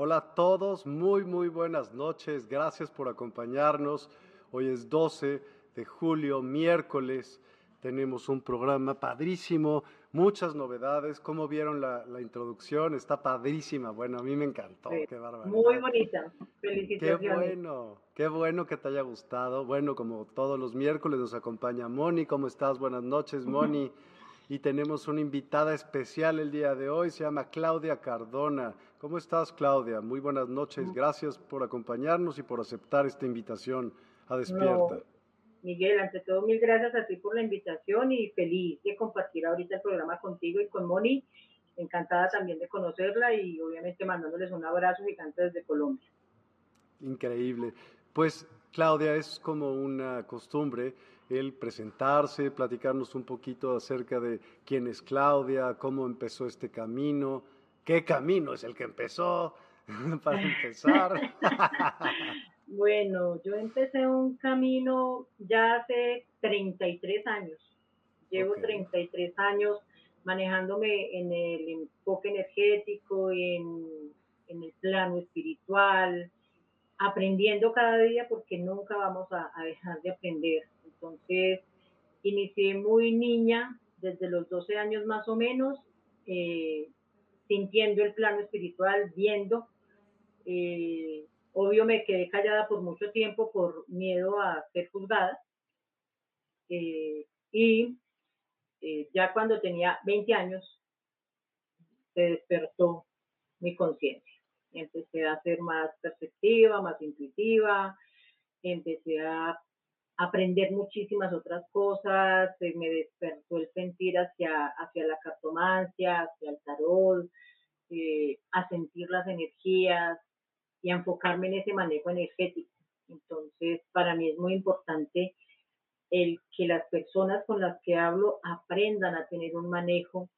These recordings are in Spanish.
Hola a todos, muy muy buenas noches, gracias por acompañarnos. Hoy es 12 de julio, miércoles, tenemos un programa padrísimo, muchas novedades. ¿Cómo vieron la, introducción? Está padrísima. Bueno, a mí me encantó. qué barbaridad. Muy bonita. Felicitaciones. Qué bueno, qué bueno que te haya gustado. Bueno, como todos los miércoles nos acompaña Moni. ¿Cómo estás? Buenas noches, Moni. Y tenemos una invitada especial el día de hoy, se llama Claudia Cardona. ¿Cómo estás, Claudia? Muy buenas noches. Gracias por acompañarnos y por aceptar esta invitación a Despierta. Miguel, ante todo, mil gracias a ti por la invitación y feliz de compartir ahorita el programa contigo y con Moni. Encantada también de conocerla y obviamente mandándoles un abrazo gigante desde Colombia. Increíble. Pues, Claudia, es como una costumbre el presentarse, platicarnos un poquito acerca de quién es Claudia, cómo empezó este camino, qué camino es el que empezó para empezar. Bueno, yo empecé un camino ya hace 33 años. Llevo 33 años manejándome en el enfoque energético, en, el plano espiritual, aprendiendo cada día porque nunca vamos a, dejar de aprender. Entonces, inicié muy niña, desde los 12 años más o menos, eh, sintiendo el plano espiritual, viendo. Eh, Obvio me quedé callada por mucho tiempo por miedo a ser juzgada. Eh, y eh, ya cuando tenía 20 años se despertó mi conciencia. Empecé a ser más perceptiva, más intuitiva, empecé a aprender muchísimas otras cosas, se me despertó el sentir hacia, hacia la cartomancia, hacia el tarot, eh, a sentir las energías, y enfocarme en ese manejo energético. Entonces, para mí es muy importante el que las personas con las que hablo aprendan a tener un manejo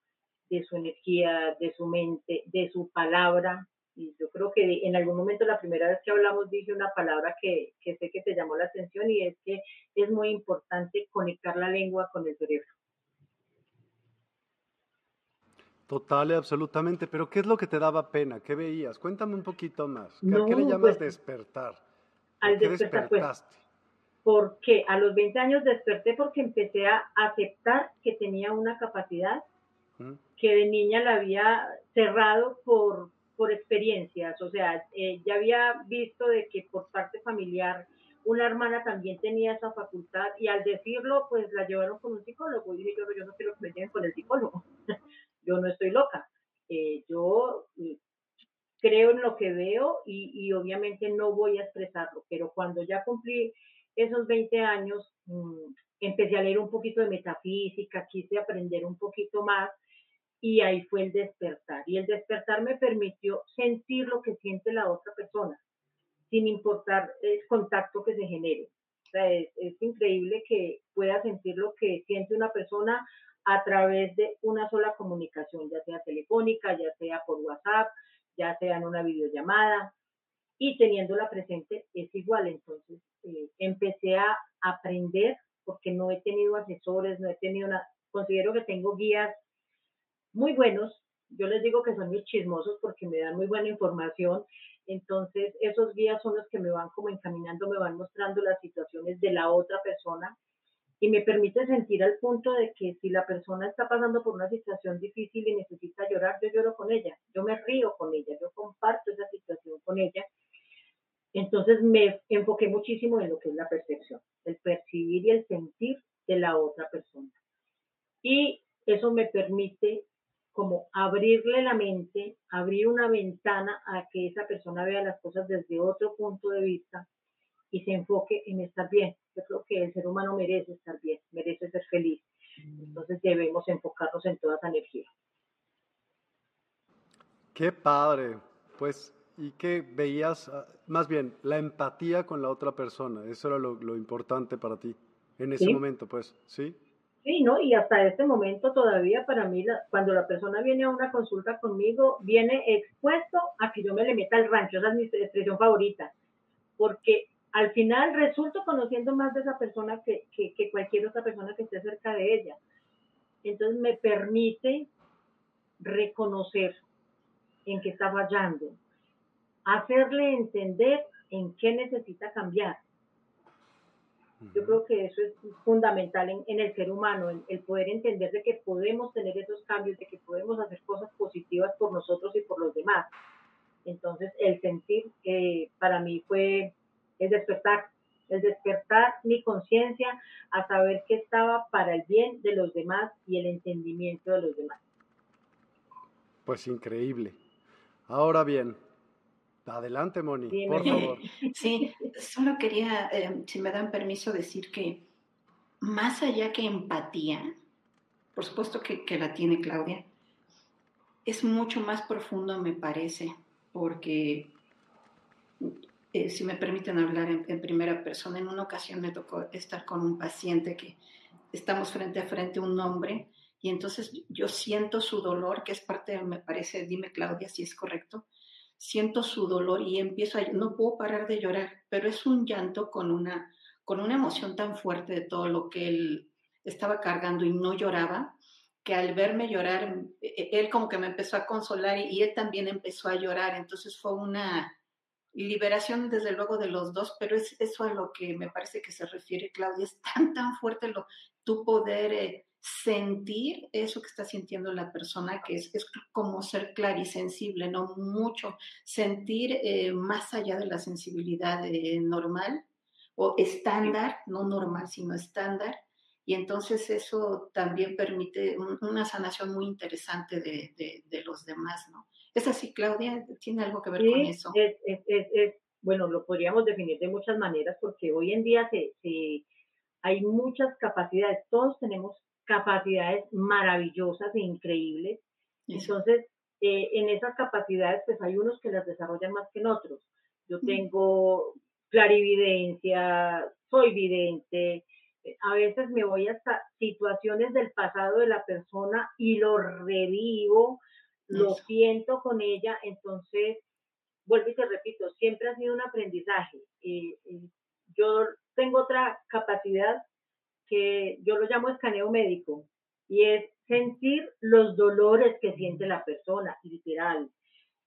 de su energía, de su mente, de su palabra. Y yo creo que en algún momento, la primera vez que hablamos, dije una palabra que, que sé que te llamó la atención y es que es muy importante conectar la lengua con el cerebro. Total y absolutamente. Pero ¿qué es lo que te daba pena? ¿Qué veías? Cuéntame un poquito más. ¿Qué, qué le llamas pues, despertar? Al qué despertar, pues, despertaste? porque a los 20 años desperté porque empecé a aceptar que tenía una capacidad que de niña la había cerrado por, por experiencias. O sea, eh, ya había visto de que por parte familiar una hermana también tenía esa facultad y al decirlo, pues la llevaron con un psicólogo. Y dije yo, yo no quiero que me lleven con el psicólogo. yo no estoy loca. Eh, yo mm, creo en lo que veo y, obviamente no voy a expresarlo, pero cuando ya cumplí esos 20 años, mm, empecé a leer un poquito de metafísica, quise aprender un poquito más y ahí fue el despertar. Y el despertar me permitió sentir lo que siente la otra persona, sin importar el contacto que se genere. O sea, es increíble que pueda sentir lo que siente una persona a través de una sola comunicación, ya sea telefónica, ya sea por WhatsApp, ya sea en una videollamada, y teniéndola presente es igual. Entonces, eh, empecé a aprender porque no he tenido asesores, no he tenido una, considero que tengo guías muy buenos. Yo les digo que son muy chismosos porque me dan muy buena información. Entonces, esos guías son los que me van como encaminando, me van mostrando las situaciones de la otra persona y me permite sentir al punto de que si la persona está pasando por una situación difícil y necesita llorar, yo lloro con ella, yo me río con ella, yo comparto esa situación con ella. Entonces me enfoqué muchísimo en lo que es la percepción, el percibir y el sentir de la otra persona. Y eso me permite como abrirle la mente, abrir una ventana a que esa persona vea las cosas desde otro punto de vista y se enfoque en estar bien. Yo creo que el ser humano merece estar bien, merece ser feliz. Entonces debemos enfocarnos en toda esa energía. Qué padre. Pues, ¿y qué veías? Ah, más bien, la empatía con la otra persona. Eso era lo, importante para ti en ese momento, pues, ¿sí? Sí, ¿no? Y hasta este momento todavía para mí, cuando la persona viene a una consulta conmigo, viene expuesto a que yo me le meta al rancho. Esa es mi expresión favorita. Porque al final resulto conociendo más de esa persona que, cualquier otra persona que esté cerca de ella. Entonces me permite reconocer en qué está fallando, hacerle entender en qué necesita cambiar. Yo creo que eso es fundamental en, el ser humano, el poder entender de que podemos tener esos cambios, de que podemos hacer cosas positivas por nosotros y por los demás. Entonces, el sentir eh, para mí fue es despertar, es despertar mi conciencia a saber que estaba para el bien de los demás y el entendimiento de los demás. Pues increíble. Ahora bien, adelante, Moni, por favor. Sí, solo quería, eh, si me dan permiso, decir que más allá que empatía, por supuesto que, que la tiene Claudia, es mucho más profundo, me parece, porque eh, si me permiten hablar en, primera persona, en una ocasión me tocó estar con un paciente que estamos frente a frente, un hombre, y entonces yo siento su dolor, que es parte, me parece, dime Claudia si es correcto, siento su dolor y empiezo a, no puedo parar de llorar, pero es un llanto con una, con una emoción tan fuerte de todo lo que él estaba cargando y no lloraba, que al verme llorar, e, él como que me empezó a consolar y él también empezó a llorar, entonces fue una liberación desde luego de los dos, pero es eso a lo que me parece que se refiere Claudia, es tan, tan fuerte lo, tu poder eh, sentir eso que está sintiendo la persona, que es, es como ser clarisensible, ¿no? Mucho, sentir eh, más allá de la sensibilidad eh, normal o estándar, no normal, sino estándar, y entonces eso también permite una sanación muy interesante de, de, de los demás, ¿no? ¿Es así, Claudia? ¿Tiene algo que ver con eso? Es, es, es, bueno, lo podríamos definir de muchas maneras porque hoy en día se, hay muchas capacidades, todos tenemos capacidades maravillosas e increíbles. Entonces, eh, en esas capacidades, pues hay unos que las desarrollan más que en otros. Yo tengo clarividencia, soy vidente, a veces me voy hasta situaciones del pasado de la persona y lo revivo lo siento con ella, entonces, vuelvo y te repito, siempre ha sido un aprendizaje. y yo tengo otra capacidad que yo lo llamo escaneo médico y es sentir los dolores que siente la persona, literal.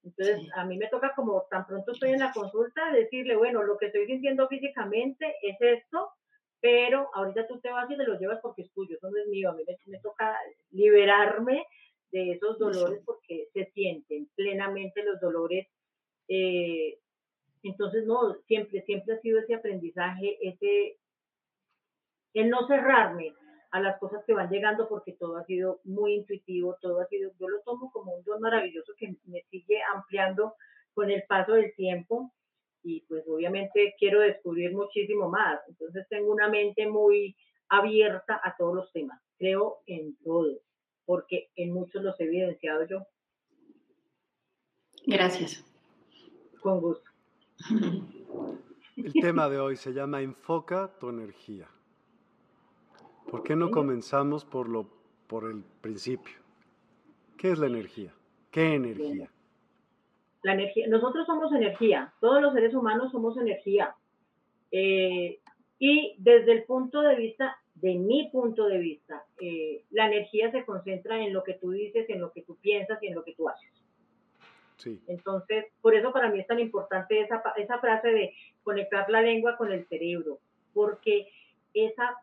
Entonces, a mí me toca como tan pronto estoy en la consulta decirle, bueno, lo que estoy sintiendo físicamente es esto, pero ahorita tú te vas y te lo llevas porque es tuyo, eso no es mío, a mí me toca liberarme de esos dolores porque se sienten plenamente los dolores. Eh, entonces, no, siempre, siempre ha sido ese aprendizaje, ese, el no cerrarme a las cosas que van llegando porque todo ha sido muy intuitivo, todo ha sido, yo lo tomo como un don maravilloso que me sigue ampliando con el paso del tiempo y pues obviamente quiero descubrir muchísimo más. Entonces tengo una mente muy abierta a todos los temas, creo en todo, porque en muchos los he evidenciado yo. Gracias. Con gusto. El tema de hoy se llama Enfoca tu energía. ¿Por qué no comenzamos por, lo, por el principio? ¿Qué es la energía? ¿Qué energía? La energía, nosotros somos energía, todos los seres humanos somos energía. Eh, y desde el punto de vista, de mi punto de vista, eh, la energía se concentra en lo que tú dices, en lo que tú piensas y en lo que tú haces. Sí. Entonces, por eso para mí es tan importante esa, esa frase de conectar la lengua con el cerebro, porque esa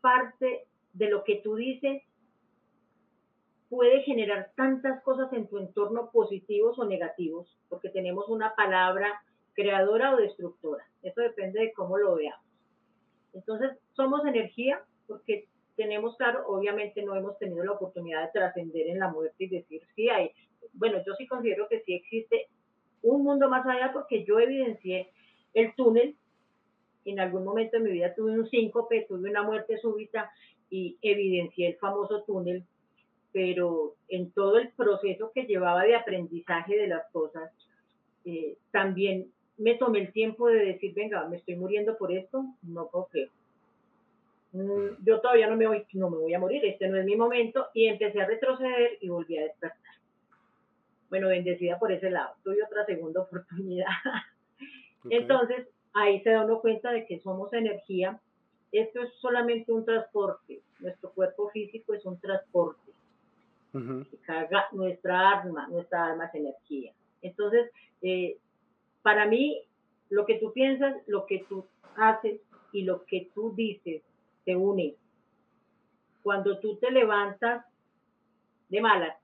parte de lo que tú dices puede generar tantas cosas en tu entorno positivos o negativos, porque tenemos una palabra creadora o destructora. Eso depende de cómo lo veamos. Entonces, somos energía porque tenemos claro, obviamente no hemos tenido la oportunidad de trascender en la muerte y decir, sí hay, bueno, yo sí considero que sí existe un mundo más allá porque yo evidencié el túnel en algún momento de mi vida tuve un síncope, tuve una muerte súbita y evidencié el famoso túnel, pero en todo el proceso que llevaba de aprendizaje de las cosas, eh, también me tomé el tiempo de decir, venga, me estoy muriendo por esto, no puedo mm, yo todavía no me, voy, no me voy a morir, este no es mi momento, y empecé a retroceder y volví a despertar. Bueno, bendecida por ese lado, tuve otra segunda oportunidad. Entonces, ahí se da uno cuenta de que somos energía. Esto es solamente un transporte. Nuestro cuerpo físico es un transporte. Carga nuestra alma, nuestra alma es energía. Entonces, eh, para mí, lo que tú piensas, lo que tú haces y lo que tú dices se une. Cuando tú te levantas de malas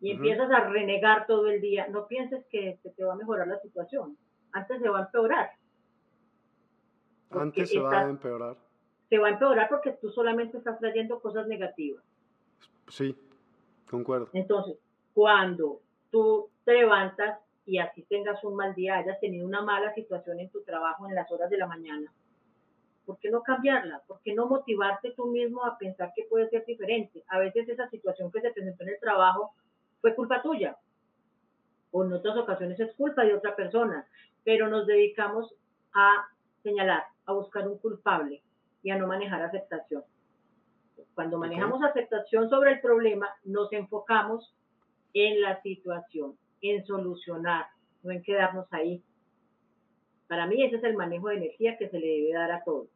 y empiezas a renegar todo el día, no pienses que se te va a mejorar la situación antes se va a empeorar. Antes se va a empeorar. Se va a empeorar porque tú solamente estás trayendo cosas negativas. Sí, concuerdo. Entonces, cuando tú te levantas y así tengas un mal día, hayas tenido una mala situación en tu trabajo en las horas de la mañana, ¿por qué no cambiarla? ¿Por qué no motivarte tú mismo a pensar que puede ser diferente? A veces esa situación que se presentó en el trabajo fue culpa tuya, o en otras ocasiones es culpa de otra persona pero nos dedicamos a señalar, a buscar un culpable y a no manejar aceptación. Cuando manejamos aceptación sobre el problema, nos enfocamos en la situación, en solucionar, no en quedarnos ahí. Para mí ese es el manejo de energía que se le debe dar a todo.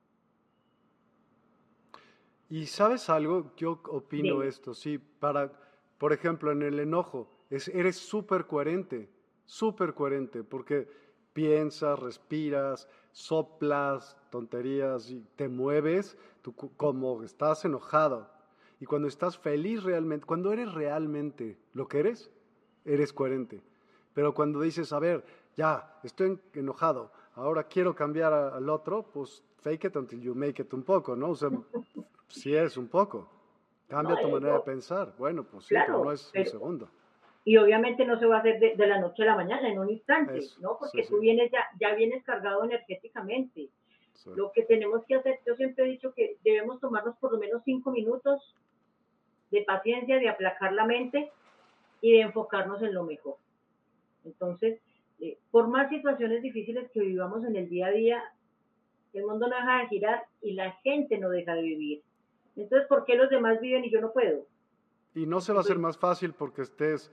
Y sabes algo, yo opino esto, sí, para, por ejemplo, en el enojo, es, eres súper coherente, súper coherente, porque piensas, respiras, soplas, tonterías y te mueves como estás enojado. Y cuando estás feliz realmente, cuando eres realmente lo que eres, eres coherente. Pero cuando dices, a ver, ya, estoy enojado, ahora quiero cambiar al otro, pues fake it until you make it un poco, ¿no? O sea, sí es un poco. Cambia tu manera de pensar. Bueno, pues sí, pero no es un segundo y obviamente no se va a hacer de, la noche a la mañana, en un instante, ¿no? Porque tú vienes ya, ya vienes cargado energéticamente. Lo que tenemos que hacer, yo siempre he dicho que debemos tomarnos por lo menos cinco minutos de paciencia, de aplacar la mente y de enfocarnos en lo mejor. Entonces, eh, por más situaciones difíciles que vivamos en el día a día, el mundo no deja de girar y la gente no deja de vivir. Entonces, ¿por qué los demás viven y yo no puedo? Y no se va a hacer más fácil porque estés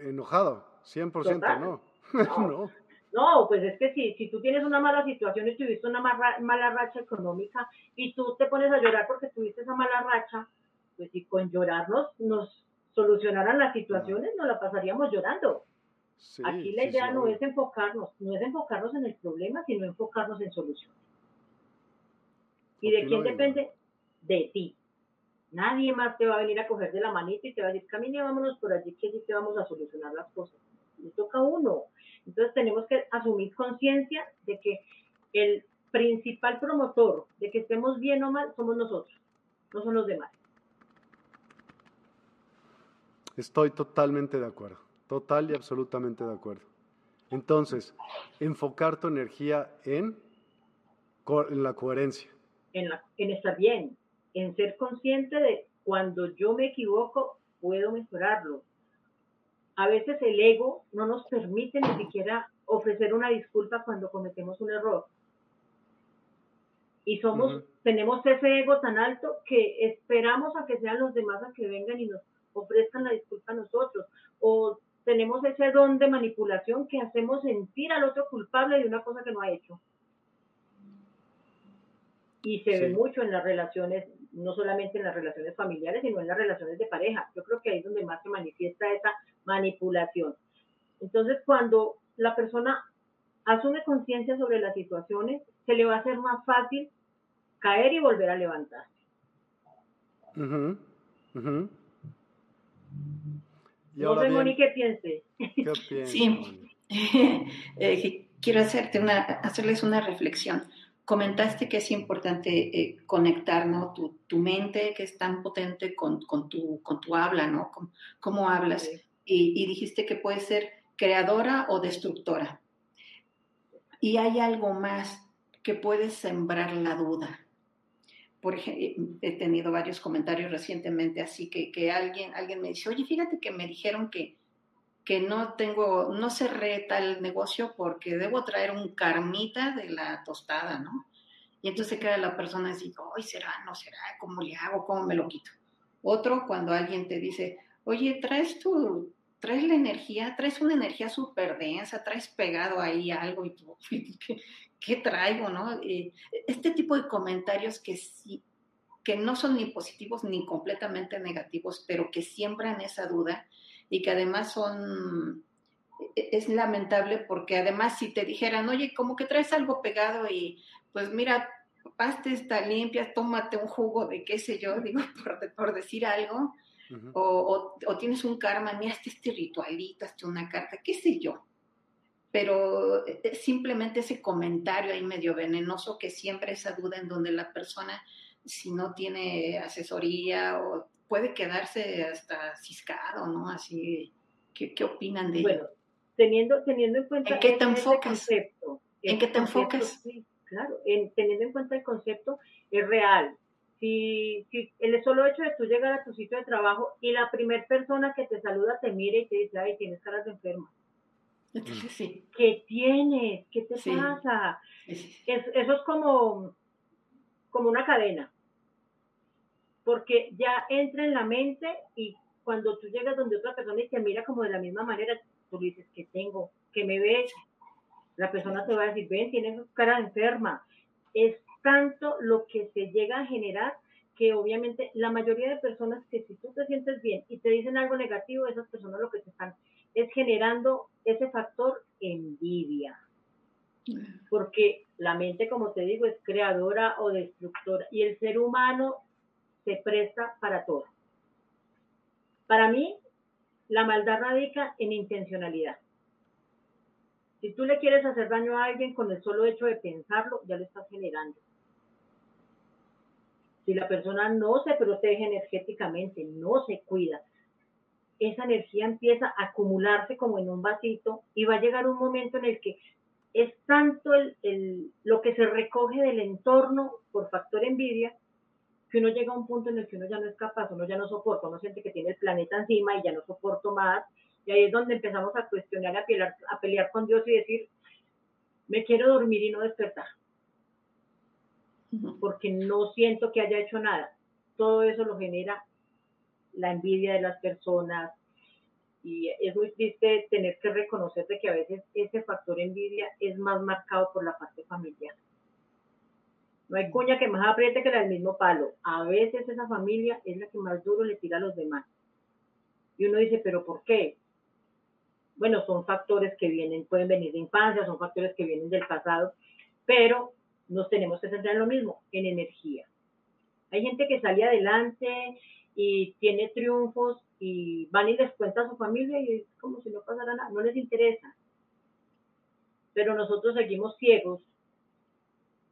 enojado, 100% no. no. no. pues es que si, si tú tienes una mala situación y tuviste una mala, racha económica y tú te pones a llorar porque tuviste esa mala racha, pues si con llorarnos nos solucionaran las situaciones, nos la pasaríamos llorando. Aquí la idea no es enfocarnos, no es enfocarnos en el problema, sino enfocarnos en soluciones. ¿Y de quién depende? De ti. Nadie más te va a venir a coger de la manita y te va a decir, camine, vámonos por allí, que sí te vamos a solucionar las cosas. Le toca a uno. Entonces tenemos que asumir conciencia de que el principal promotor de que estemos bien o mal somos nosotros. no son los demás. Estoy totalmente de acuerdo, total y absolutamente de acuerdo. Entonces, enfocar tu energía en, en la coherencia. En, la, en estar bien, en ser consciente de cuando yo me equivoco, puedo mejorarlo. A veces el ego no nos permite ni siquiera ofrecer una disculpa cuando cometemos un error. Y somos, tenemos ese ego tan alto que esperamos a que sean los demás a que vengan y nos ofrezcan la disculpa a nosotros. O tenemos ese don de manipulación que hacemos sentir al otro culpable de una cosa que no ha hecho. Y se ve mucho en las relaciones, no solamente en las relaciones familiares, sino en las relaciones de pareja. Yo creo que ahí es donde más se manifiesta esa manipulación. Entonces, cuando la persona asume conciencia sobre las situaciones, se le va a hacer más fácil caer y volver a levantarse. no sé, Moni, ¿qué piense? sí, eh, quiero hacerte una, hacerles una reflexión. Comentaste que es importante eh, conectar ¿no? tu, tu, mente, que es tan potente, con, con, tu, con tu habla, ¿no? cómo hablas. Y, y dijiste que puede ser creadora o destructora. Y hay algo más que puede sembrar la duda. Por ejemplo, he tenido varios comentarios recientemente así que, que alguien, alguien me dice, oye, fíjate que me dijeron que, que no tengo, no cerré tal negocio porque debo traer un carmita de la tostada, ¿no? Y entonces queda la persona así, ay, será, no será, ¿cómo le hago? ¿Cómo me lo quito? Otro, cuando alguien te dice, oye, traes tu, traes la energía, traes una energía súper densa, traes pegado ahí algo y tú, ¿qué, traigo, no? Eh, este tipo de comentarios que sí, que no son ni positivos ni completamente negativos, pero que siembran esa duda y que además son, e, es lamentable porque además si te dijeran, oye, como que traes algo pegado y pues mira, pasta está limpia, tómate un jugo de qué sé yo, digo, por, por decir algo, o, tienes un karma, mira, este ritualito, este una carta, qué sé yo. Pero eh, simplemente ese comentario ahí medio venenoso que siempre esa duda en donde la persona, si no tiene asesoría o puede quedarse hasta ciscado, ¿no? Así, ¿qué, qué opinan de bueno, Teniendo, teniendo en cuenta... ¿En qué te enfocas? ¿En qué te enfocas? claro, en, teniendo en cuenta el concepto, es real, si, si el solo hecho de tú llegar a tu sitio de trabajo y la primera persona que te saluda te mire y te dice, ay, tienes caras de enferma. Sí. ¿Qué tienes? ¿Qué te pasa? eso es como, como una cadena. Porque ya entra en la mente y cuando tú llegas donde otra persona y te mira como de la misma manera, tú dices, ¿qué tengo? ¿Qué me ves? La persona te va a decir, ven, tienes cara de enferma. Es tanto lo que se llega a generar que obviamente la mayoría de personas que si tú te sientes bien y te dicen algo negativo, esas personas lo que te están es generando ese factor envidia. Porque la mente, como te digo, es creadora o destructora y el ser humano se presta para todo. Para mí, la maldad radica en intencionalidad. Si tú le quieres hacer daño a alguien con el solo hecho de pensarlo, ya lo estás generando. Si la persona no se protege energéticamente, no se cuida, esa energía empieza a acumularse como en un vasito y va a llegar un momento en el que es tanto el, lo que se recoge del entorno por factor envidia que uno llega a un punto en el que uno ya no es capaz, uno ya no soporta, uno siente que tiene el planeta encima y ya no soporto más. Y ahí es donde empezamos a cuestionar, a pelear, a pelear con Dios y decir, me quiero dormir y no despertar porque no siento que haya hecho nada. Todo eso lo genera la envidia de las personas y es muy triste tener que reconocer que a veces ese factor envidia es más marcado por la parte familiar. No hay cuña que más apriete que la del mismo palo. A veces esa familia es la que más duro le tira a los demás. Y uno dice, ¿pero por qué? Bueno, son factores que vienen, pueden venir de infancia, son factores que vienen del pasado, pero nos tenemos que centrar en lo mismo, en energía. Hay gente que sale adelante y tiene triunfos y van y les cuenta a su familia y es como si no pasara nada, no les interesa. Pero nosotros seguimos ciegos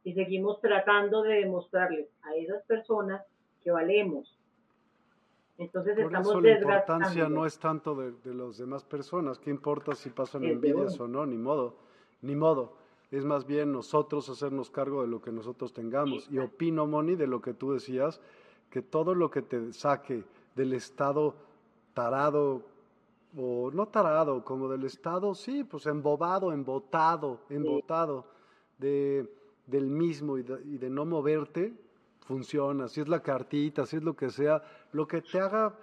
y seguimos tratando de demostrarles a esas personas que valemos. Entonces Por estamos eso la importancia no es tanto de, de las demás personas, qué importa si pasan envidias o no, ni modo, ni modo. Es más bien nosotros hacernos cargo de lo que nosotros tengamos. Y opino, Moni, de lo que tú decías, que todo lo que te saque del estado tarado, o no tarado, como del estado, sí, pues embobado, embotado, embotado de, del mismo y de, no moverte, funciona. Si es la cartita, si es lo que sea, lo que te haga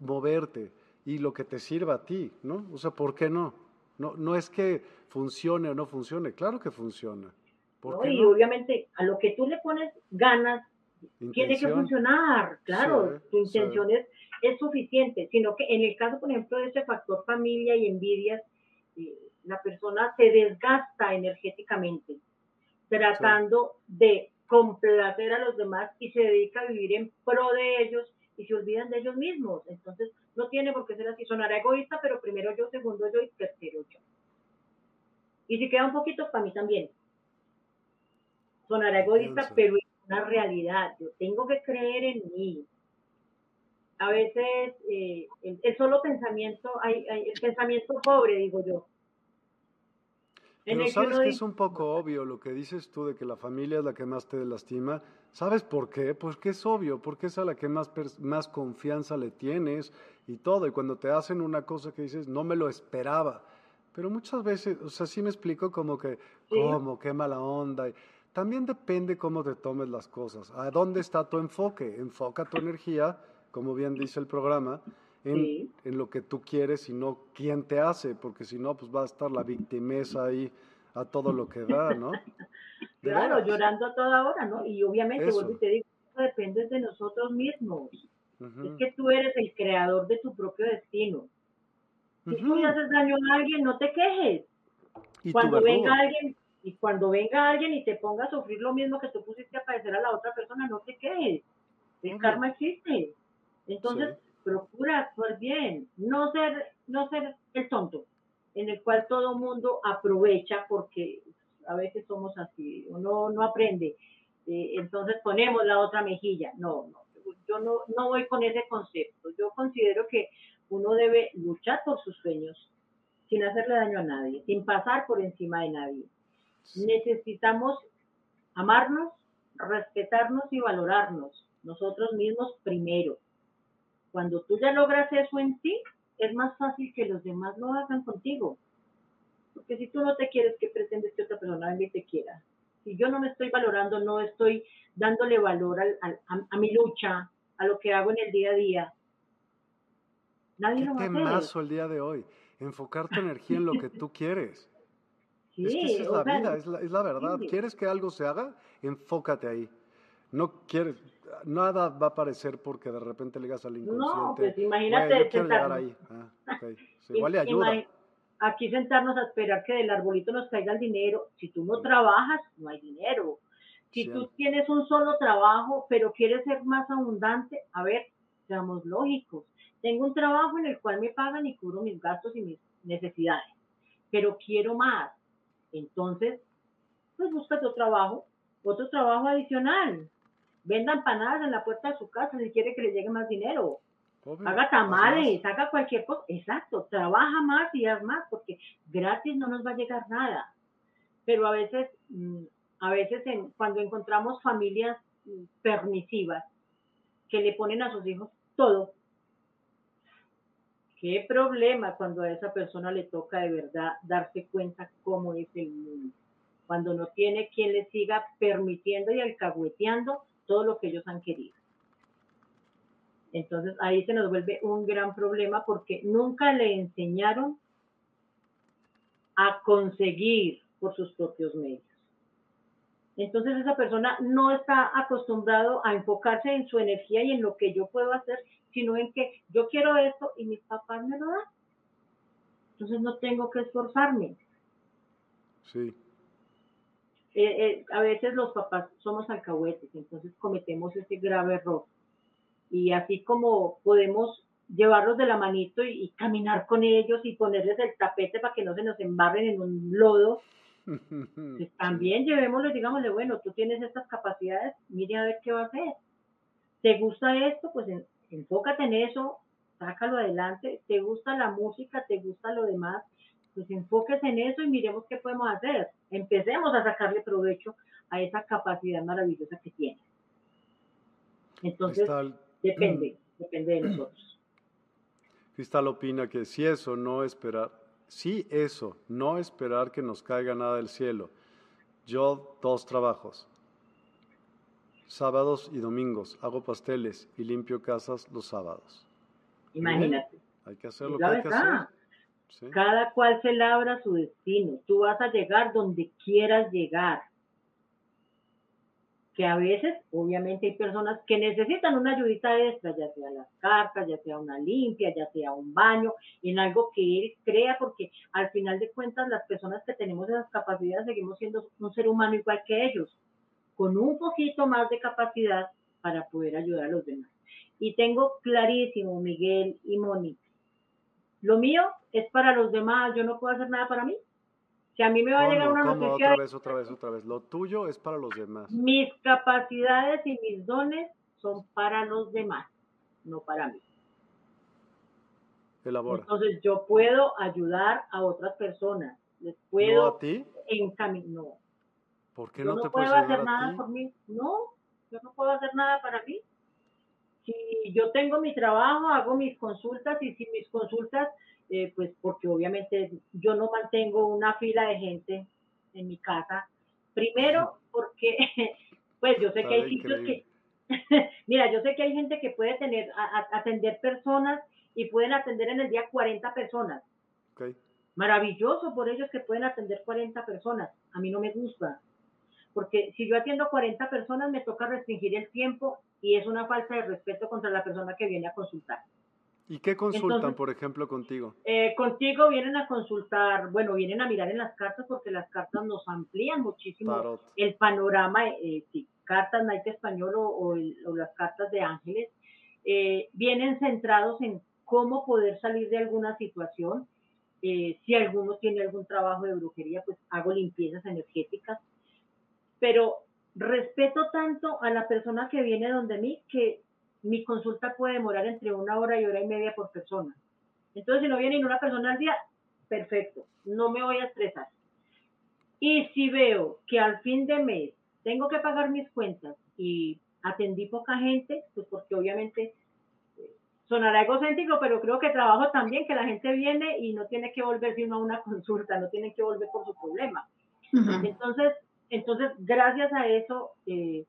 moverte y lo que te sirva a ti, ¿no? O sea, ¿por qué no? No, no es que funcione o no funcione, claro que funciona. y obviamente a lo que tú le pones ganas, tiene que funcionar, claro, tu intención es, es, suficiente, sino que en el caso, por ejemplo, de ese factor familia y envidias, eh, la persona se desgasta energéticamente tratando de complacer a los demás y se dedica a vivir en pro de ellos y se olvidan de ellos mismos. Entonces, no tiene por qué ser así. Sonará egoísta, pero primero yo, segundo yo y tercero yo. Y si queda un poquito, para mí también. Sonará egoísta, pero es una realidad. Yo tengo que creer en mí. A veces eh, el, solo pensamiento, hay, el pensamiento pobre, digo yo, pero sabes que, es un poco obvio lo que dices tú de que la familia es la que más te lastima. ¿Sabes por qué? Pues que es obvio, porque es a la que más, más confianza le tienes y todo. Y cuando te hacen una cosa que dices, no me lo esperaba. Pero muchas veces, o sea, sí me explico como que, ¿cómo? Qué mala onda. también depende cómo te tomes las cosas. ¿A dónde está tu enfoque? Enfoca tu energía, como bien dice el programa, en, lo que tú quieres y no quién te hace, porque si no, pues va a estar la victimeza ahí a todo lo que da, ¿no? claro, llorando a toda hora, ¿no? Y obviamente, vuelvo y te digo, eso depende de nosotros mismos. Es que tú eres el creador de tu propio destino. Si tú le haces daño a alguien, no te quejes. cuando venga alguien y cuando venga alguien y te ponga a sufrir lo mismo que tú pusiste a padecer a la otra persona, no te quejes. El karma existe. Entonces, procura actuar bien, no ser, no ser el tonto, en el cual todo mundo aprovecha porque a veces somos así, uno no aprende, eh, entonces ponemos la otra mejilla. No, no, yo no, no voy con ese concepto. Yo considero que uno debe luchar por sus sueños sin hacerle daño a nadie, sin pasar por encima de nadie. Necesitamos amarnos, respetarnos y valorarnos, nosotros mismos primero. Cuando tú ya logras eso en ti, es más fácil que los demás lo hagan contigo. Porque si tú no te quieres, ¿qué pretendes que otra persona y te quiera? Si yo no me estoy valorando, no estoy dándole valor a, mi lucha, a lo que hago en el día a día, nadie lo va a hacer. el día de hoy, enfocar tu energía en lo que tú quieres. Sí, es que esa es la vida, es la, es la verdad. ¿Quieres que algo se haga? Enfócate ahí. No quieres, nada va a aparecer porque de repente le digas al inconsciente. No, pues imagínate. sentarnos. ahí. Ah, igual le ayuda. Aquí sentarnos a esperar que del arbolito nos caiga el dinero. Si tú no trabajas, no hay dinero. Si tú tienes un solo trabajo, pero quieres ser más abundante, a ver, seamos lógicos. Tengo un trabajo en el cual me pagan y cubro mis gastos y mis necesidades, pero quiero más. Entonces, pues busca otro trabajo, otro trabajo adicional venda empanadas en la puerta de su casa si quiere que le llegue más dinero. haga tamales, haga cualquier cosa. Exacto, trabaja más y haz más, porque gratis no nos va a llegar nada. Pero a veces, mm, a veces cuando encontramos familias mm, permisivas que le ponen a sus hijos todo, qué problema cuando a esa persona le toca de verdad darse cuenta cómo es el mundo. Cuando no tiene quien le siga permitiendo y alcahueteando todo lo que ellos han querido. Entonces ahí se nos vuelve un gran problema porque nunca le enseñaron a conseguir por sus propios medios. Entonces esa persona no está acostumbrado a enfocarse en su energía y en lo que yo puedo hacer, sino en que yo quiero esto y mis papás me lo dan. Entonces no tengo que esforzarme. Sí. Eh, eh, a veces los papás somos alcahuetes, entonces cometemos ese grave error. Y así como podemos llevarlos de la manito y, caminar con ellos y ponerles el tapete para que no se nos embarren en un lodo, pues también llevémosles, digámosle, bueno, tú tienes estas capacidades, mire a ver qué va a hacer. ¿Te gusta esto? Pues enfócate en eso, sácalo adelante. ¿Te gusta la música? ¿Te gusta lo demás? Pues enfóquese en eso y miremos qué podemos hacer. Empecemos a sacarle provecho a esa capacidad maravillosa que tiene. Entonces, depende, depende de nosotros. Cristal opina que si eso, no esperar, si eso, no esperar que nos caiga nada del cielo. Yo dos trabajos, sábados y domingos, hago pasteles y limpio casas los sábados. Imagínate. Hay que hacer lo que hay que hacer. Cada cual se labra su destino. Tú vas a llegar donde quieras llegar que a veces, obviamente, hay personas que necesitan una ayudita extra, ya sea las cartas, ya sea una limpia, ya sea un baño, en algo que él crea, porque al final de cuentas las personas que tenemos esas capacidades seguimos siendo un ser humano igual que ellos, con un poquito más de capacidad para poder ayudar a los demás. Y tengo clarísimo, Miguel y Mónica, lo mío es para los demás, yo no puedo hacer nada para mí. Si a mí me va a llegar una noticia... Otra vez, otra vez, otra vez. Lo tuyo es para los demás. Mis capacidades y mis dones son para los demás, no para mí. Elabora. Entonces yo puedo ayudar a otras personas. Les puedo ¿No a ti? No. ¿Por qué no, no te puedo hacer nada por mí? No, yo no puedo hacer nada para mí. Si yo tengo mi trabajo, hago mis consultas y si mis consultas eh, pues porque obviamente yo no mantengo una fila de gente en mi casa. Primero, porque, pues yo sé que hay sitios que, mira, yo sé que hay gente que puede tener, atender personas y pueden atender en el día 40 personas. Maravilloso por ellos que pueden atender 40 personas. A mí no me gusta. Porque si yo atiendo 40 personas, me toca restringir el tiempo y es una falta de respeto contra la persona que viene a consultar. ¿Y qué consultan, por ejemplo, contigo? Eh, contigo vienen a consultar, bueno, vienen a mirar en las cartas porque las cartas nos amplían muchísimo el panorama, eh, sí, cartas Nike Español o, las cartas de ángeles, eh, vienen centrados en cómo poder salir de alguna situación. Eh, si alguno tiene algún trabajo de brujería, pues hago limpiezas energéticas. Pero respeto tanto a la persona que viene donde mí que mi consulta puede demorar entre una hora y hora y media por persona. Entonces, si no viene ni una persona al día, perfecto, no me voy a estresar. Y si veo que al fin de mes tengo que pagar mis cuentas y atendí poca gente, pues porque obviamente eh, sonará egocéntrico, pero creo que trabajo también, que la gente viene y no tiene que volver sino a una consulta, no tiene que volver por su problema. Entonces, entonces, gracias a eso, eh,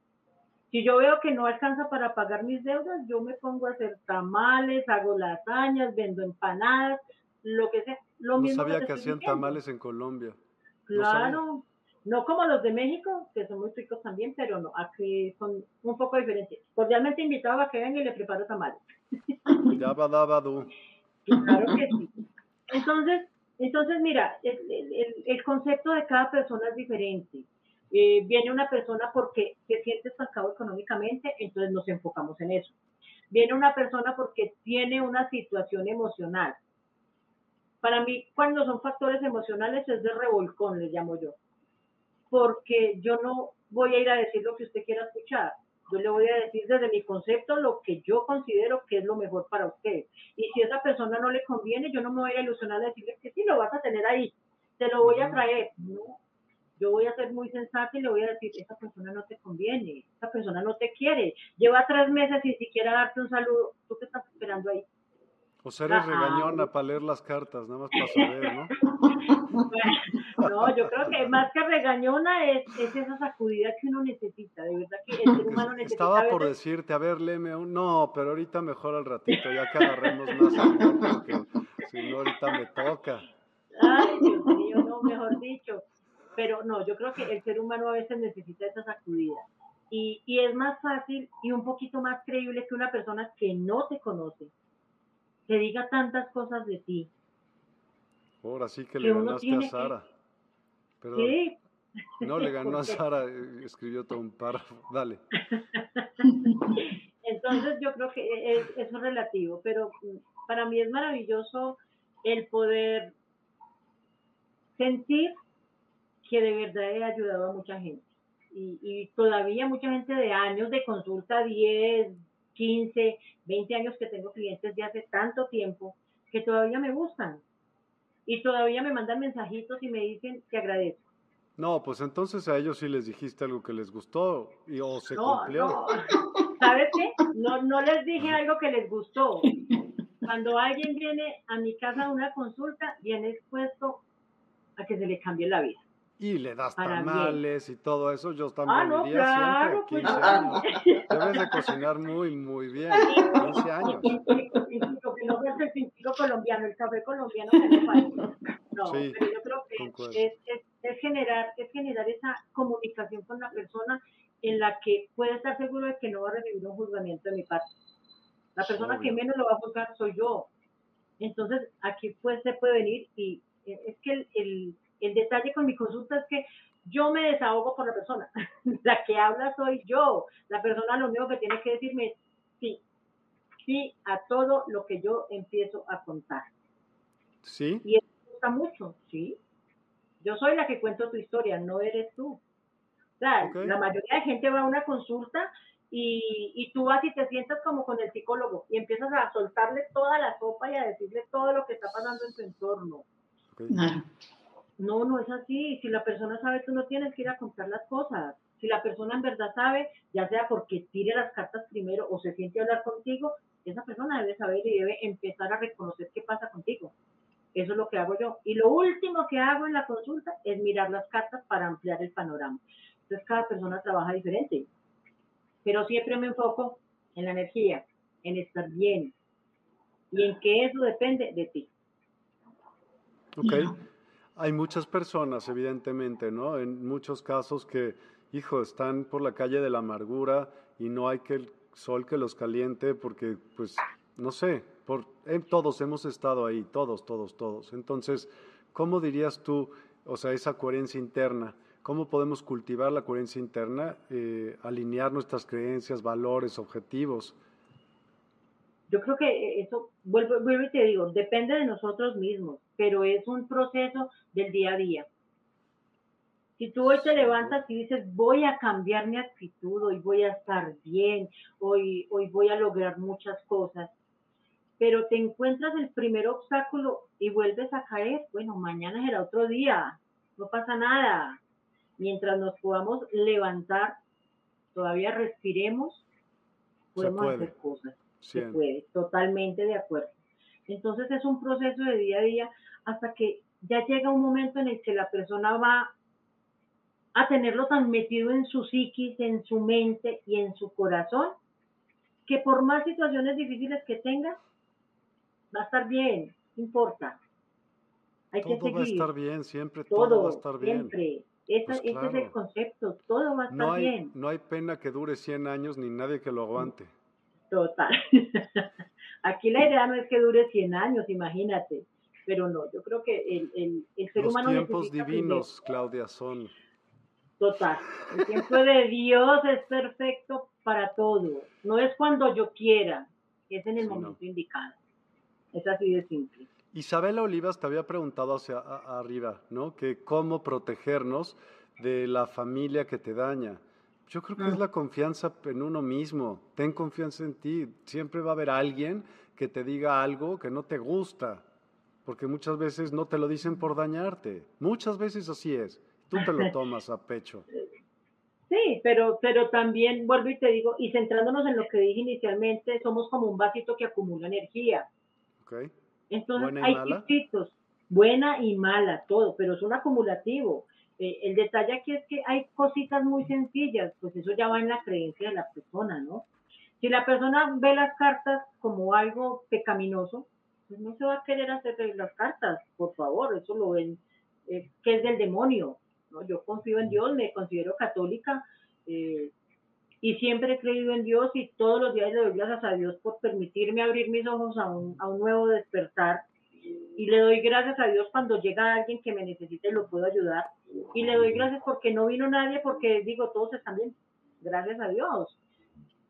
si yo veo que no alcanza para pagar mis deudas, yo me pongo a hacer tamales, hago lasañas, vendo empanadas, lo que sea. Lo no sabía que, hacían tamales en Colombia. Claro, no, como los de México, que son muy ricos también, pero no, aquí son un poco diferentes. Cordialmente invitado a que vengan y le preparo tamales. Ya Claro que sí. Entonces, entonces mira, el concepto de cada persona es diferente. Eh, viene una persona porque se siente estancado económicamente, entonces nos enfocamos en eso. Viene una persona porque tiene una situación emocional. Para mí, cuando son factores emocionales, es de revolcón, le llamo yo. Porque yo no voy a ir a decir lo que usted quiera escuchar. Yo le voy a decir desde mi concepto lo que yo considero que es lo mejor para usted. Y si a esa persona no le conviene, yo no me voy a ilusionar a decirle que sí, lo vas a tener ahí, te lo voy a traer. No, yo voy a ser muy sensata y le voy a decir, esa persona no te conviene, esa persona no te quiere, lleva tres meses sin siquiera darte un saludo, ¿tú qué estás esperando ahí? O sea, eres regañona para leer las cartas, nada más para saber, ¿no? no, yo creo que más que regañona es, es, esa sacudida que uno necesita, de verdad que el ser humano necesita. Estaba por decirte, a ver, léeme un... No, pero ahorita mejor al ratito, ya que agarremos más porque si no ahorita me toca. Ay, Dios mío, no, mejor dicho. Pero no, yo creo que el ser humano a veces necesita esa sacudida. Y, y es más fácil y un poquito más creíble que una persona que no te conoce, te diga tantas cosas de ti. Ahora sí que, le ganaste a Sara. Sí. No, le ganó a Sara, eh, escribió todo un párrafo. Dale. Entonces yo creo que es, es relativo, pero para mí es maravilloso el poder sentir que de verdad he ayudado a mucha gente. Y, todavía mucha gente de años de consulta, 10, 15, 20 años que tengo clientes de hace tanto tiempo que todavía me gustan y todavía me mandan mensajitos y me dicen que agradezco. No, pues entonces a ellos sí les dijiste algo que les gustó y o se cumplió. No. ¿Sabes qué? No, no les dije algo que les gustó. Cuando alguien viene a mi casa a una consulta, viene expuesto a que se le cambie la vida. Y le das tamales y todo eso, yo también ah, no, diría claro, siempre, 15 pues, años. Debes de cocinar muy, muy bien, 15 años. Que no es el pintico colombiano, el café colombiano no sí, pero yo creo que es, es, es, generar, es generar esa comunicación con la persona en la que puede estar seguro de que no va a recibir un juzgamiento de mi parte. La persona que menos lo va a juzgar soy yo. Entonces, aquí pues se puede venir y eh, es que el, el, el detalle con mi consulta es que yo me desahogo por la persona. la que habla soy yo. La persona lo único que tiene que decirme es sí, sí a todo lo que yo empiezo a contar. Sí. Y eso me gusta mucho, sí. Yo soy la que cuento tu historia, no eres tú. O sea, la mayoría de gente va a una consulta y, y, tú vas y te sientas como con el psicólogo y empiezas a soltarle toda la sopa y a decirle todo lo que está pasando en tu entorno. No, no es así. Si la persona sabe, tú no tienes que ir a contar las cosas. Si la persona en verdad sabe, ya sea porque tire las cartas primero o se siente a hablar contigo, esa persona debe saber y debe empezar a reconocer qué pasa contigo. Eso es lo que hago yo. Y lo último que hago en la consulta es mirar las cartas para ampliar el panorama. Entonces cada persona trabaja diferente. Pero siempre me enfoco en la energía, en estar bien y en que eso depende de ti. Ok. Hay muchas personas, evidentemente, ¿no? En muchos casos que, hijo, están por la calle de la amargura y no hay que el sol que los caliente porque, pues, no sé, por, eh, todos hemos estado ahí, todos, todos, todos. Entonces, ¿cómo dirías tú, o sea, esa coherencia interna? ¿Cómo podemos cultivar la coherencia interna, eh, alinear nuestras creencias, valores, objetivos? Yo creo que eso, vuelvo, vuelvo y te digo, depende de nosotros mismos, pero es un proceso del día a día. Si tú hoy te levantas y dices, voy a cambiar mi actitud, hoy voy a estar bien, hoy, hoy voy a lograr muchas cosas, pero te encuentras el primer obstáculo y vuelves a caer, bueno, mañana será otro día, no pasa nada. Mientras nos podamos levantar, todavía respiremos, podemos hacer cosas se puede, totalmente de acuerdo. Entonces es un proceso de día a día hasta que ya llega un momento en el que la persona va a tenerlo tan metido en su psiquis, en su mente y en su corazón, que por más situaciones difíciles que tenga, va a estar bien, no importa. Hay todo que va a estar bien, siempre todo, va a estar bien. Siempre. Ese, pues es el concepto, todo va a estar no hay, bien. No hay pena que dure 100 años ni nadie que lo aguante. Total. Aquí la idea no es que dure 100 años, imagínate. Pero no, yo creo que el, el, el ser Los humano. Los tiempos divinos, Claudia, son. Total. El tiempo de Dios es perfecto para todo. No es cuando yo quiera, es en el momento indicado. Es así de simple. Isabela Olivas te había preguntado hacia arriba, ¿no? Que cómo protegernos de la familia que te daña. Yo creo que es la confianza en uno mismo. Ten confianza en ti. Siempre va a haber alguien que te diga algo que no te gusta, porque muchas veces no te lo dicen por dañarte. Muchas veces así es. Tú te lo tomas a pecho. Sí, pero, pero también vuelvo y te digo, y centrándonos en lo que dije inicialmente, somos como un vasito que acumula energía. Okay. Entonces hay chiquitos, buena y mala, todo, pero es un acumulativo. Eh, el detalle aquí es que hay cositas muy sencillas, pues eso ya va en la creencia de la persona, ¿no? Si la persona ve las cartas como algo pecaminoso, pues no se va a querer hacer las cartas, por favor, eso lo ven, eh, que es del demonio, ¿no? Yo confío en Dios, me considero católica eh, y siempre he creído en Dios y todos los días le doy gracias a Dios por permitirme abrir mis ojos a un, a un nuevo despertar y le doy gracias a Dios cuando llega alguien que me necesite y lo puedo ayudar. Y le doy gracias porque no vino nadie, porque digo, todos están bien, gracias a Dios.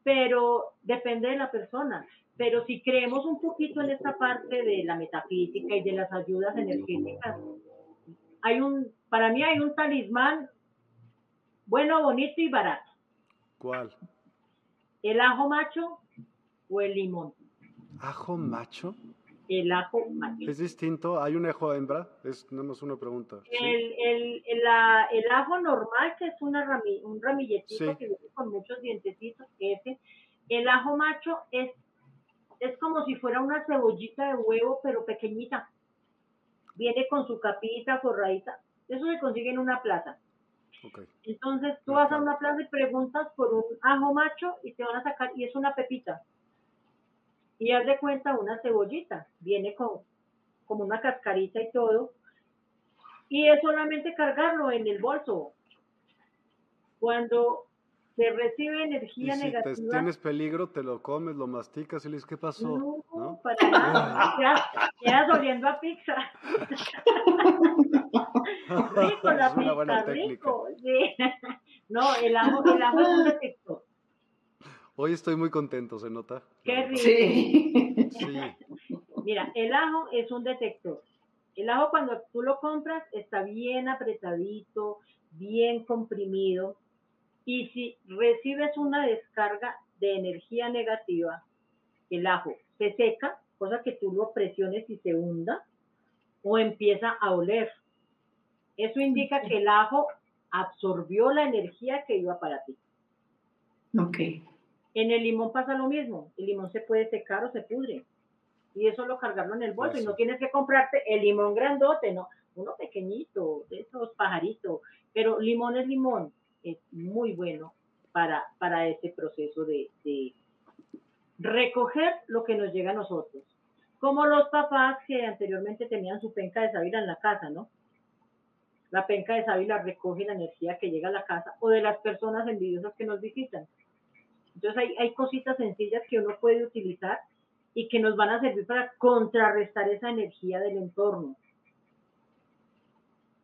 Pero depende de la persona. Pero si creemos un poquito en esta parte de la metafísica y de las ayudas energéticas, hay un, para mí hay un talismán bueno, bonito y barato. ¿Cuál? El ajo macho o el limón. ¿Ajo macho? El ajo. ¿Es distinto? ¿Hay un ajo hembra? Es nada más una pregunta. El, el, el, la, el, ajo normal, que es una rami, un ramilletito que viene con muchos dientecitos, ese. El ajo macho es, es como si fuera una cebollita de huevo, pero pequeñita. Viene con su capita forradita. Eso se consigue en una plaza. Okay. Entonces tú vas a una plaza y preguntas por un ajo macho y te van a sacar, y es una pepita. Y haz de cuenta una cebollita, viene con como una cascarita y todo. Y es solamente cargarlo en el bolso. Cuando se recibe energía y si negativa. Tienes peligro, te lo comes, lo masticas y le dices, ¿qué pasó? No, ¿no? para nada. quedas, quedas oliendo a pizza. rico la pizza, rico. Sí. No, el ajo, el ajo es un detector. Hoy estoy muy contento, ¿se nota? Qué rico. Sí. Sí. Mira, el ajo es un detector. El ajo cuando tú lo compras está bien apretadito, bien comprimido. Y si recibes una descarga de energía negativa, el ajo se seca, cosa que tú lo presiones y se hunda, o empieza a oler. Eso indica que el ajo absorbió la energía que iba para ti. Ok. En el limón pasa lo mismo. El limón se puede secar o se pudre. Y eso lo cargarlo en el bolso. Eso. Y no tienes que comprarte el limón grandote, no. Uno pequeñito, de esos pajaritos. Pero limón es limón. Es muy bueno para, para ese proceso de, de recoger lo que nos llega a nosotros. Como los papás que anteriormente tenían su penca de sábila en la casa, ¿no? La penca de sábila recoge la energía que llega a la casa o de las personas envidiosas que nos visitan. Entonces hay, hay cositas sencillas que uno puede utilizar y que nos van a servir para contrarrestar esa energía del entorno.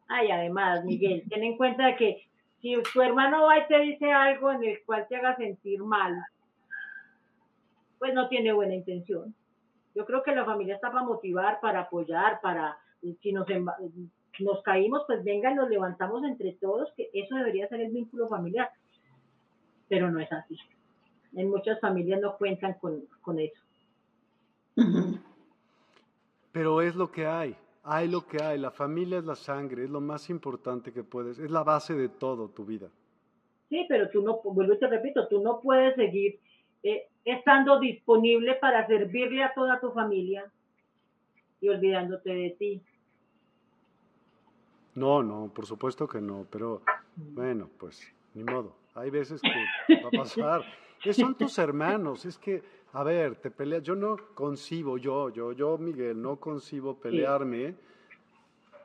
Ay, además, Miguel, ten en cuenta que si tu hermano va y te dice algo en el cual te haga sentir mal, pues no tiene buena intención. Yo creo que la familia está para motivar, para apoyar, para, si nos, nos caímos, pues venga, nos levantamos entre todos, que eso debería ser el vínculo familiar. Pero no es así. En muchas familias no cuentan con, con eso. Pero es lo que hay. Hay lo que hay. La familia es la sangre, es lo más importante que puedes. Es la base de todo tu vida. Sí, pero tú no, vuelvo y te repito, tú no puedes seguir eh, estando disponible para servirle a toda tu familia y olvidándote de ti. No, no, por supuesto que no, pero bueno, pues ni modo. Hay veces que va a pasar. Que son tus hermanos, es que, a ver, te peleas. Yo no concibo, yo, yo, yo, Miguel, no concibo pelearme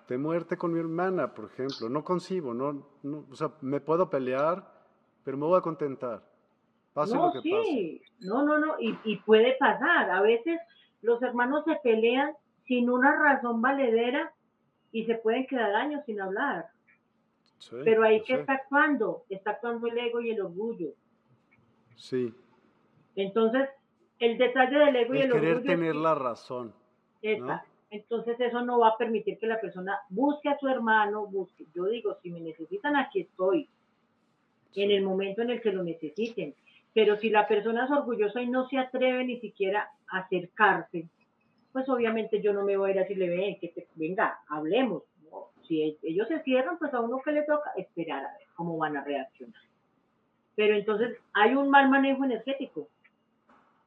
de muerte con mi hermana, por ejemplo. No concibo, no, no, o sea, me puedo pelear, pero me voy a contentar. Pase no, lo que sí, pase. no, no, no, y, y puede pasar. A veces los hermanos se pelean sin una razón valedera y se pueden quedar años sin hablar. Sí, Pero ahí que está actuando, está actuando el ego y el orgullo. Sí, Entonces, el detalle del ego y el el querer orgullo tener la razón. Exacto. Entonces eso no va a permitir que la persona busque a su hermano, busque. Yo digo, si me necesitan, aquí estoy, en el momento en el que lo necesiten. Pero si la persona es orgullosa y no se atreve ni siquiera a acercarse, pues obviamente yo no me voy a ir a decirle, ven, que te, venga, hablemos. No, Si e- ellos se cierran, pues a uno que le toca esperar a ver cómo van a reaccionar. Pero entonces hay un mal manejo energético.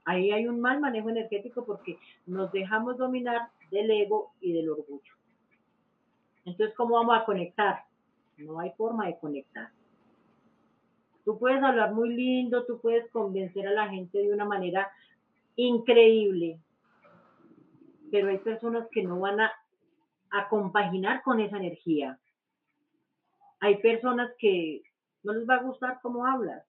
Ahí hay un mal manejo energético porque nos dejamos dominar del ego y del orgullo. Entonces, ¿cómo vamos a conectar? No hay forma de conectar. Tú puedes hablar muy lindo, tú puedes convencer a la gente de una manera increíble, pero hay personas que no van a, a compaginar con esa energía. Hay personas que no les va a gustar cómo hablas.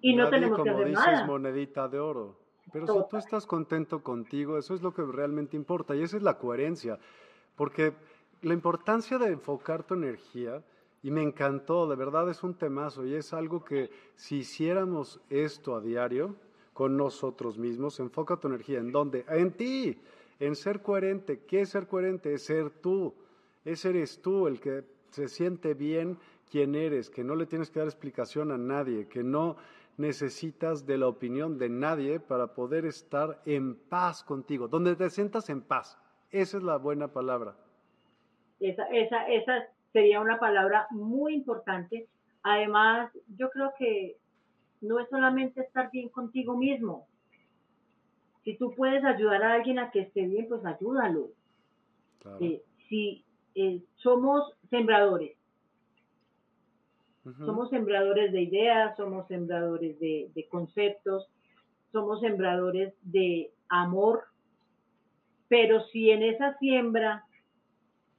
Y no Nadie, tenemos que hacer dices, nada. monedita de oro. Pero si tú estás contento contigo, eso es lo que realmente importa y esa es la coherencia. Porque la importancia de enfocar tu energía, y me encantó, de verdad es un temazo y es algo que si hiciéramos esto a diario con nosotros mismos, enfoca tu energía en dónde? En ti, en ser coherente. ¿Qué es ser coherente? Es ser tú. Ese eres tú el que se siente bien quién eres, que no le tienes que dar explicación a nadie, que no necesitas de la opinión de nadie para poder estar en paz contigo, donde te sientas en paz. Esa es la buena palabra. Esa, esa, esa sería una palabra muy importante. Además, yo creo que no es solamente estar bien contigo mismo. Si tú puedes ayudar a alguien a que esté bien, pues ayúdalo. Eh, si eh, somos sembradores, somos sembradores de ideas, somos sembradores de, conceptos, somos sembradores de amor, pero si en esa siembra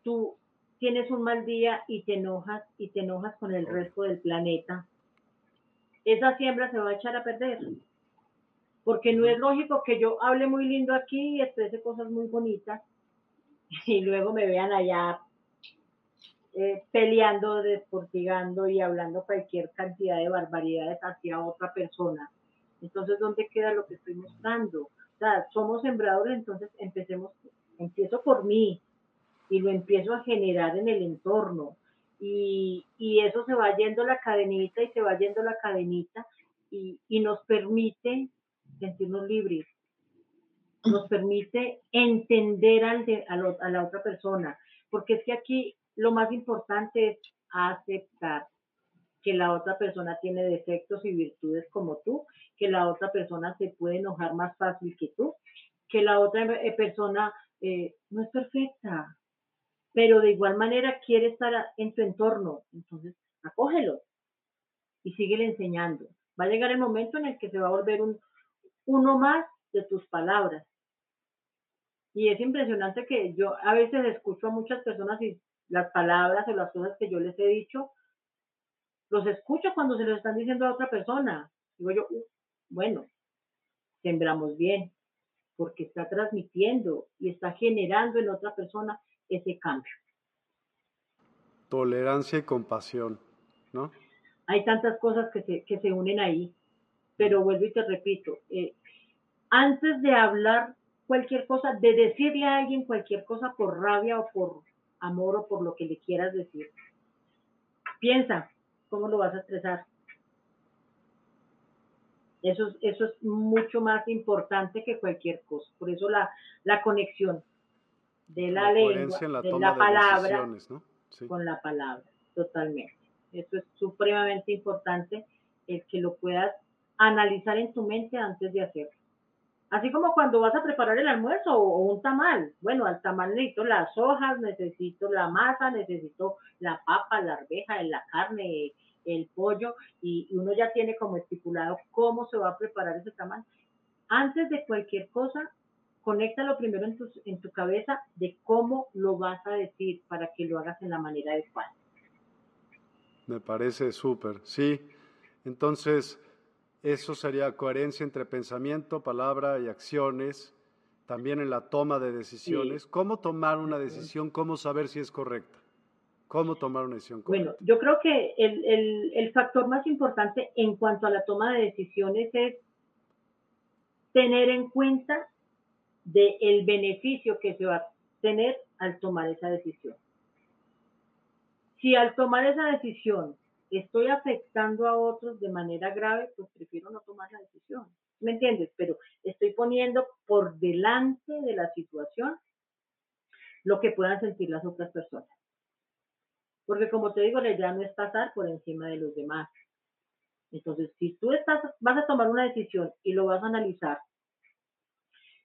tú tienes un mal día y te enojas y te enojas con el resto del planeta, esa siembra se va a echar a perder. Porque no es lógico que yo hable muy lindo aquí y exprese cosas muy bonitas y luego me vean allá eh, peleando, desportigando y hablando cualquier cantidad de barbaridades hacia otra persona. Entonces, ¿dónde queda lo que estoy mostrando? O sea, somos sembradores, entonces empecemos, empiezo por mí y lo empiezo a generar en el entorno. Y, y eso se va yendo la cadenita y se va yendo la cadenita y, y nos permite sentirnos libres, nos permite entender al a la otra persona, porque es que aquí lo más importante es aceptar que la otra persona tiene defectos y virtudes como tú, que la otra persona se puede enojar más fácil que tú, que la otra eh, persona eh, no es perfecta, pero de igual manera quiere estar en tu entorno. Entonces, acógelo y síguele enseñando. Va a llegar el momento en el que se va a volver un, uno más de tus palabras. Y es impresionante que yo a veces escucho a muchas personas y las palabras o las cosas que yo les he dicho, los escucho cuando se los están diciendo a otra persona. Digo yo, bueno, sembramos bien, porque está transmitiendo y está generando en otra persona ese cambio. Tolerancia y compasión, ¿no? Hay tantas cosas que se, que se unen ahí, pero vuelvo y te repito, eh, antes de hablar cualquier cosa, de decirle a alguien cualquier cosa por rabia o por amor o por lo que le quieras decir. Piensa cómo lo vas a expresar. Eso, eso es mucho más importante que cualquier cosa. Por eso la, la conexión de la, lengua, de la palabra, con la palabra, totalmente. Eso es supremamente importante, el que lo puedas analizar en tu mente antes de hacerlo. Así como cuando vas a preparar el almuerzo o, un tamal. Bueno, al tamal necesito las hojas, necesito la masa, necesito la papa, la arveja, la carne, el pollo, y, uno ya tiene como estipulado cómo se va a preparar ese tamal. Antes de cualquier cosa, conéctalo primero en tu, en tu cabeza de cómo lo vas a decir para que lo hagas en la manera adecuada. Me parece súper, sí. Entonces, eso sería coherencia entre pensamiento, palabra y acciones, también en la toma de decisiones. ¿Cómo tomar una decisión? ¿Cómo saber si es correcta? ¿Cómo tomar una decisión correcta? Bueno, yo creo que el, factor más importante en cuanto a la toma de decisiones es tener en cuenta del el beneficio que se va a tener al tomar esa decisión. Si al tomar esa decisión estoy afectando a otros de manera grave, pues prefiero no tomar la decisión. ¿Me entiendes? Pero estoy poniendo por delante de la situación lo que puedan sentir las otras personas. Porque como te digo, idea no es pasar por encima de los demás. Entonces, si tú estás, vas a tomar una decisión y lo vas a analizar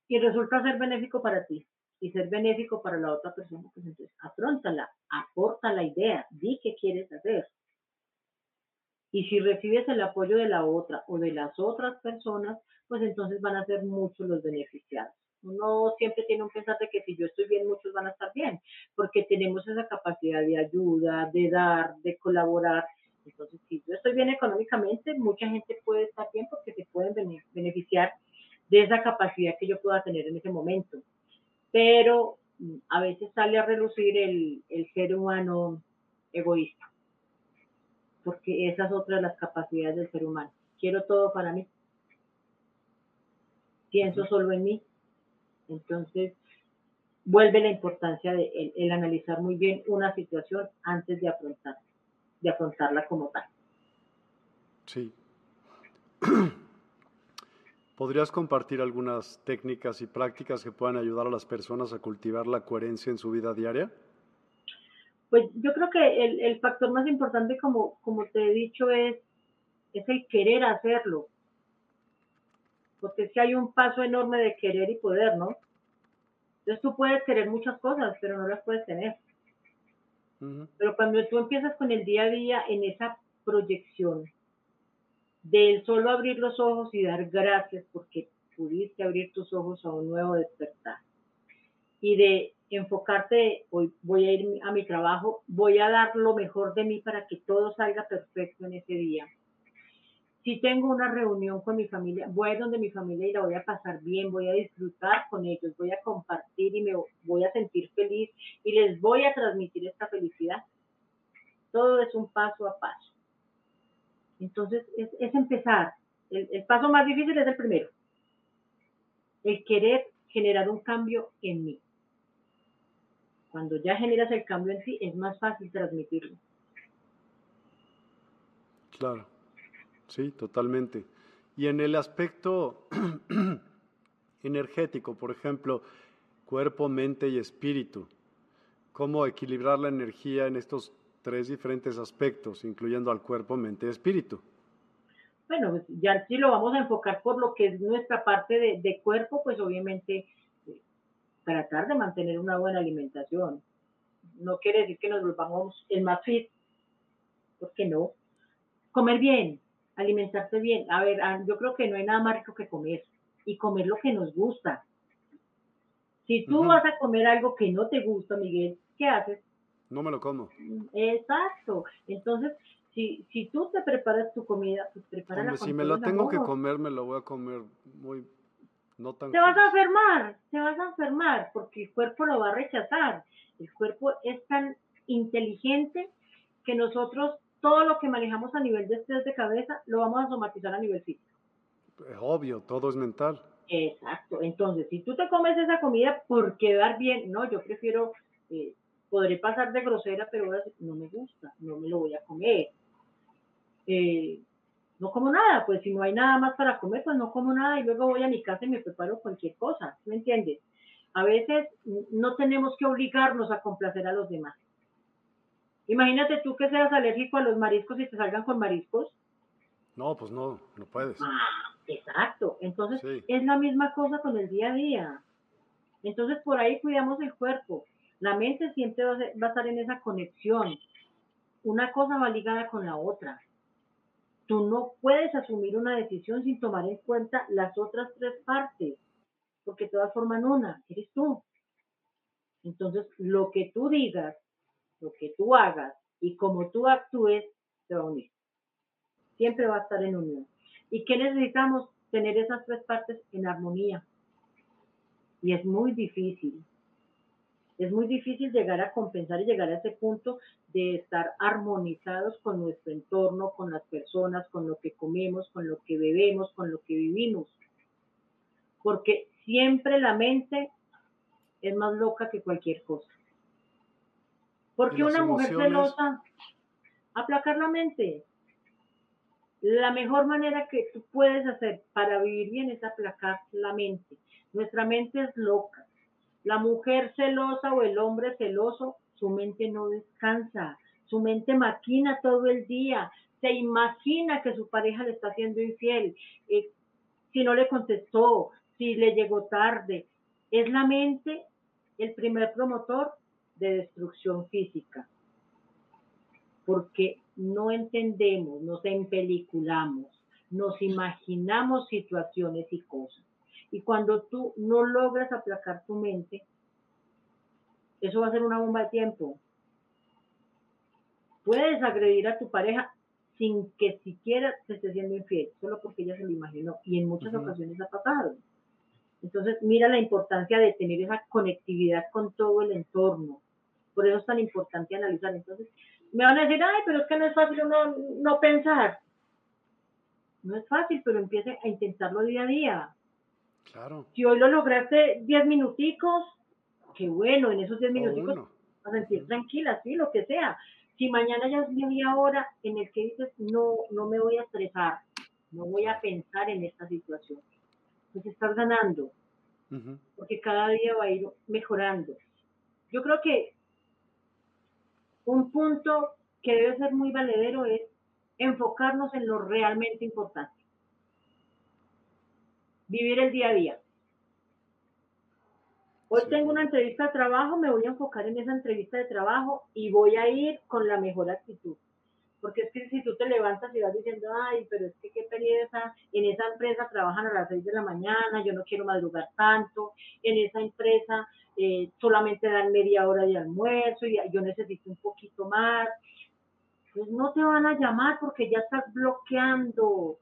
y resulta ser benéfico para ti y ser benéfico para la otra persona, pues entonces afrontala, aporta la idea, di qué quieres hacer. Y si recibes el apoyo de la otra o de las otras personas, pues entonces van a ser muchos los beneficiados. Uno siempre tiene un pensar de que si yo estoy bien, muchos van a estar bien, porque tenemos esa capacidad de ayuda, de dar, de colaborar. Entonces, si yo estoy bien económicamente, mucha gente puede estar bien porque se pueden beneficiar de esa capacidad que yo pueda tener en ese momento. Pero mm, a veces sale a relucir el, el ser humano egoísta porque esa es otra de las capacidades del ser humano. Quiero todo para mí. Pienso solo en mí. Entonces, vuelve la importancia de el, analizar muy bien una situación antes de afrontar, de afrontarla como tal. Sí. ¿Podrías compartir algunas técnicas y prácticas que puedan ayudar a las personas a cultivar la coherencia en su vida diaria? Pues yo creo que el, factor más importante, como, como te he dicho, es, es el querer hacerlo. Porque si hay un paso enorme de querer y poder, ¿no? Entonces tú puedes querer muchas cosas, pero no las puedes tener. Pero cuando tú empiezas con el día a día en esa proyección del solo abrir los ojos y dar gracias porque pudiste abrir tus ojos a un nuevo despertar y de enfocarte, hoy voy a ir a mi trabajo, voy a dar lo mejor de mí para que todo salga perfecto en ese día. Si tengo una reunión con mi familia, voy a ir donde mi familia y la voy a pasar bien, voy a disfrutar con ellos, voy a compartir y me voy a sentir feliz y les voy a transmitir esta felicidad. Todo es un paso a paso. Entonces, es, empezar. El, el paso más difícil es el primero. El querer generar un cambio en mí. Cuando ya generas el cambio en ti, es más fácil transmitirlo. Claro, sí, totalmente. Y en el aspecto energético, por ejemplo, cuerpo, mente y espíritu, ¿cómo equilibrar la energía en estos tres diferentes aspectos, incluyendo al cuerpo, mente y espíritu? Bueno, pues, ya si lo vamos a enfocar por lo que es nuestra parte de, de cuerpo, pues obviamente tratar de mantener una buena alimentación. No quiere decir que nos volvamos el más fit, ¿por qué no? Comer bien, alimentarse bien. A ver, ah, yo creo que no hay nada más rico que comer y comer lo que nos gusta. Si tú vas a comer algo que no te gusta, Miguel, ¿qué haces? No me lo como. Exacto. Entonces, si, si tú te preparas tu comida, pues prepara Si me lo tengo que comer, me lo voy a comer muy te vas a enfermar, te vas a enfermar porque el cuerpo lo va a rechazar. El cuerpo es tan inteligente que nosotros todo lo que manejamos a nivel de estrés de cabeza lo vamos a somatizar a nivel físico. Es obvio, todo es mental. Exacto. Entonces, si tú te comes esa comida por quedar bien, no, yo prefiero, eh, podré pasar de grosera, pero no me gusta, no me lo voy a comer. Eh, no como nada, pues si no hay nada más para comer, pues no como nada y luego voy a mi casa y me preparo cualquier cosa, ¿me entiendes? A veces no tenemos que obligarnos a complacer a los demás. Imagínate tú que seas alérgico a los mariscos y te salgan con mariscos. No, pues no, no puedes. Ah, exacto. Entonces es la misma cosa con el día a día. Entonces por ahí cuidamos el cuerpo. La mente siempre va a estar en esa conexión. Una cosa va ligada con la otra. Tú no puedes asumir una decisión sin tomar en cuenta las otras tres partes, porque todas forman una, eres tú. Entonces, lo que tú digas, lo que tú hagas y como tú actúes, se va a unir. Siempre va a estar en unión. ¿Y qué necesitamos? Tener esas tres partes en armonía. Y es muy difícil. Es muy difícil llegar a compensar y llegar a ese punto de estar armonizados con nuestro entorno, con las personas, con lo que comemos, con lo que bebemos, con lo que vivimos. Porque siempre la mente es más loca que cualquier cosa. Porque una mujer celosa, aplacar la mente. La mejor manera que tú puedes hacer para vivir bien es aplacar la mente. Nuestra mente es loca. La mujer celosa o el hombre celoso, su mente no descansa, su mente maquina todo el día, se imagina que su pareja le está haciendo infiel, eh, si no le contestó, si le llegó tarde. Es la mente el primer promotor de destrucción física, porque no entendemos, nos empeliculamos, nos imaginamos situaciones y cosas. Y cuando tú no logras aplacar tu mente, eso va a ser una bomba de tiempo. Puedes agredir a tu pareja sin que siquiera te esté siendo infiel, solo porque ella se lo imaginó. Y en muchas ocasiones ha pasado. Entonces, mira la importancia de tener esa conectividad con todo el entorno. Por eso es tan importante analizar. Entonces, me van a decir, ay, pero es que no es fácil no, no pensar. No es fácil, pero empiece a intentarlo día a día. Claro. Si hoy lo lograste 10 minuticos, qué bueno, en esos 10 minuticos a sentir tranquila, sí, lo que sea. Si mañana ya es media hora en el que dices, no, no me voy a estresar, no voy a pensar en esta situación. Pues estás ganando, porque cada día va a ir mejorando. Yo creo que un punto que debe ser muy valedero es enfocarnos en lo realmente importante. Vivir el día a día. Hoy tengo una entrevista de trabajo, me voy a enfocar en esa entrevista de trabajo y voy a ir con la mejor actitud. Porque es que si tú te levantas y vas diciendo, ay, pero es que qué pereza, en esa empresa trabajan a las 6 de la mañana, yo no quiero madrugar tanto, en esa empresa eh, solamente dan media hora de almuerzo y yo necesito un poquito más. Pues no te van a llamar porque ya estás bloqueando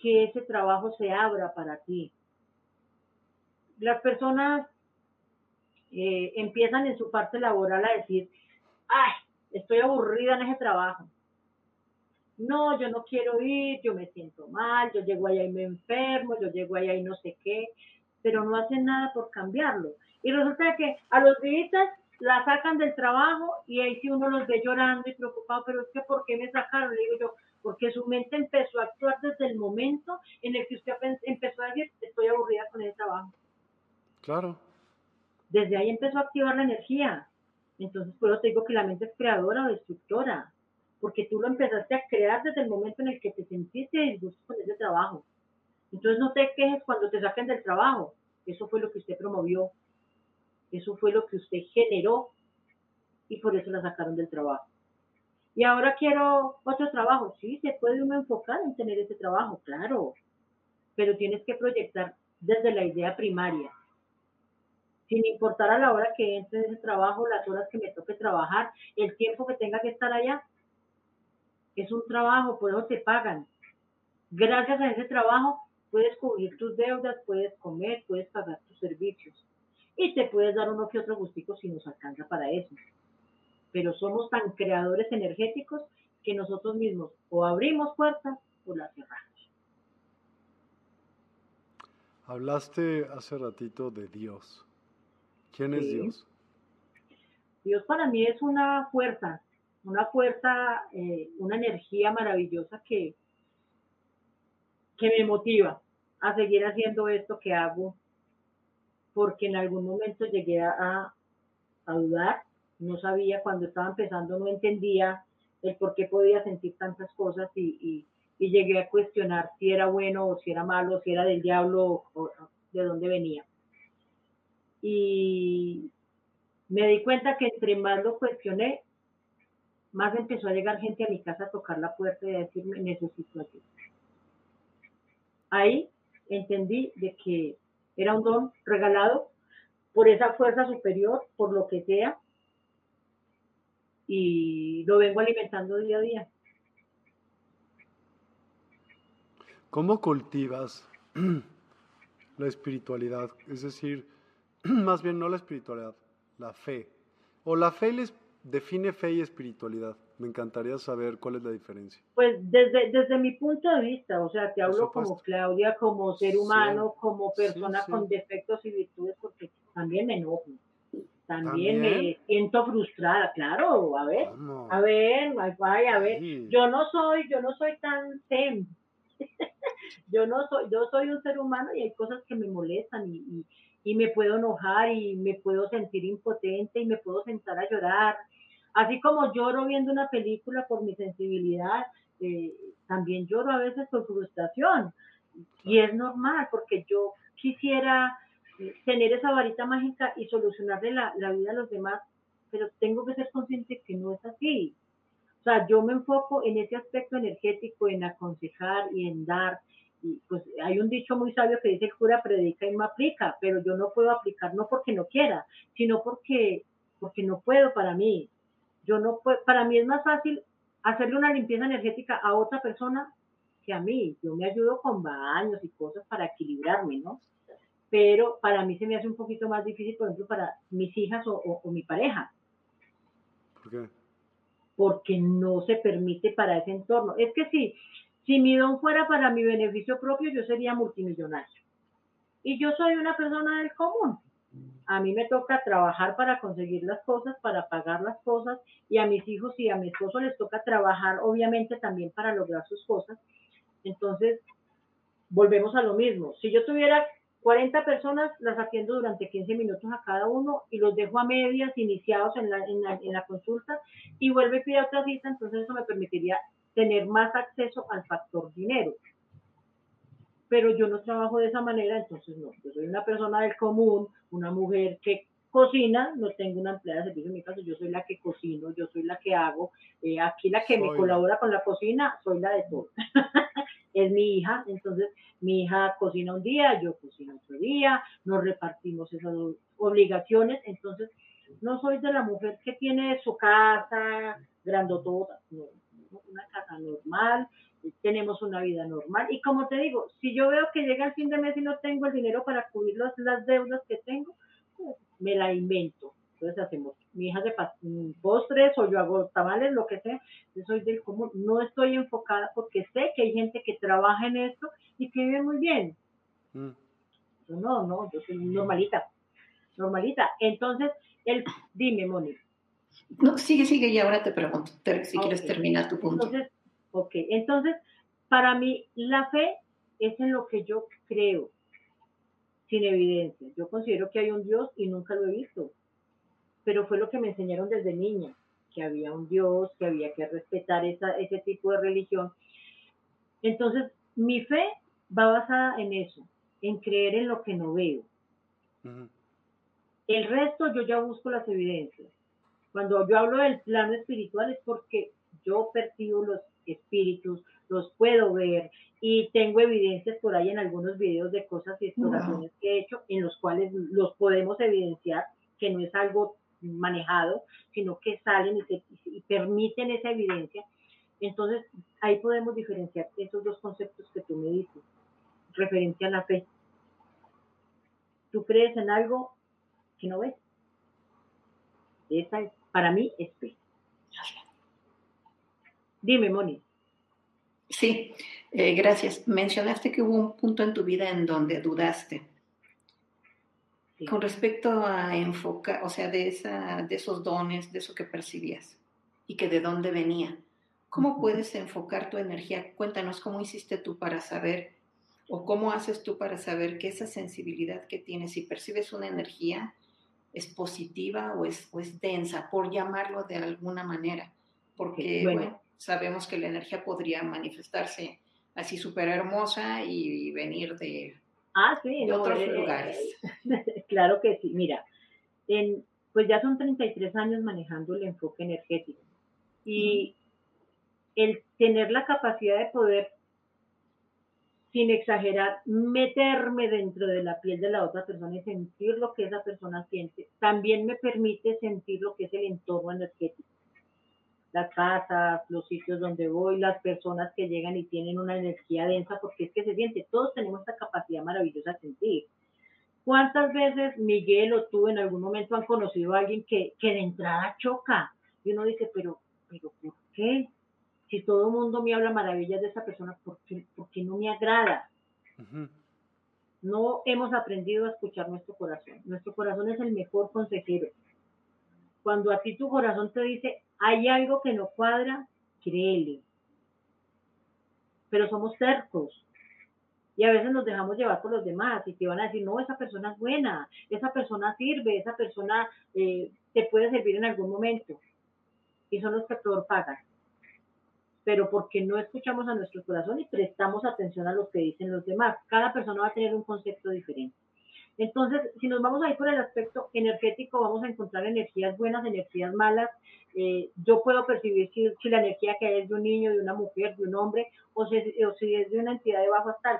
que ese trabajo se abra para ti. Las personas eh, empiezan en su parte laboral a decir, ay, estoy aburrida en ese trabajo no, yo no quiero ir, yo me siento mal, yo llego allá y me enfermo, yo llego allá y no sé qué, pero no hacen nada por cambiarlo. Y resulta que a los días la sacan del trabajo y ahí sí uno los ve llorando y preocupado, pero es que ¿por qué me sacaron? Le digo yo, porque su mente empezó a actuar desde el momento en el que usted empezó a decir, estoy aburrida con el trabajo. Claro. Desde ahí empezó a activar la energía. Entonces, por eso te digo que la mente es creadora o destructora porque tú lo empezaste a crear desde el momento en el que te sentiste disgusto con ese trabajo. Entonces no te quejes cuando te saquen del trabajo. Eso fue lo que usted promovió. Eso fue lo que usted generó y por eso la sacaron del trabajo. Y ahora quiero otro trabajo. Sí, se puede uno enfocar en tener ese trabajo, claro. Pero tienes que proyectar desde la idea primaria. Sin importar a la hora que entre en ese trabajo, las horas que me toque trabajar, el tiempo que tenga que estar allá, es un trabajo, por eso te pagan. Gracias a ese trabajo puedes cubrir tus deudas, puedes comer, puedes pagar tus servicios y te puedes dar uno que otro gustico si nos alcanza para eso. Pero somos tan creadores energéticos que nosotros mismos o abrimos puertas o las cerramos. Hablaste hace ratito de Dios. ¿Quién es Dios? Dios para mí es una fuerza, una fuerza, eh, una energía maravillosa que, que me motiva a seguir haciendo esto que hago, porque en algún momento llegué a, a dudar, no sabía, cuando estaba empezando no entendía el por qué podía sentir tantas cosas y, y, llegué a cuestionar si era bueno o si era malo, si era del diablo o de dónde venía. Y me di cuenta que entre más lo cuestioné, más empezó a llegar gente a mi casa a tocar la puerta y a decirme, necesito ayuda. Ahí entendí de que era un don regalado por esa fuerza superior, por lo que sea, y lo vengo alimentando día a día. ¿Cómo cultivas la espiritualidad? Es decir, más bien no la espiritualidad, la fe. O la fe la define fe y espiritualidad. Me encantaría saber cuál es la diferencia. Pues desde, desde mi punto de vista, o sea, te hablo como Claudia, como ser humano, como persona con defectos y virtudes, porque también me enojo. También, me siento frustrada, claro, a ver, a ver, a ver, yo no soy, yo no soy tan zen, yo no soy, yo soy un ser humano y hay cosas que me molestan y, y me puedo enojar y me puedo sentir impotente y me puedo sentar a llorar. Así como lloro viendo una película por mi sensibilidad, eh, también lloro a veces por frustración. Y es normal, porque yo quisiera tener esa varita mágica y solucionarle la, la vida a los demás, pero tengo que ser consciente que no es así. O sea, yo me enfoco en ese aspecto energético, en aconsejar y en dar. Y pues hay un dicho muy sabio que dice el cura predica y no aplica, pero yo no puedo aplicar no porque no quiera, sino porque, porque no puedo para mí. Yo no para mí es más fácil hacerle una limpieza energética a otra persona que a mí. Yo me ayudo con baños y cosas para equilibrarme, ¿no? Pero para mí se me hace un poquito más difícil, por ejemplo, para mis hijas o, mi pareja. ¿Por qué? Porque no se permite para ese entorno. Es que si, si mi don fuera para mi beneficio propio, yo sería multimillonario. Y yo soy una persona del común a mí me toca trabajar para conseguir las cosas, para pagar las cosas, y a mis hijos y a mi esposo les toca trabajar, obviamente, también para lograr sus cosas. Entonces, volvemos a lo mismo. Si yo tuviera 40 personas, las atiendo durante 15 minutos a cada uno y los dejo a medias, iniciados en la, en la, en la consulta y vuelve y pide otra cita, entonces eso me permitiría tener más acceso al factor dinero. Pero yo no trabajo de esa manera, entonces no, yo soy una persona del común, una mujer que cocina, no tengo una empleada de servicio en mi caso, yo soy la que cocino, yo soy la que hago, eh, aquí la que me colabora con la cocina, soy la de todo. es mi hija, entonces mi hija cocina un día, yo cocino otro día, nos repartimos esas obligaciones, entonces no soy de la mujer que tiene su casa grandotota, no, una casa normal, tenemos una vida normal. Y como te digo, si yo veo que llega el fin de mes y no tengo el dinero para cubrir las deudas que tengo, pues, me la invento. Entonces hacemos, mi hija de postres o yo hago tamales, lo que sea. Yo soy del común, no estoy enfocada porque sé que hay gente que trabaja en esto y que vive muy bien. Mm. no, no, yo soy normalita, normalita. Entonces, el, dime, Moni. No, sigue, sigue y ahora te pregunto si quieres terminar tu punto. Entonces, ok, entonces, para mí la fe es en lo que yo creo, sin evidencia. Yo considero que hay un Dios y nunca lo he visto, pero fue lo que me enseñaron desde niña, que había un Dios, que había que respetar esa, ese tipo de religión. Entonces, mi fe va basada en eso, en creer en lo que no veo. El resto yo ya busco las evidencias. Cuando yo hablo del plano espiritual es porque yo percibo los espíritus, los puedo ver y tengo evidencias por ahí en algunos videos de cosas y exploraciones que he hecho en los cuales los podemos evidenciar, que no es algo manejado, sino que salen y, permiten esa evidencia. Entonces, ahí podemos diferenciar esos dos conceptos que tú me dices, referencia a la fe. Tú crees en algo que no ves. Esa es para mí es fe. Dime, Moni. Sí, eh, gracias. Mencionaste que hubo un punto en tu vida en donde dudaste. Con respecto a enfocar, o sea, de, esa, de esos dones, de eso que percibías y que de dónde venía. ¿Cómo puedes enfocar tu energía? Cuéntanos cómo hiciste tú para saber o cómo haces tú para saber que esa sensibilidad que tienes, si percibes una energía, es positiva o es, densa, por llamarlo de alguna manera, porque bueno. sabemos que la energía podría manifestarse así súper hermosa y, venir de, ah, sí, otros eh, lugares. claro que sí, mira, en, pues ya son 33 años manejando el enfoque energético y el tener la capacidad de poder sin exagerar, meterme dentro de la piel de la otra persona y sentir lo que esa persona siente, también me permite sentir lo que es el entorno energético. Las casas, los sitios donde voy, las personas que llegan y tienen una energía densa, porque es que se siente, todos tenemos esta capacidad maravillosa de sentir. ¿Cuántas veces Miguel o tú en algún momento han conocido a alguien que, que de entrada choca? Y uno dice, pero, pero ¿por qué? si todo el mundo me habla maravillas de esa persona, ¿por qué, no me agrada? No hemos aprendido a escuchar nuestro corazón. Nuestro corazón es el mejor consejero. Cuando a ti tu corazón te dice, hay algo que no cuadra, créele. Pero somos tercos. Y a veces nos dejamos llevar por los demás y te van a decir, no, esa persona es buena, esa persona sirve, esa persona eh, te puede servir en algún momento. Y son los que peor pagan pero porque no escuchamos a nuestro corazón y prestamos atención a lo que dicen los demás. Cada persona va a tener un concepto diferente. Entonces, si nos vamos a ir por el aspecto energético, vamos a encontrar energías buenas, energías malas. Eh, yo puedo percibir si, si, la energía que hay es de un niño, de una mujer, de un hombre, o si, o si es de una entidad de bajo astral.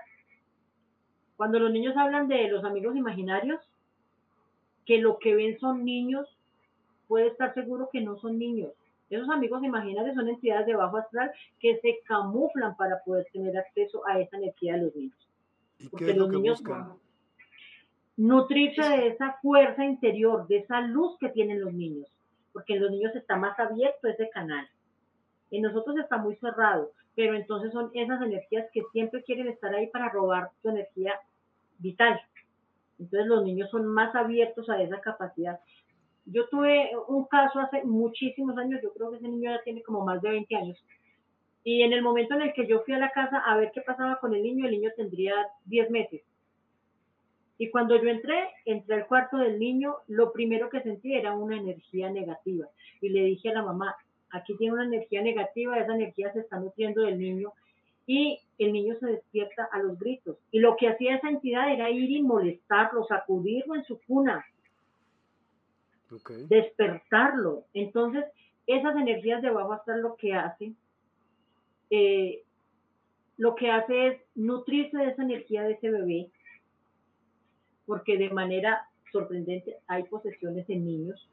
Cuando los niños hablan de los amigos imaginarios, que lo que ven son niños, puede estar seguro que no son niños esos amigos imaginarios son entidades de bajo astral que se camuflan para poder tener acceso a esa energía de los niños. ¿Y Porque qué es lo los que niños buscan? Nutrirse de esa fuerza interior, de esa luz que tienen los niños. Porque en los niños está más abierto ese canal. En nosotros está muy cerrado, pero entonces son esas energías que siempre quieren estar ahí para robar tu energía vital. Entonces los niños son más abiertos a esa capacidad. Yo tuve un caso hace muchísimos años, yo creo que ese niño ya tiene como más de 20 años, Y en el momento en el que yo fui a la casa a ver qué pasaba con el niño, el niño tendría 10 meses. Y cuando yo entré, entré al cuarto del niño, lo primero que sentí era una energía negativa. Y le dije a la mamá, aquí tiene una energía negativa, esa energía se está nutriendo del niño y el niño se despierta a los gritos. Y lo que hacía esa entidad era ir y molestarlo, sacudirlo en su cuna, despertarlo. Entonces, esas energías de bajo astral lo que hacen, eh, lo que hace es nutrirse de esa energía de ese bebé, porque de manera sorprendente hay posesiones en niños.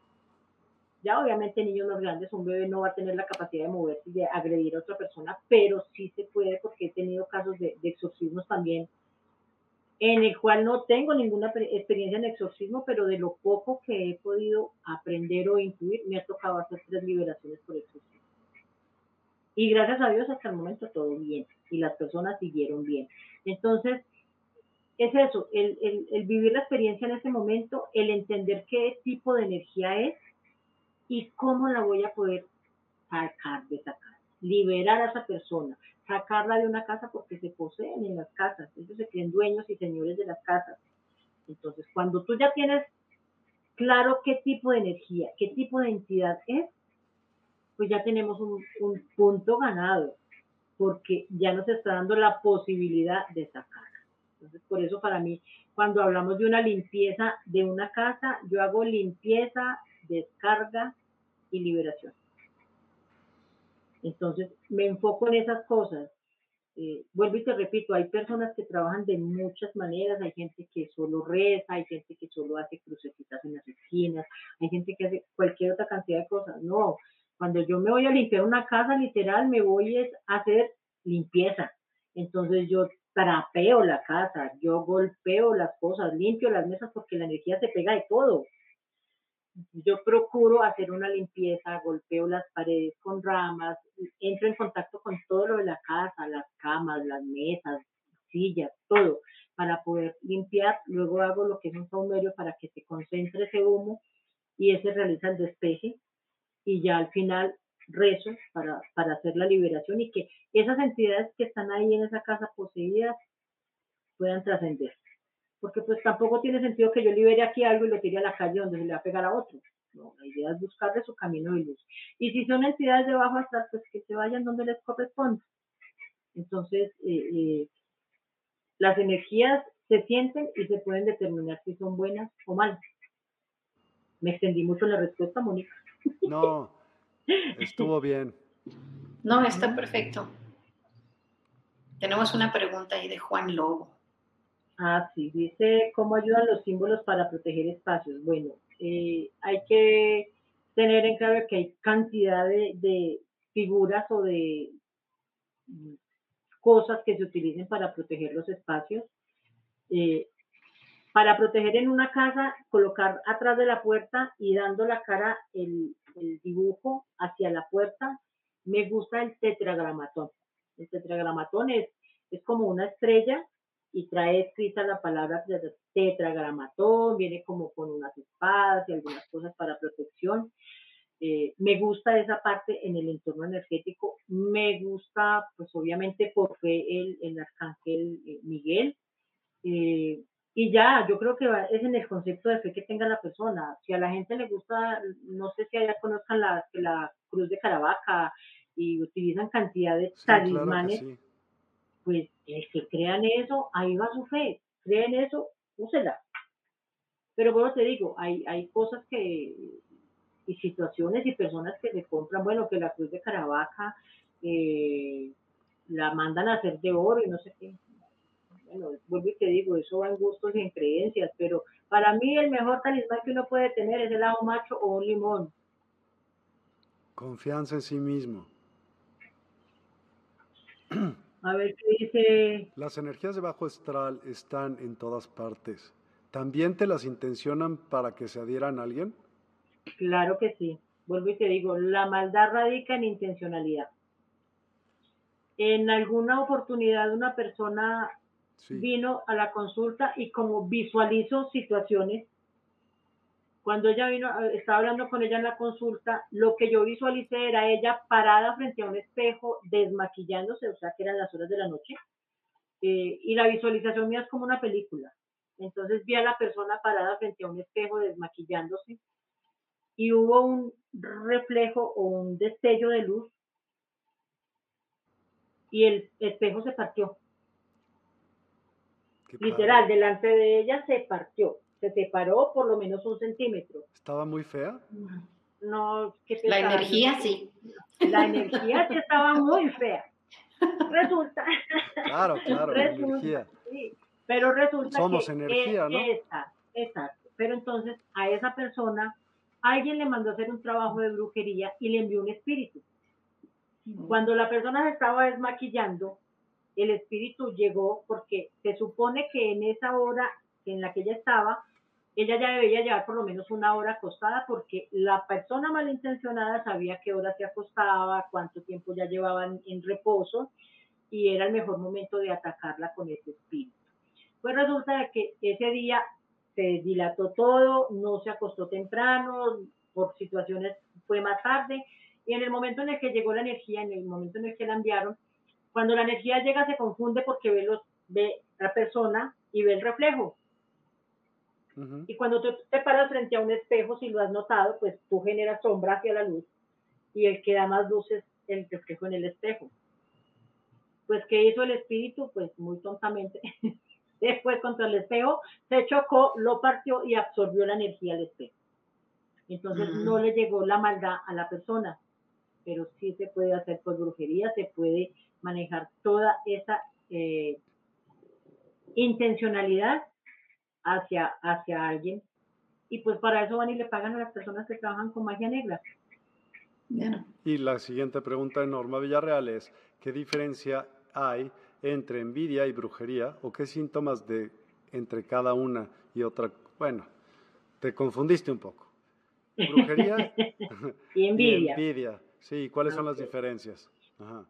Ya obviamente niños más grandes, un bebé no va a tener la capacidad de moverse y de agredir a otra persona, pero sí se puede porque he tenido casos de, de exorcismos también en el cual no tengo ninguna experiencia en exorcismo, pero de lo poco que he podido aprender o intuir, me ha tocado hacer tres liberaciones por exorcismo. Y gracias a Dios hasta el momento todo bien y las personas siguieron bien. Entonces, es eso, el, el, vivir la experiencia en ese momento, el entender qué tipo de energía es y cómo la voy a poder sacar de esa casa, liberar a esa persona, sacarla de una casa porque se poseen en las casas, ellos se creen dueños y señores de las casas. Entonces, cuando tú ya tienes claro qué tipo de energía, qué tipo de entidad es, pues ya tenemos un, un punto ganado, porque ya nos está dando la posibilidad de sacar. Entonces, por eso para mí, cuando hablamos de una limpieza de una casa, yo hago limpieza, descarga y liberación. Entonces, me enfoco en esas cosas. Eh, vuelvo y te repito, hay personas que trabajan de muchas maneras, hay gente que solo reza, hay gente que solo hace crucecitas en las esquinas, hay gente que hace cualquier otra cantidad de cosas. No, cuando yo me voy a limpiar una casa, literal, me voy a hacer limpieza. Entonces yo trapeo la casa, yo golpeo las cosas, limpio las mesas porque la energía se pega de todo yo procuro hacer una limpieza, golpeo las paredes con ramas, entro en contacto con todo lo de la casa, las camas, las mesas, sillas, todo, para poder limpiar. Luego hago lo que es un saumerio para que se concentre ese humo y ese realiza el despeje. Y ya al final rezo para, para hacer la liberación y que esas entidades que están ahí en esa casa poseídas puedan trascender porque pues tampoco tiene sentido que yo libere aquí algo y lo tire a la calle donde se le va a pegar a otro. No, la idea es buscarle su camino de luz. Y si son entidades de bajo astral, pues que se vayan donde les corresponde. Entonces, eh, eh, las energías se sienten y se pueden determinar si son buenas o malas. Me extendí mucho la respuesta, Mónica. No, estuvo bien. No, está perfecto. Tenemos una pregunta ahí de Juan Lobo. Ah, sí, dice cómo ayudan los símbolos para proteger espacios. Bueno, eh, hay que tener en claro que hay cantidad de, figuras o de cosas que se utilicen para proteger los espacios. Eh, para proteger en una casa, colocar atrás de la puerta y dando la cara el, el dibujo hacia la puerta. Me gusta el tetragramatón. El tetragramatón es, es como una estrella y trae escrita la palabra tetragramatón, viene como con unas espadas y algunas cosas para protección. Eh, me gusta esa parte en el entorno energético, me gusta pues obviamente por fe el, el arcángel eh, Miguel. Eh, y ya, yo creo que es en el concepto de fe que tenga la persona. Si a la gente le gusta, no sé si allá conozcan la, la cruz de Caravaca y utilizan cantidad de talismanes pues el que crean eso, ahí va su fe, creen eso, úsela. Pero bueno, te digo, hay, hay cosas que, y situaciones y personas que se compran, bueno, que la cruz de Caravaca eh, la mandan a hacer de oro y no sé qué. Bueno, vuelvo y te digo, eso va en gustos y en creencias, pero para mí el mejor talismán que uno puede tener es el ajo macho o un limón. Confianza en sí mismo. A ver qué dice. Las energías de bajo astral están en todas partes. ¿También te las intencionan para que se adhieran a alguien? Claro que sí. Vuelvo y te digo, la maldad radica en intencionalidad. En alguna oportunidad una persona vino a la consulta y como visualizo situaciones, Cuando ella vino, estaba hablando con ella en la consulta, lo que yo visualicé era ella parada frente a un espejo, desmaquillándose, o sea que eran las horas de la noche, eh, y la visualización mía es como una película. Entonces vi a la persona parada frente a un espejo, desmaquillándose, y hubo un reflejo o un destello de luz, y el espejo se partió. Literal, delante de ella se partió se separó por lo menos un centímetro. ¿Estaba muy fea? No, que La energía sí. La energía sí estaba muy fea. Resulta. Claro, claro, la energía. Sí, pero resulta Somos que energía, ¿no? exacto. Pero entonces a esa persona alguien le mandó a hacer un trabajo de brujería y le envió un espíritu. Cuando la persona se estaba desmaquillando, el espíritu llegó porque se supone que en esa hora en la que ella estaba, ella ya debía llevar por lo menos una hora acostada porque la persona malintencionada sabía qué hora se acostaba, cuánto tiempo ya llevaban en reposo y era el mejor momento de atacarla con ese espíritu. Pues resulta que ese día se dilató todo, no se acostó temprano, por situaciones fue más tarde, y en el momento en el que llegó la energía, en el momento en el que la enviaron, cuando la energía llega se confunde porque ve, los, ve la persona y ve el reflejo. Y cuando tú te paras frente a un espejo, si lo has notado, pues tú generas sombra hacia la luz y el que da más luz es el reflejo en el espejo. Pues, ¿qué hizo el espíritu? Pues muy tontamente. Después contra el espejo se chocó, lo partió y absorbió la energía del espejo. Entonces no le llegó la maldad a la persona, pero sí se puede hacer por brujería, se puede manejar toda esa eh, intencionalidad hacia, hacia alguien. Y pues para eso van y le pagan a las personas que trabajan con magia negra. Y la siguiente pregunta de Norma Villarreal es, ¿qué diferencia hay entre envidia y brujería o qué síntomas de entre cada una y otra? Bueno, te confundiste un poco. Brujería y envidia. envidia. Sí, ¿cuáles son las diferencias?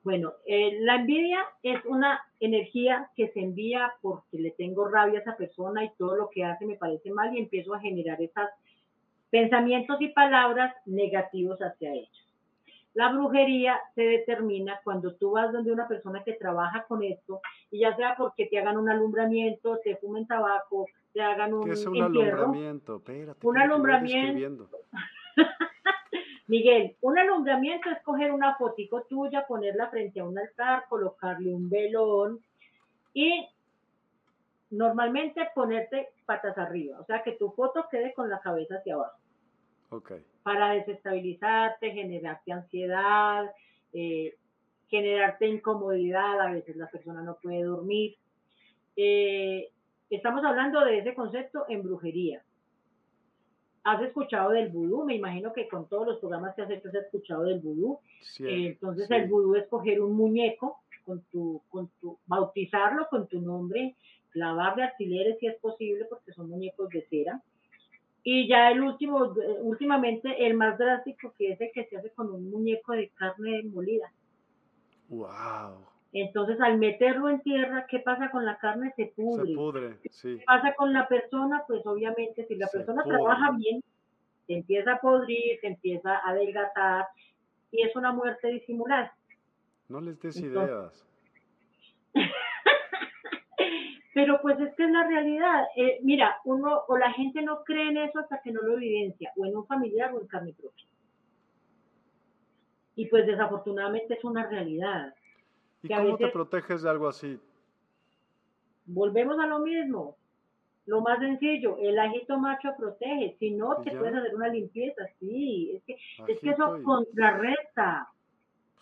Bueno, eh, la envidia es una energía que se envía porque le tengo rabia a esa persona y todo lo que hace me parece mal y empiezo a generar esos pensamientos y palabras negativos hacia ellos. La brujería se determina cuando tú vas donde una persona que trabaja con esto y ya sea porque te hagan un alumbramiento, te fumen tabaco, te hagan un ¿Qué es un alumbramiento? Espérate, un alumbramiento. Miguel, un alumbramiento es coger una fotico tuya, ponerla frente a un altar, colocarle un velón y normalmente ponerte patas arriba, o sea que tu foto quede con la cabeza hacia abajo. Okay. Para desestabilizarte, generarte ansiedad, eh, generarte incomodidad, a veces la persona no puede dormir. Eh, estamos hablando de ese concepto en brujería has escuchado del vudú, me imagino que con todos los programas que has hecho has escuchado del vudú. Eh, entonces el vudú es coger un muñeco, con tu, con tu, bautizarlo con tu nombre, clavarle alfileres si es posible, porque son muñecos de cera. Y ya el último, últimamente el más drástico que es el que se hace con un muñeco de carne molida. Wow. Entonces, al meterlo en tierra, ¿qué pasa con la carne? Se pudre. Se pudre, sí. ¿Qué pasa con la persona? Pues obviamente, si la persona trabaja bien, se empieza a podrir, se empieza a adelgazar y es una muerte disimulada. No les des ideas. Pero pues es que es la realidad. Eh, mira, uno o la gente no cree en eso hasta que no lo evidencia, o en un familiar o en carne propia. Y pues desafortunadamente es una realidad. ¿Y cómo te proteges de algo así? Volvemos a lo mismo. Lo más sencillo, el ajito macho protege. Si no, te puedes hacer una limpieza. Sí, es que, es que eso contrarresta.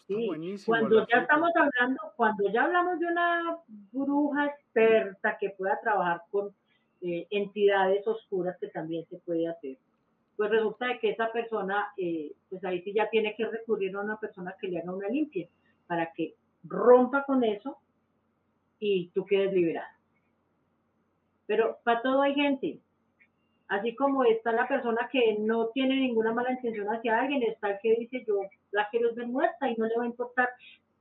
Sí. Cuando ya estamos hablando, cuando ya hablamos de una bruja experta que pueda trabajar con eh, entidades oscuras que también se puede hacer, pues resulta de que esa persona, eh, pues ahí sí ya tiene que recurrir a una persona que le haga una limpia para que rompa con eso y tú quedes liberado. Pero para todo hay gente. Así como está la persona que no tiene ninguna mala intención hacia alguien, está el que dice yo la quiero ver muerta y no le va a importar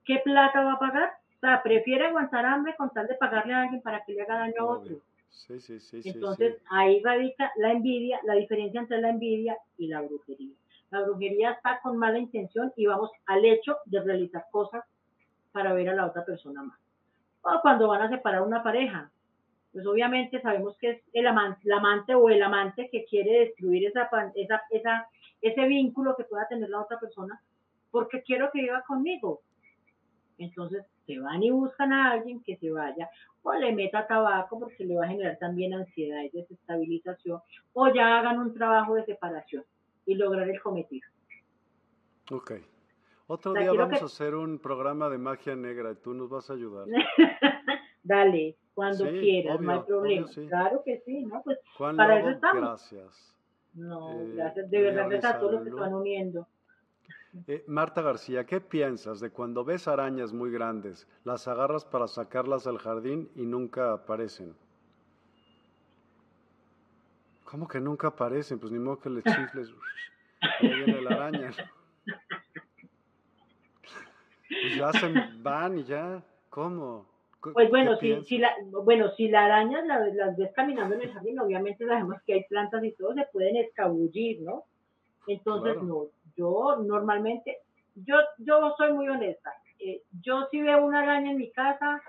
qué plata va a pagar. O sea, prefiere aguantar hambre con tal de pagarle a alguien para que le haga daño a otro. Sí, sí, sí. Entonces ahí radica la envidia, la diferencia entre la envidia y la brujería. La brujería está con mala intención y vamos al hecho de realizar cosas para ver a la otra persona más. O cuando van a separar una pareja, pues obviamente sabemos que es el amante, amante o el amante que quiere destruir esa, esa, esa, ese vínculo que pueda tener la otra persona porque quiero que viva conmigo. Entonces se van y buscan a alguien que se vaya o le meta tabaco porque le va a generar también ansiedad y desestabilización o ya hagan un trabajo de separación y lograr el cometido. Ok. Otro día vamos a hacer un programa de magia negra y tú nos vas a ayudar. Dale, cuando quieras, no hay problema. Claro que sí, ¿no? Pues para eso estamos. Gracias. No, eh, gracias. De verdad, gracias a todos los que están uniendo. Eh, Marta García, ¿qué piensas de cuando ves arañas muy grandes, las agarras para sacarlas al jardín y nunca aparecen? ¿Cómo que nunca aparecen? Pues ni modo que le chifles. Ahí viene la araña. Pues ya se van y ya. ¿Cómo? Pues bueno, si, si la, bueno, si la araña las ves caminando en el jardín, obviamente sabemos que hay plantas y todo, se pueden escabullir, ¿no? Entonces, no, yo normalmente, yo, yo soy muy honesta. Eh, yo si veo una araña en mi casa,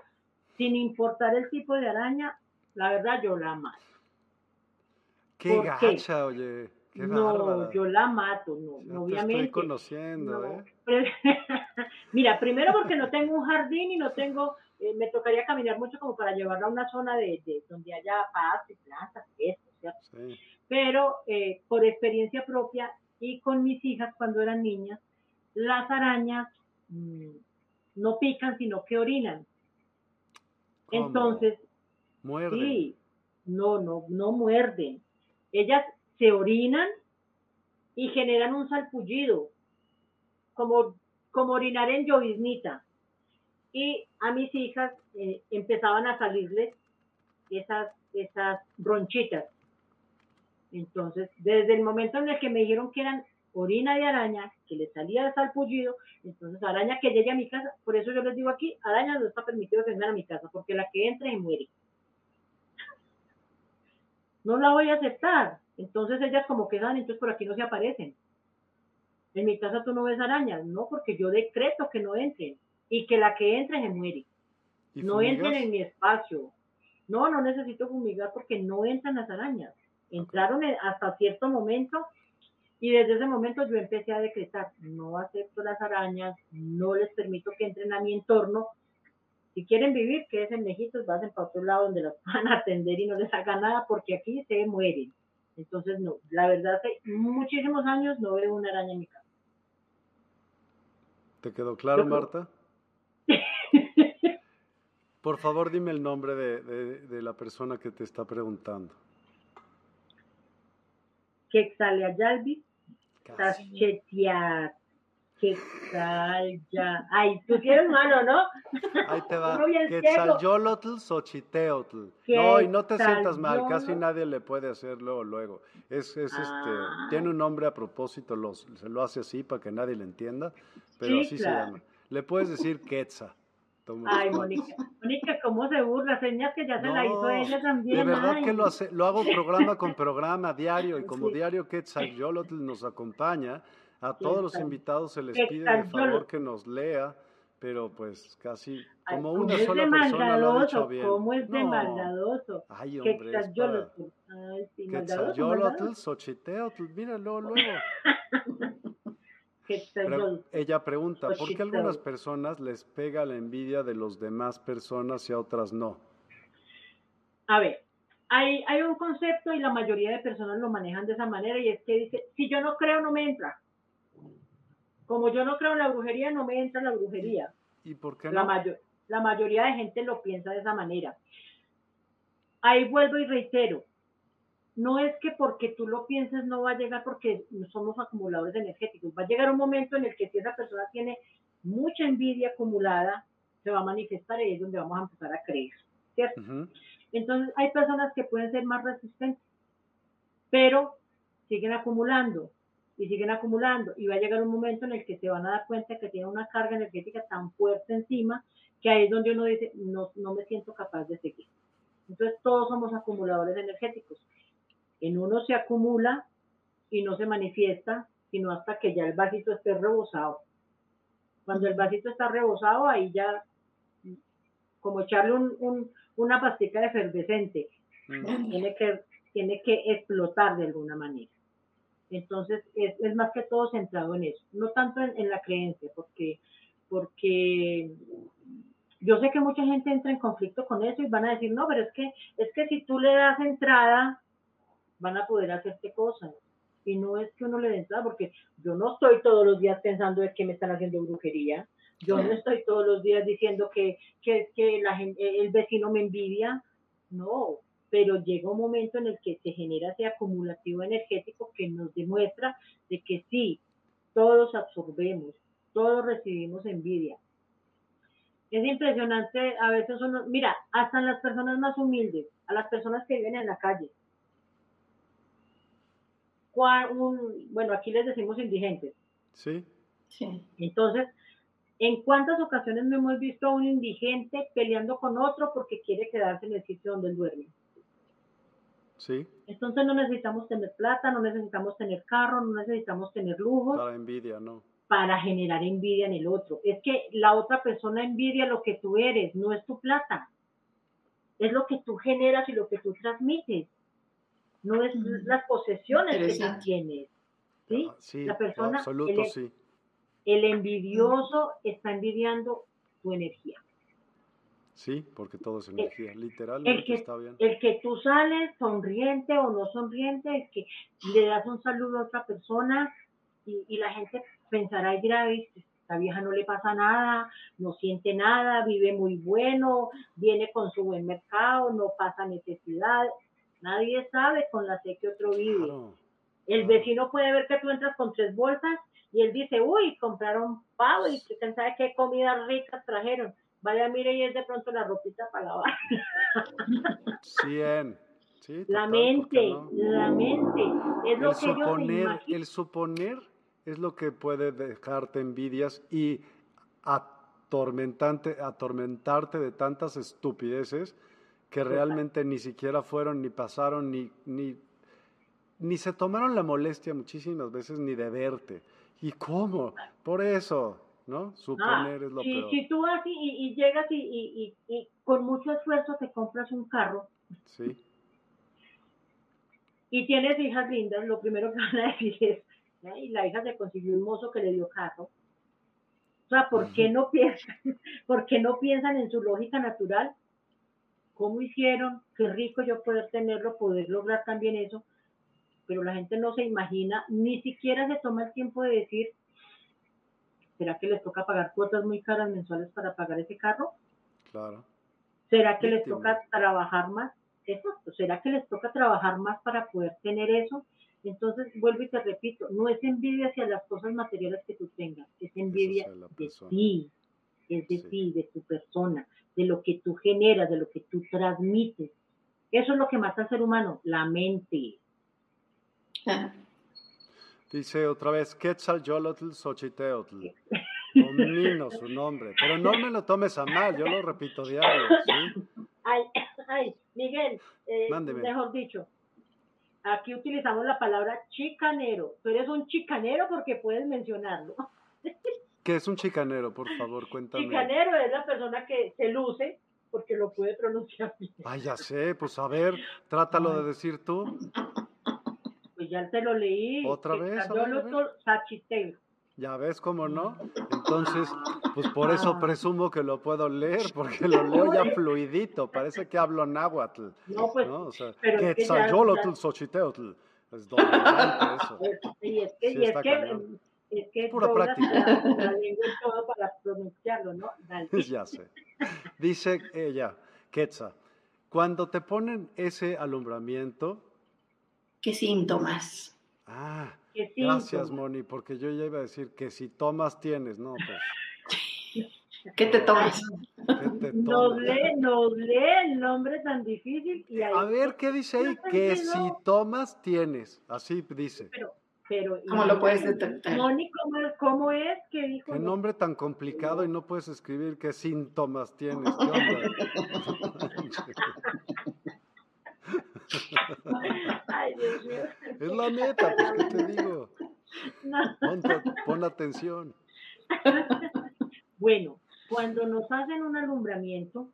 sin importar el tipo de araña, la verdad yo la mato. Qué gacha, oye. Qué no, yo la mato, no, obviamente. estoy conociendo, ¿eh? Mira, primero porque no tengo un jardín y no tengo, eh, me tocaría caminar mucho como para llevarla a una zona de, donde haya paz y plantas, esto, ¿cierto? Sí. Pero eh, por experiencia propia y con mis hijas cuando eran niñas, las arañas mm, no pican, sino que orinan. Entonces, muerden. Sí, no, no, no muerden. Ellas se orinan y generan un salpullido, como, como orinar en lloviznita. Y a mis hijas eh, empezaban a salirles esas, esas bronchitas. Entonces, desde el momento en el que me dijeron que eran orina de araña, que le salía el salpullido, entonces araña que llegue a mi casa, por eso yo les digo aquí, araña no está permitido que vengan a mi casa, porque la que entra y muere. No la voy a aceptar. Entonces ellas como que dan, entonces por aquí no se aparecen. En mi casa tú no ves arañas, no, porque yo decreto que no entren y que la que entre se muere. No entren en mi espacio. No, no necesito fumigar porque no entran las arañas. Entraron hasta cierto momento y desde ese momento yo empecé a decretar, no acepto las arañas, no les permito que entren a mi entorno. Si quieren vivir, que es en lejitos, vayan para otro lado donde las van a atender y no les haga nada porque aquí se mueren. Entonces, no, la verdad, hace muchísimos años no veo una araña en mi casa. ¿Te quedó claro, Marta? Por favor, dime el nombre de, la persona que te está preguntando. Quexaliayalbi Taschetiat ¿Qué tal ya? Ay, tú tienes malo, ¿no? Ahí te va. Quetzalyolotl Xochiteotl. No, y no te sientas mal, casi nadie le puede hacerlo luego. Es, es este, ah. tiene un nombre a propósito, se lo hace así para que nadie le entienda, pero así se llama. Le puedes decir Quetzal. Ay, Mónica, Mónica, ¿cómo se burla? Señas que ya se la hizo ella también. De verdad que lo, hace, lo hago programa con programa diario y como diario Quetzalyolotl nos acompaña, a todos los invitados se les pide de favor que nos lea, pero pues casi como una sola persona lo ha dicho bien. ¿Cómo es de maldadoso? Ay, hombre, Quetzalcóyotl, Xochiteotl, míralo luego. ella pregunta, ¿por qué a algunas personas les pega la envidia de los demás personas y a otras no? A ver, hay, hay un concepto y la mayoría de personas lo manejan de esa manera y es que dice, si yo no creo, no me entra. Como yo no creo en la brujería, no me entra la brujería. ¿Y por qué no? La, la mayoría de gente lo piensa de esa manera. Ahí vuelvo y reitero, no es que porque tú lo pienses no va a llegar porque somos acumuladores energéticos. Va a llegar un momento en el que si esa persona tiene mucha envidia acumulada, se va a manifestar y es donde vamos a empezar a creer, ¿cierto? Entonces hay personas que pueden ser más resistentes, pero siguen acumulando y siguen acumulando y va a llegar un momento en el que se van a dar cuenta que tienen una carga energética tan fuerte encima que ahí es donde uno dice, no, no me siento capaz de seguir. Entonces todos somos acumuladores energéticos. En uno se acumula y no se manifiesta, sino hasta que ya el vasito esté rebosado. Cuando el vasito está rebosado, ahí ya, como echarle un, una pastica de efervescente, mm. tiene, que, tiene que explotar de alguna manera. Entonces, es, más que todo centrado en eso, no tanto en, la creencia, porque, porque yo sé que mucha gente entra en conflicto con eso y van a decir, no, pero es que, es que si tú le das entrada, van a poder hacerte cosas. Y no es que uno le dé entrada, porque yo no estoy todos los días pensando de que me están haciendo brujería. Yo no estoy todos los días diciendo que, que, que la el vecino me envidia. No, pero llega un momento en el que se genera ese acumulativo energético que nos demuestra de que sí, todos absorbemos, todos recibimos envidia. Es impresionante, a veces uno, mira, hasta las personas más humildes, a las personas que viven en la calle. bueno, aquí les decimos indigentes. Sí. Sí. Entonces, ¿en cuántas ocasiones no hemos visto a un indigente peleando con otro porque quiere quedarse en el sitio donde él duerme? Sí. Entonces no necesitamos tener plata, no necesitamos tener carro, no necesitamos tener lujo. Para envidia, no. Para generar envidia en el otro. Es que la otra persona envidia lo que tú eres, no es tu plata. Es lo que tú generas y lo que tú transmites. No es mm. las posesiones que tú tienes. ¿sí? Ah, la persona, absoluto, el, sí. el envidioso está envidiando tu energía. Sí, porque todo es energía, literalmente el que, está bien. El que tú sales sonriente o no sonriente, es que le das un saludo a otra persona y, la gente pensará y dirá, esta vieja no le pasa nada, no siente nada, vive muy bueno, viene con su buen mercado, no pasa necesidad. Nadie sabe con la sé que otro vive. el vecino puede ver que tú entras con tres bolsas y él dice, uy, compraron pavo y quién sabe qué comida rica trajeron vaya, mire, y es de pronto la ropita para lavar. 100. Sí, la mente, la mente. Es lo que suponer, el suponer es lo que puede dejarte envidias y atormentante, atormentarte de tantas estupideces que realmente ni siquiera fueron, ni pasaron, ni, ni, ni se tomaron la molestia muchísimas veces ni de verte. ¿Y cómo? Por eso, ¿no? Suponer es lo peor. Si tú vas y, llegas y, con mucho esfuerzo te compras un carro. Sí. Y tienes hijas lindas, lo primero que van a decir es, y la hija se consiguió un mozo que le dio carro. O sea, ¿por qué no piensan, por qué no piensan en su lógica natural? ¿Cómo hicieron? Qué rico yo poder tenerlo, poder lograr también eso. Pero la gente no se imagina, ni siquiera se toma el tiempo de decir, ¿Será que les toca pagar cuotas muy caras mensuales para pagar ese carro? Claro. ¿Será que les toca trabajar más? Eso, ¿será que les toca trabajar más para poder tener eso? Entonces, vuelvo y te repito, no es envidia hacia las cosas materiales que tú tengas, es envidia de ti, es de ti, de tu persona, de lo que tú generas, de lo que tú transmites. Eso es lo que mata al ser humano, la mente. Dice otra vez Quetzalcoatl Xochiteotl. Domino su nombre. Pero no me lo tomes a mal, yo lo repito diario. Ay, ay, Miguel, eh, mejor dicho, aquí utilizamos la palabra chicanero. Tú eres un chicanero porque puedes mencionarlo. ¿Qué es un chicanero, por favor? Cuéntame. Chicanero es la persona que se luce porque lo puede pronunciar bien. Ay, ya sé, pues a ver, trátalo de decir tú. Pues ya te lo leí. ¿Otra vez? Ya ves cómo no. Entonces, pues por eso ah. presumo que lo puedo leer, porque lo leo ya fluidito. Parece que hablo náhuatl. No, pues. ¿no? O sea, Quetzalolotl, Xochiteotl. Es dominante eso. Y es que, y es que, es que Pura práctica. La, lengua todo para pronunciarlo, ¿no? Ya sé. Dice ella, Quetzal, cuando te ponen ese alumbramiento, ¿Qué síntomas? Ah, gracias, Moni, porque yo ya iba a decir que si tomas tienes, no, pues. ¿Qué te tomas? ¿Qué Nos, lee, el nombre tan difícil y A ver, ¿qué dice ahí? Que si tomas, tienes. Así dice. Pero, pero ¿Cómo lo puedes detectar? Moni, ¿cómo, es que dijo? Qué nombre tan complicado y no puedes escribir qué síntomas tienes. ¿Qué onda? Es la neta, pues, ¿qué te digo? Pon, pon atención. Bueno, cuando nos hacen un alumbramiento,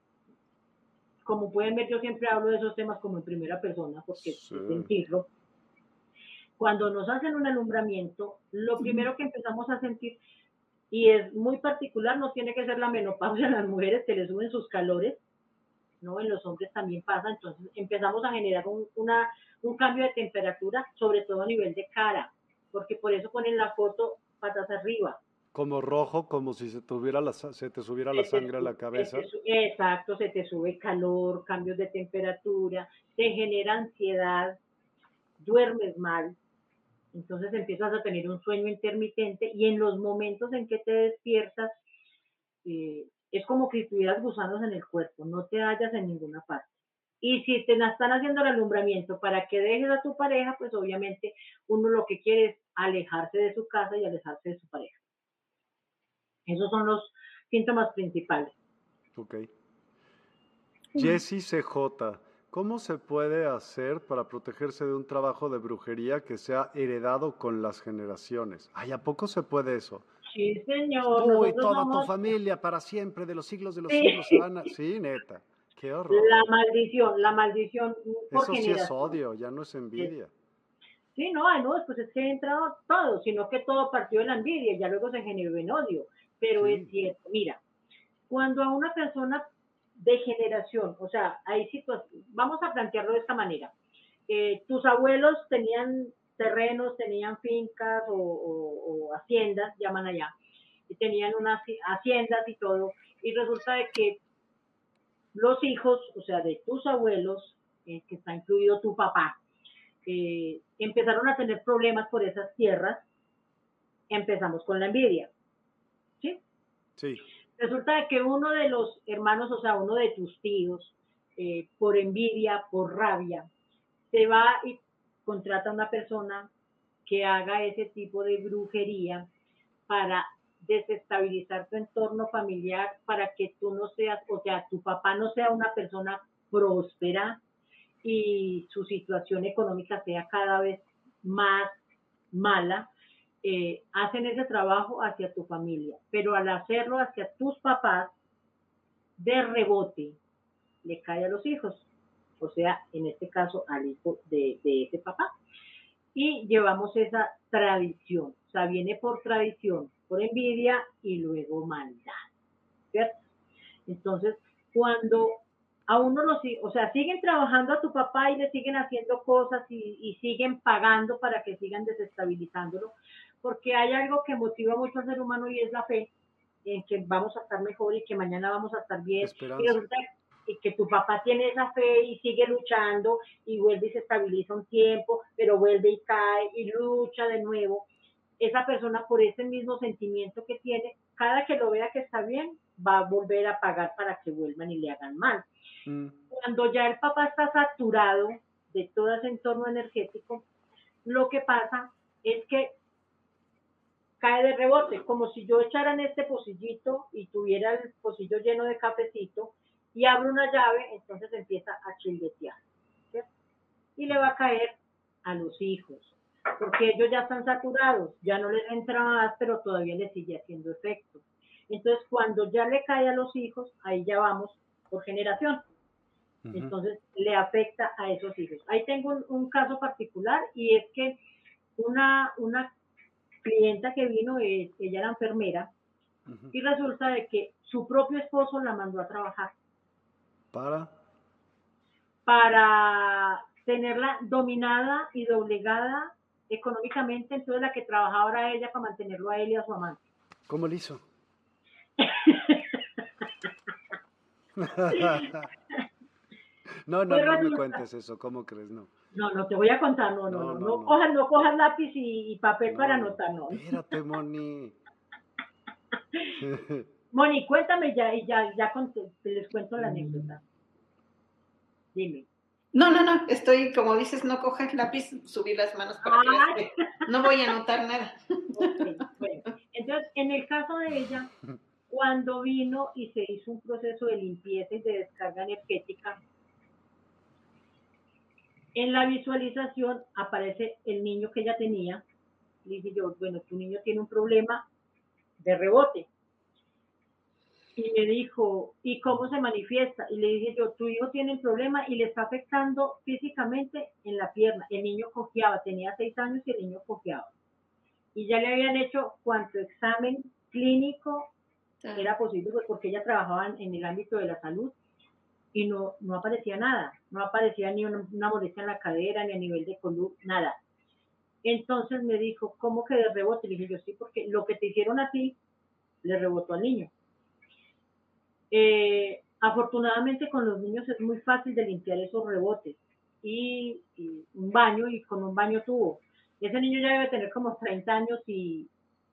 como pueden ver, yo siempre hablo de esos temas como en primera persona, porque Sí. sentirlo. Cuando nos hacen un alumbramiento, lo primero que empezamos a sentir, y es muy particular, no tiene que ser la menopausia en las mujeres que le suben sus calores, ¿no? En los hombres también pasa, entonces empezamos a generar un, una, un cambio de temperatura, sobre todo a nivel de cara, porque por eso ponen la foto patas arriba. Como rojo, como si se, tuviera la, se te subiera la Se te sangre a la cabeza. te exacto, se te sube calor, cambios de temperatura, te genera ansiedad, duermes mal, entonces empiezas a tener un sueño intermitente y en los momentos en que te despiertas eh, es como que tuvieras gusanos en el cuerpo, no te hallas en ninguna parte. Y si te están haciendo el alumbramiento para que dejes a tu pareja, pues obviamente uno lo que quiere es alejarse de su casa y alejarse de su pareja. Esos son los síntomas principales. Ok. Jessy CJ, ¿cómo se puede hacer para protegerse de un trabajo de brujería que sea heredado con las generaciones? Ay, ¿a poco se puede eso? Sí, señor. Tú y toda tu familia para siempre, de los siglos de los Sí. siglos. Sí, neta. Qué horror. La maldición, la maldición por Eso sí es odio, ya no es envidia. Sí, no, ay, no, pues es que entra todo, sino que todo partió de la envidia y ya luego se generó en odio. Pero Sí. es cierto, mira, cuando a una persona de generación, o sea, hay situaciones, vamos a plantearlo de esta manera. Eh, tus abuelos tenían terrenos, tenían fincas o, o- o haciendas, llaman allá, y tenían unas haciendas y todo, y resulta de que los hijos, o sea, de tus abuelos, eh, que está incluido tu papá, eh, empezaron a tener problemas por esas tierras, empezamos con la envidia. ¿sí? Sí. Resulta de que uno de los hermanos, o sea, uno de tus tíos, eh, por envidia, por rabia, se va y contrata a una persona que haga ese tipo de brujería para desestabilizar tu entorno familiar, para que tú no seas, o sea, tu papá no sea una persona próspera y su situación económica sea cada vez más mala, eh, hacen ese trabajo hacia tu familia, pero al hacerlo hacia tus papás, de rebote, le cae a los hijos, o sea, en este caso al hijo de, de ese papá. Y llevamos esa tradición, o sea, viene por tradición, por envidia y luego maldad, ¿cierto? Entonces, cuando a uno los, o sea, siguen trabajando a tu papá y le siguen haciendo cosas y, y siguen pagando para que sigan desestabilizándolo, porque hay algo que motiva mucho al ser humano y es la fe en que vamos a estar mejor y que mañana vamos a estar bien. Esperanza. Y resulta que tu papá tiene esa fe y sigue luchando y vuelve y se estabiliza un tiempo, pero vuelve y cae y lucha de nuevo. Esa persona por ese mismo sentimiento que tiene, cada que lo vea que está bien, va a volver a pagar para que vuelvan y le hagan mal. Mm. Cuando ya el papá está saturado de todo ese entorno energético, lo que pasa es que cae de rebote, como si yo echara en este pocillito y tuviera el pocillo lleno de cafecito y abro una llave, entonces empieza a childetear. ¿cierto? Y le va a caer a los hijos, porque ellos ya están saturados, ya no les entra más, pero todavía les sigue haciendo efecto. Entonces, cuando ya le cae a los hijos, ahí ya vamos por generación. Entonces, le afecta a esos hijos. Ahí tengo un, un caso particular y es que una, una clienta que vino, eh, ella era enfermera, y resulta de que su propio esposo la mandó a trabajar Para. para tenerla dominada y doblegada económicamente, entonces la que trabajaba era ella para mantenerlo a él y a su amante. ¿Cómo le hizo? no, no, no me cuentes eso, ¿cómo crees? No. No, no te voy a contar, no, no, No, no, cojas, no cojas lápiz y, papel para No, anotar, no. Espérate, Moni. Moni, cuéntame ya y ya, ya conté- les cuento la anécdota. Dime. No, no, no, estoy, como dices, no cojas lápiz, subir las manos para que no voy a anotar nada. Ok, bueno. Entonces, en el caso de ella, cuando vino y se hizo un proceso de limpieza y de descarga energética, En la visualización aparece el niño que ella tenía. Le dije yo, bueno, tu niño tiene un problema de rebote. Y me dijo, ¿y cómo se manifiesta? Y le dije yo, tu hijo tiene un problema y le está afectando físicamente en la pierna. El niño confiaba, tenía seis años y el niño confiaba. Y ya le habían hecho cuanto examen clínico era posible, pues, porque ella trabajaba en el ámbito de la salud y no, no aparecía nada, no aparecía ni una, molestia en la cadera, ni a nivel de columna, nada. Entonces me dijo, ¿cómo que de rebote? Le dije yo, sí, porque lo que te hicieron a ti le rebotó al niño. Eh, afortunadamente con los niños es muy fácil de limpiar esos rebotes y, un baño y con un baño tubo. Ese niño ya debe tener como 30 años y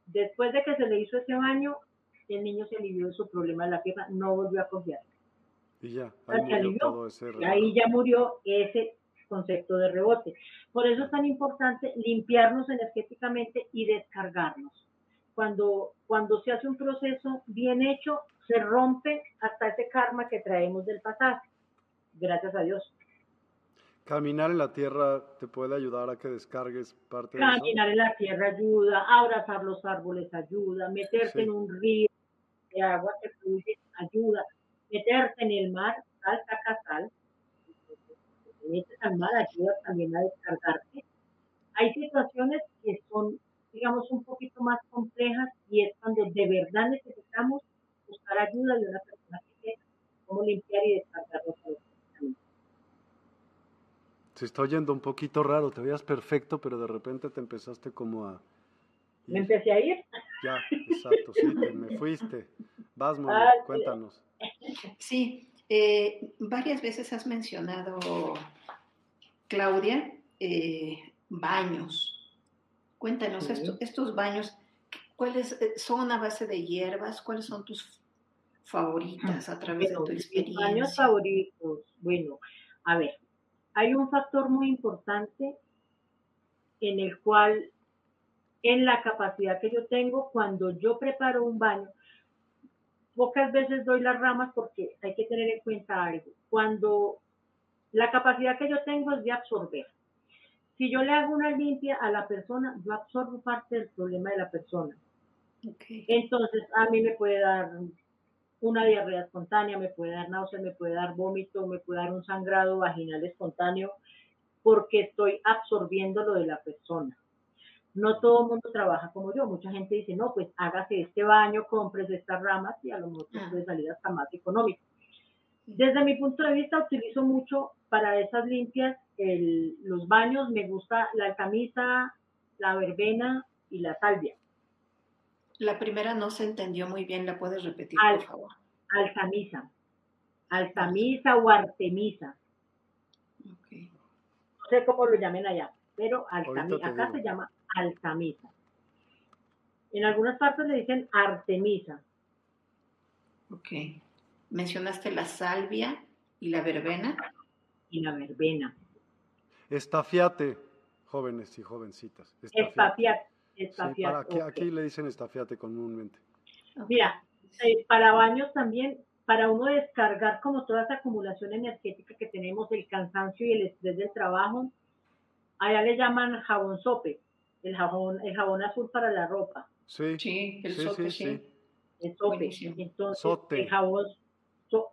después de que se le hizo ese baño, el niño se alivió de su problema de la pierna, no volvió a confiar. Y ya, ahí murió todo ese Ahí ya murió ese concepto de rebote. Por eso es tan importante limpiarnos energéticamente y descargarnos. Cuando, cuando se hace un proceso bien hecho, se rompe hasta ese karma que traemos del pasado. Gracias a Dios. Caminar en la tierra te puede ayudar a que descargues parte de eso. Caminar en la tierra ayuda, abrazar los árboles ayuda, meterte en un río de agua que fluye ayuda, meterte en el mar, sal, saca sal, te metes al mar, ayuda también a descargarte. Hay situaciones que son, digamos, un poquito más complejas y es cuando de verdad necesitamos buscar ayuda de una persona que sepa cómo limpiar y descargar los se está oyendo un poquito raro, te veías perfecto, pero de repente te empezaste como a... ¿Me empecé a ir? Ya, exacto, sí, te me fuiste. Vas, Moni, ah, cuéntanos. Sí, eh, varias veces has mencionado, Claudia, eh, baños. Cuéntanos, estos baños, ¿cuáles eh, son a base de hierbas? ¿Cuáles son tus favoritas a través de tu experiencia? Baños favoritos, bueno, a ver, hay un factor muy importante en el cual, en la capacidad que yo tengo, cuando yo preparo un baño, pocas veces doy las ramas porque hay que tener en cuenta algo. Cuando la capacidad que yo tengo es de absorber. Si yo le hago una limpia a la persona, yo absorbo parte del problema de la persona. Entonces, a mí me puede dar una diarrea espontánea, me puede dar náusea, me puede dar vómito, me puede dar un sangrado vaginal espontáneo, porque estoy absorbiendo lo de la persona. No todo el mundo trabaja como yo. Mucha gente dice, no, pues hágase este baño, compres estas ramas y a lo mejor ah. puede salir hasta más económico. Desde mi punto de vista, utilizo mucho para esas limpias los baños. Me gusta la camisa, la verbena y la salvia. La primera no se entendió muy bien, ¿la puedes repetir, por favor? Altamisa. Altamisa o artemisa. No sé cómo lo llamen allá, pero altamisa. Acá se llama altamisa. En algunas partes le dicen artemisa. Ok. Mencionaste la salvia y la verbena. Y la verbena. Estafiate, jóvenes y jovencitas. Estafiate. Para aquí, le dicen estafiate comúnmente. Mira, eh, para baños también, para uno descargar como toda esa acumulación energética que tenemos, el cansancio y el estrés del trabajo, allá le llaman jabón sope el jabón, el jabón azul para la ropa. Sí, sí el sote, sí, El sope. Entonces, el jabón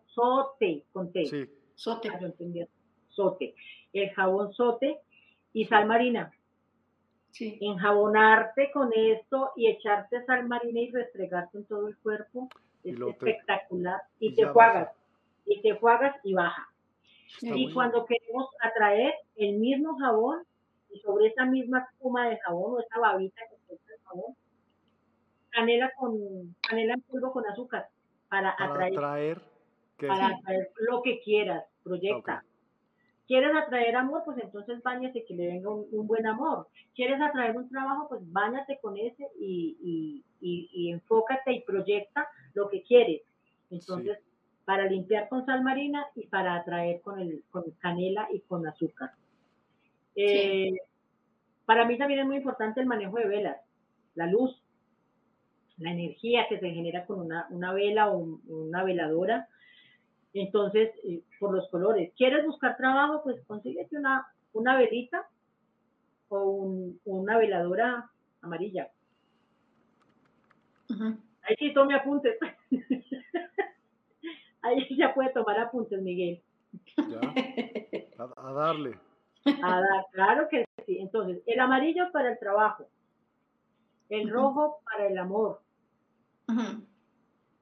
sote con T. Sí. Sote. Ah, sote. El jabón sote y sal marina. Sí. Enjabonarte con esto y echarte sal marina y restregarte en todo el cuerpo es espectacular. y, te juegas. Y te juegas y baja. y cuando queremos atraer el mismo jabón, y sobre esa misma espuma de jabón o esa babita que está el jabón, canela con canela en polvo con azúcar para, atraer, para atraer lo que quieras, proyecta. ¿Quieres atraer amor? Pues entonces bañate que le venga un, buen amor. ¿Quieres atraer un trabajo? Pues bañate con ese y, y, y, enfócate y proyecta lo que quieres. Entonces, para limpiar con sal marina y para atraer con, el, con canela y con azúcar. Eh, para mí también es muy importante el manejo de velas, la luz, la energía que se genera con una, vela o una veladora. Entonces, eh, por los colores. ¿Quieres buscar trabajo? Pues consíguete una, una velita o una veladora amarilla. Ahí sí tome apuntes. Ahí ya puede tomar apuntes, Miguel. Ya. A, darle. A dar, claro que sí. Entonces, el amarillo para el trabajo, el rojo para el amor,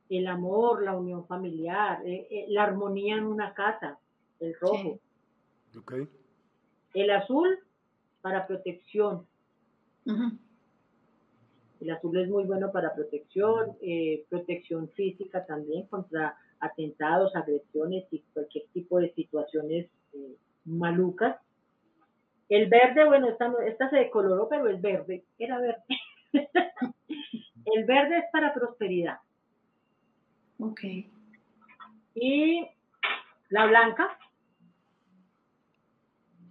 el amor, la unión familiar, eh, eh, la armonía en una casa, el rojo. Okay. El azul para protección. El azul es muy bueno para protección, eh, protección física también contra atentados, agresiones y cualquier tipo de situaciones eh, malucas. El verde, bueno, esta, esta se decoloró, pero es verde, era verde. el verde es para prosperidad. Ok. Y la blanca,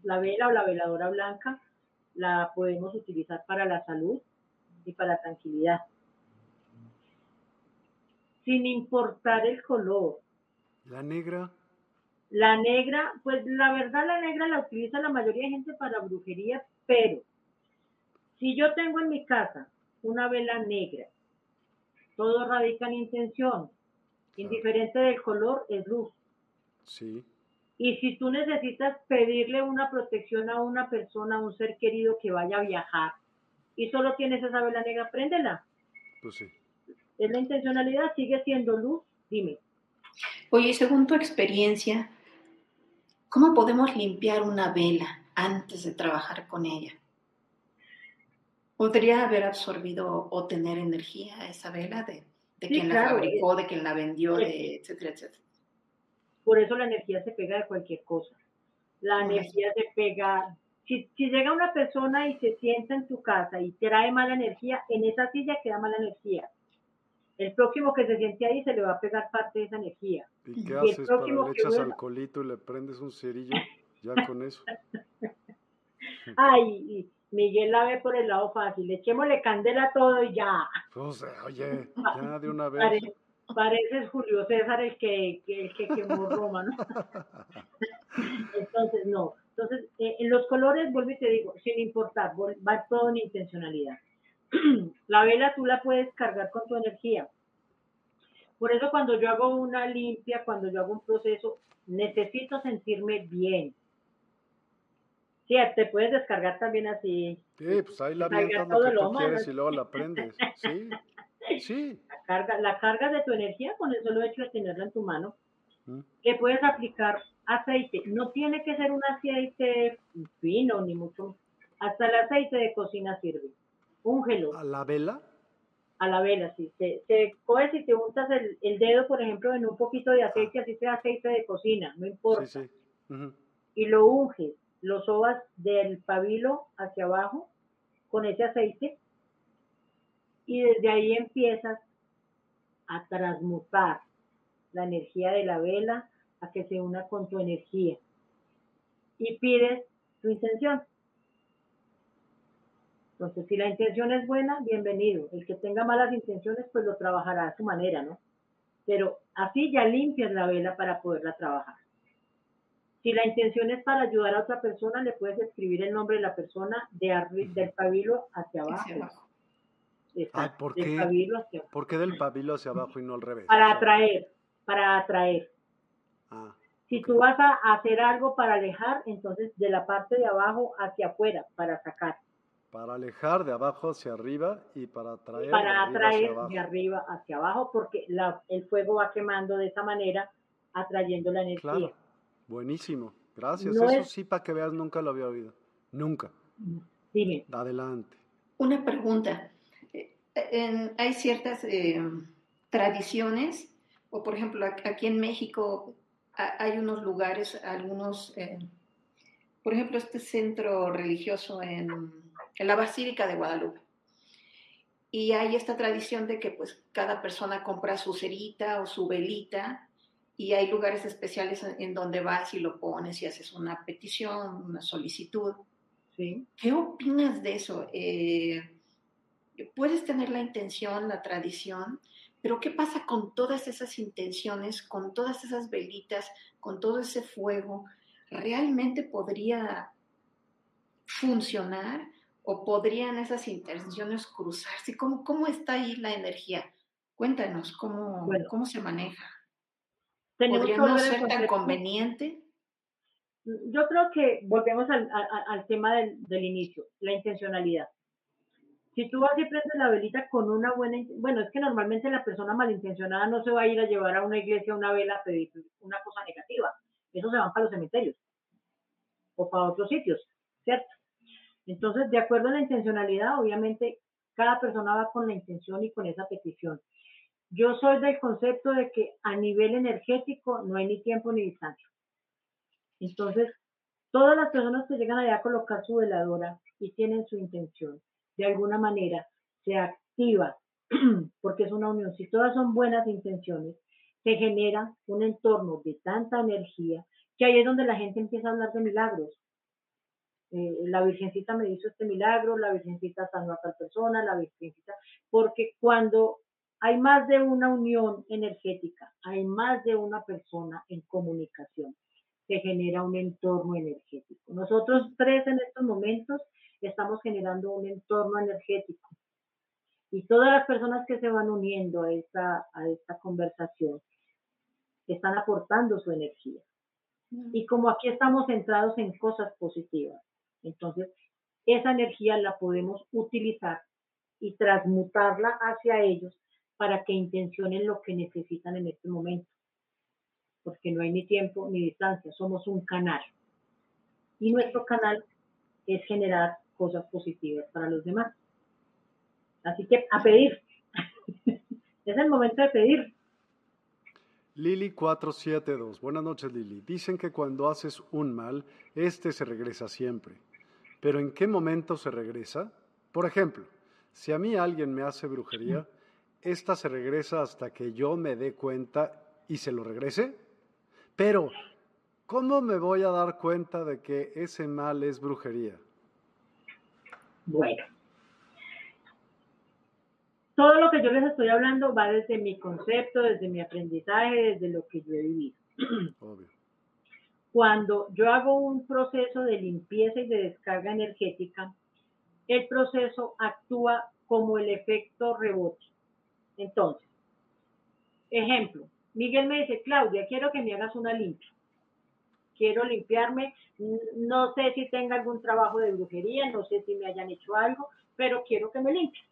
la vela o la veladora blanca, la podemos utilizar para la salud y para la tranquilidad sin importar el color. ¿La negra? La negra, pues la verdad la negra la utiliza la mayoría de gente para brujería, pero si yo tengo en mi casa una vela negra, todo radica en intención, indiferente del color es luz. Sí. Y si tú necesitas pedirle una protección a una persona, a un ser querido que vaya a viajar, y solo tienes esa vela negra, préndela. Pues sí es la intencionalidad, sigue siendo luz, dime. Oye, según tu experiencia, ¿cómo podemos limpiar una vela antes de trabajar con ella? ¿Podría haber absorbido o tener energía esa vela de, quien la fabricó, de quien la vendió, de etcétera, etcétera? Por eso la energía se pega de cualquier cosa. La energía se pega. Si, si llega una persona y se sienta en tu casa y trae mala energía, en esa silla queda mala energía el próximo que se siente ahí se le va a pegar parte de esa energía. ¿Y qué haces? Para le echas alcoholito y le prendes un cerillo, ya con eso. Ay, Miguel la ve por el lado fácil, echémosle candela a todo y ya. Pues, oye, ya de una vez. pareces Julio César el que, el que quemó Roma, ¿no? Entonces, no. Entonces, eh, en los colores, vuelvo y te digo, sin importar, va todo en intencionalidad. la vela tú la puedes cargar con tu energía. Por eso cuando yo hago una limpia, cuando yo hago un proceso, necesito sentirme bien. Te puedes descargar también así. Sí, pues ahí la avientas lo que tú quieres y luego la prendes. Sí, sí. La carga, la carga de tu energía con el solo hecho de tenerla en tu mano. Le puedes aplicar aceite. No tiene que ser un aceite fino, ni mucho. Hasta el aceite de cocina sirve úngelo. ¿A la vela? A la vela, sí. Se, se coges y te untas el, el, dedo, por ejemplo, en un poquito de aceite, así sea aceite de cocina, no importa. Sí, sí. Y lo unges, lo sobas del pabilo hacia abajo con ese aceite y desde ahí empiezas a transmutar la energía de la vela a que se una con tu energía y pides tu intención. Entonces, si la intención es buena, bienvenido. El que tenga malas intenciones, pues lo trabajará a su manera, ¿no? Pero así ya limpias la vela para poderla trabajar. Si la intención es para ayudar a otra persona, le puedes escribir el nombre de la persona de del pabilo hacia abajo. ¿por, qué? Del ¿Por qué del pabilo hacia abajo y no al revés? Para atraer, para atraer. Ah, si tú vas a hacer algo para alejar, entonces de la parte de abajo hacia afuera, para sacar. Para alejar de abajo hacia arriba y para atraer, para de, atraer arriba de arriba hacia abajo, porque el fuego va quemando de esa manera, atrayendo la energía. Claro, buenísimo, gracias. Eso sí, para que veas, nunca lo había oído. Nunca. Dime. Adelante. Una pregunta. Eh, hay ciertas eh, tradiciones, o por ejemplo, aquí en México hay unos lugares, algunos, eh, por ejemplo, este centro religioso en en la Basílica de Guadalupe. Y hay esta tradición de que pues cada persona compra su cerita o su velita y hay lugares especiales en donde vas y lo pones y haces una petición, una solicitud. ¿Sí? ¿Qué opinas de eso? Eh, puedes tener la intención, la tradición, pero ¿qué pasa con todas esas intenciones, con todas esas velitas, con todo ese fuego? ¿Realmente podría funcionar o podrían esas intenciones cruzarse? ¿Cómo, cómo está ahí la energía? Cuéntanos cómo, cómo se maneja. ¿Podría no ser tan conveniente? Yo creo que volvemos al, al, tema del, del, inicio, la intencionalidad. Si tú vas y prendes la velita con una buena, bueno, es que normalmente la persona malintencionada no se va a ir a llevar a una iglesia una vela a pedir una cosa negativa. Eso se van para los cementerios o para otros sitios, ¿cierto? Entonces, de acuerdo a la intencionalidad, obviamente cada persona va con la intención y con esa petición. Yo soy del concepto de que a nivel energético no hay ni tiempo ni distancia. Entonces, todas las personas que llegan allá a colocar su veladora y tienen su intención, de alguna manera se activa, porque es una unión. Si todas son buenas intenciones, se genera un entorno de tanta energía que ahí es donde la gente empieza a hablar de milagros. Eh, la Virgencita me hizo este milagro, la Virgencita sanó a tal persona, la Virgencita, porque cuando hay más de una unión energética, hay más de una persona en comunicación, se genera un entorno energético. Nosotros tres en estos momentos estamos generando un entorno energético. Y todas las personas que se van uniendo a esta, a esta conversación están aportando su energía. Y como aquí estamos centrados en cosas positivas, entonces esa energía la podemos utilizar y transmutarla hacia ellos para que intencionen lo que necesitan en este momento. Porque no hay ni tiempo ni distancia, somos un canal. Y nuestro canal es generar cosas positivas para los demás. Así que a pedir. es el momento de pedir. Lili 472. Buenas noches, Lili. Dicen que cuando haces un mal, este se regresa siempre. Pero ¿en qué momento se regresa? Por ejemplo, si a mí alguien me hace brujería, esta se regresa hasta que yo me dé cuenta y se lo regrese. Pero, ¿cómo me voy a dar cuenta de que ese mal es brujería? Bueno, todo lo que yo les estoy hablando va desde mi concepto, desde mi aprendizaje, desde lo que yo he vivido. Cuando yo hago un proceso de limpieza y de descarga energética, el proceso actúa como el efecto rebote. Entonces, ejemplo, Miguel me dice, Claudia, quiero que me hagas una limpia. Quiero limpiarme, no sé si tenga algún trabajo de brujería, no sé si me hayan hecho algo, pero quiero que me limpie.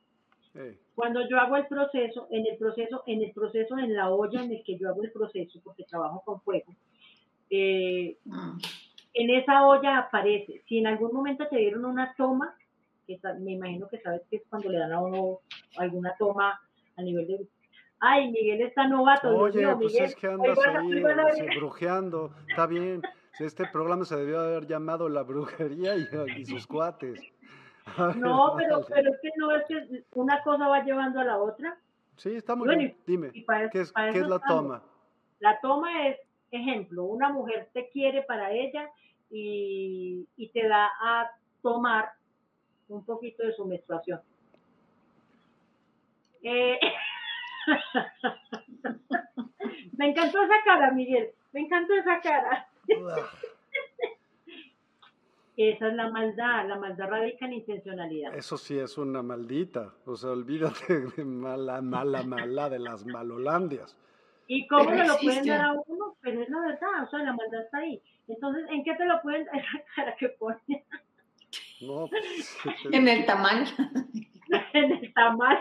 Cuando yo hago el proceso, en el proceso, en el proceso, en la olla en el que yo hago el proceso, porque trabajo con fuego, eh, en esa olla aparece, si en algún momento te dieron una toma, que me imagino que sabes que es cuando le dan a uno alguna toma a nivel de ay, Miguel está novato. Oye, pues es que andas ahí brujeando, está bien. Este programa se debió haber llamado La Brujería y, sus cuates. no, pero, pero es que no es que una cosa va llevando a la otra. Sí, está muy bien. Dime, ¿qué es, ¿qué es la toma? La toma es, ejemplo, una mujer te quiere para ella y, y te da a tomar un poquito de su menstruación. Eh, Me encantó esa cara, Miguel. Me encantó esa cara. Esa es la maldad, la maldad radica en intencionalidad. Eso sí es una maldita, o sea, olvídate de mala, mala, mala de las malolandias. ¿Y cómo se lo pueden dar a uno? Pero es la verdad, o sea, la maldad está ahí. Entonces, ¿en qué te lo pueden dar esa cara que pone? No, pues, en el tamal. En el tamal.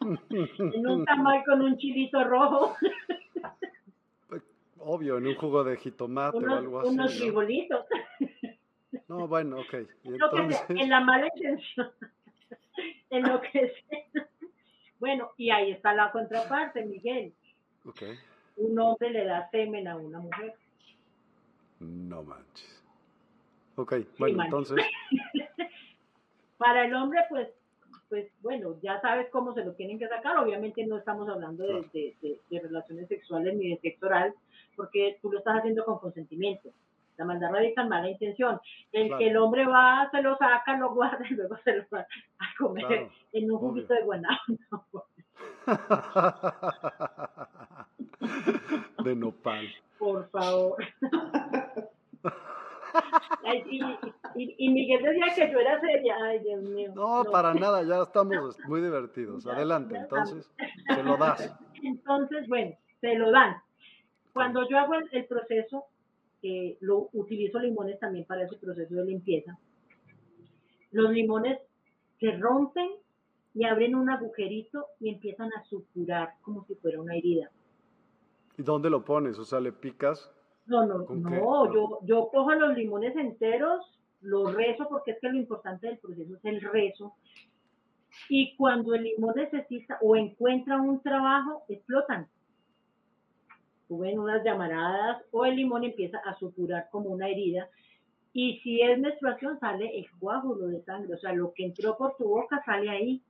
en un tamal con un chilito rojo. Obvio, en un jugo de jitomate o algo así. Unos frijolitos. ¿no? bueno, ok. en la mala intención. en lo que sea. Bueno, y ahí está la contraparte, Miguel. Okay. Un hombre le da semen a una mujer. No manches. Ok, bueno, entonces. Para el hombre, pues pues bueno, ya sabes cómo se lo tienen que sacar. Obviamente no estamos hablando de, relaciones sexuales ni de sexo oral, porque tú lo estás haciendo con consentimiento. La maldad radica en mala intención. El que el hombre va, se lo saca, lo guarda y luego se lo va a comer en un juguito de guanabo. de nopal. Por favor. y, que yo era seria. Ay, Dios mío. No, para nada, ya estamos muy divertidos. Adelante, entonces, se lo das. Entonces, bueno, se lo dan. Cuando yo hago el, proceso, eh, lo utilizo limones también para ese proceso de limpieza. Los limones se rompen y abren un agujerito y empiezan a suturar como si fuera una herida. ¿Y dónde lo pones? O sea, ¿le picas? No, no, no, yo, yo cojo los limones enteros, los rezo porque es que lo importante del proceso es el rezo. Y cuando el limón necesita o encuentra un trabajo, explotan. Suben unas llamaradas o el limón empieza a suturar como una herida. Y si es menstruación, sale el coágulo de sangre. O sea, lo que entró por tu boca sale ahí.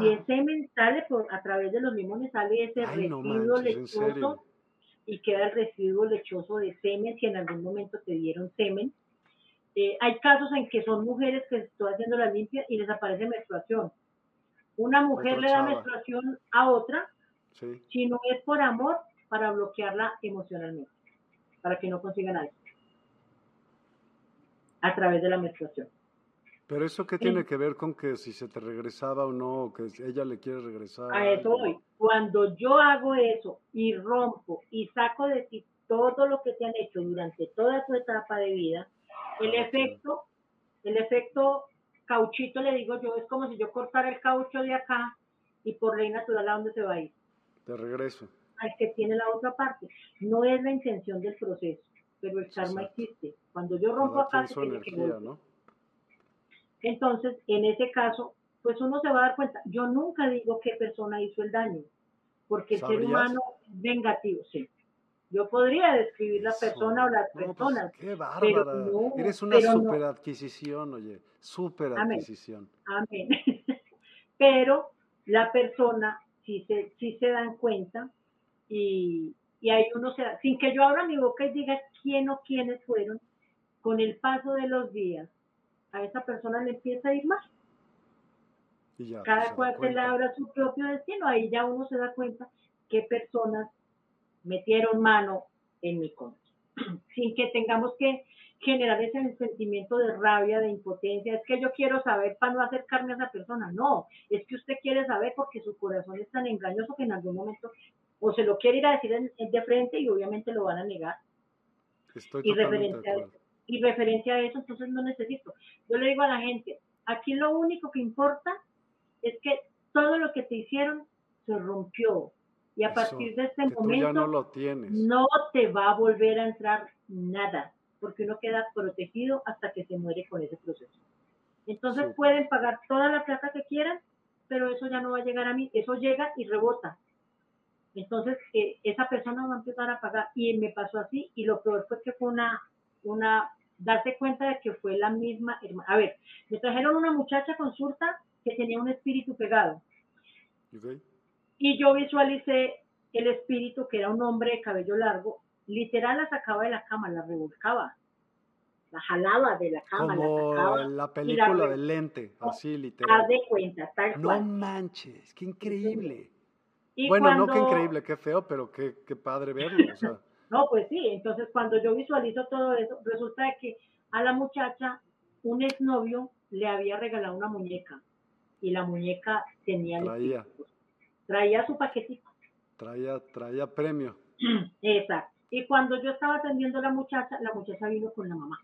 Y el semen sale por, a través de los limones, sale ese residuo lechoso y queda el residuo lechoso de semen si en algún momento te dieron semen. Eh, hay casos en que son mujeres que están haciendo la limpia y les aparece menstruación. Una mujer le da menstruación a otra, si no es por amor, para bloquearla emocionalmente, para que no consiga nada. A través de la menstruación. Pero eso qué tiene que ver con que si se te regresaba o no, que ella le quiere regresar. A eso voy. Cuando yo hago eso y rompo y saco de ti todo lo que te han hecho durante toda tu etapa de vida, el ah, efecto, el efecto cauchito, le digo yo, es como si yo cortara el caucho de acá y por ley natural a dónde se va a ir. De regreso. Al que tiene la otra parte. No es la intención del proceso, pero el karma existe. Cuando yo rompo acá, se tiene energía, ¿no? Entonces, en ese caso, pues uno se va a dar cuenta. Yo nunca digo qué persona hizo el daño, porque el ser humano es vengativo, sí. Yo podría describir la persona o las pues, personas. qué bárbara. Eres una super adquisición, oye, super adquisición. Amén. pero la persona sí se, sí se dan cuenta y, y ahí uno se da, sin que yo abra mi boca y diga quién o quiénes fueron, con el paso de los días, a esa persona le empieza a ir mal. Cada pues, cual se labra su propio destino, ahí ya uno se da cuenta qué personas metieron mano en mi contra. Sin que tengamos que generar ese sentimiento de rabia, de impotencia, es que yo quiero saber para no acercarme a esa persona. No, es que usted quiere saber porque su corazón es tan engañoso que en algún momento o se lo quiere ir a decir de frente y obviamente lo van a negar. Estoy y referencia y referencia a eso, entonces no necesito. Yo le digo a la gente, aquí lo único que importa es que todo lo que te hicieron se rompió. Y a partir de este momento no, lo tienes. no te va a volver a entrar nada, porque uno queda protegido hasta que se muere con ese proceso. Entonces pueden pagar toda la plata que quieran, pero eso ya no va a llegar a mí, eso llega y rebota. Entonces, eh, esa persona va a empezar a pagar. Y me pasó así, y lo peor fue que fue una, una darse cuenta de que fue la misma hermana. A ver, me trajeron una muchacha consulta que tenía un espíritu pegado. Y yo visualicé el espíritu, que era un hombre de cabello largo, literal la sacaba de la cama, la revolcaba, la jalaba de la cama. Como la sacaba, la película del lente, así literal. Haz de cuenta, tal No manches, qué increíble. bueno, no qué increíble, qué feo, pero qué, qué padre verlo. O sea. No, pues sí, entonces cuando yo visualizo todo eso, resulta que a la muchacha un exnovio le había regalado una muñeca y la muñeca tenía traía, traía su paquetito. Traía, traía premio. Exacto. Y cuando yo estaba atendiendo a la muchacha, la muchacha vino con la mamá.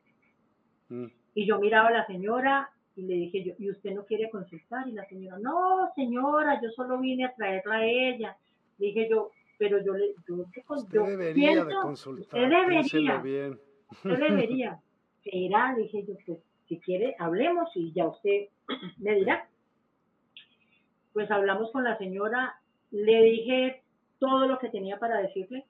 Mm. Y yo miraba a la señora y le dije yo, ¿y usted no quiere consultar? Y la señora, no, señora, yo solo vine a traerla a ella. Le dije yo, pero yo le yo, usted debería de consultar, debería, bien. debería. Será, dije yo, pues si quiere, hablemos y ya usted me dirá. Pues hablamos con la señora, le dije todo lo que tenía para decirle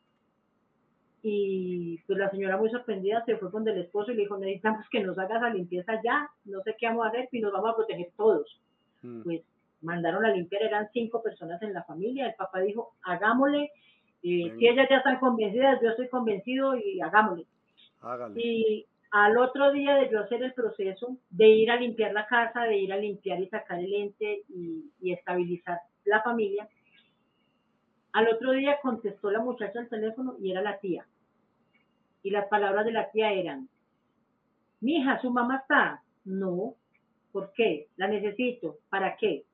y pues la señora muy sorprendida se fue con el esposo y le dijo, necesitamos que nos hagas la limpieza ya, no sé qué vamos a hacer y nos vamos a proteger todos. Mm. Pues mandaron a limpiar, eran cinco personas en la familia, el papá dijo, hagámosle, eh, si ellas ya están convencidas, yo estoy convencido y hagámosle. Y al otro día de yo hacer el proceso, de ir a limpiar la casa, de ir a limpiar y sacar el ente y, y estabilizar la familia, al otro día contestó la muchacha al teléfono y era la tía. Y las palabras de la tía eran, mija, su mamá está, No. ¿Por qué? La necesito. ¿Para qué?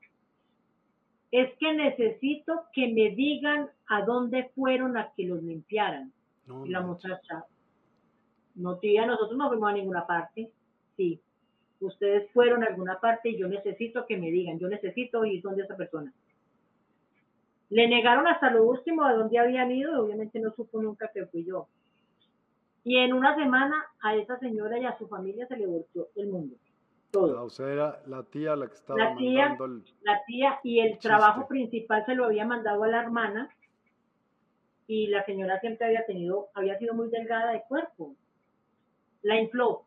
Es que necesito que me digan a dónde fueron a que los limpiaran. y la muchacha, no tía, nosotros no fuimos a ninguna parte. Sí, ustedes fueron a alguna parte y yo necesito que me digan, yo necesito ir donde esa persona. Le negaron hasta lo último a dónde habían ido y obviamente no supo nunca que fui yo. Y en una semana a esa señora y a su familia se le volvió el mundo. Todo. Ah, o sea, era la tía la que estaba la tía, mandando el... La tía y el trabajo principal se lo había mandado a la hermana y la señora siempre había tenido, había sido muy delgada de cuerpo. La infló.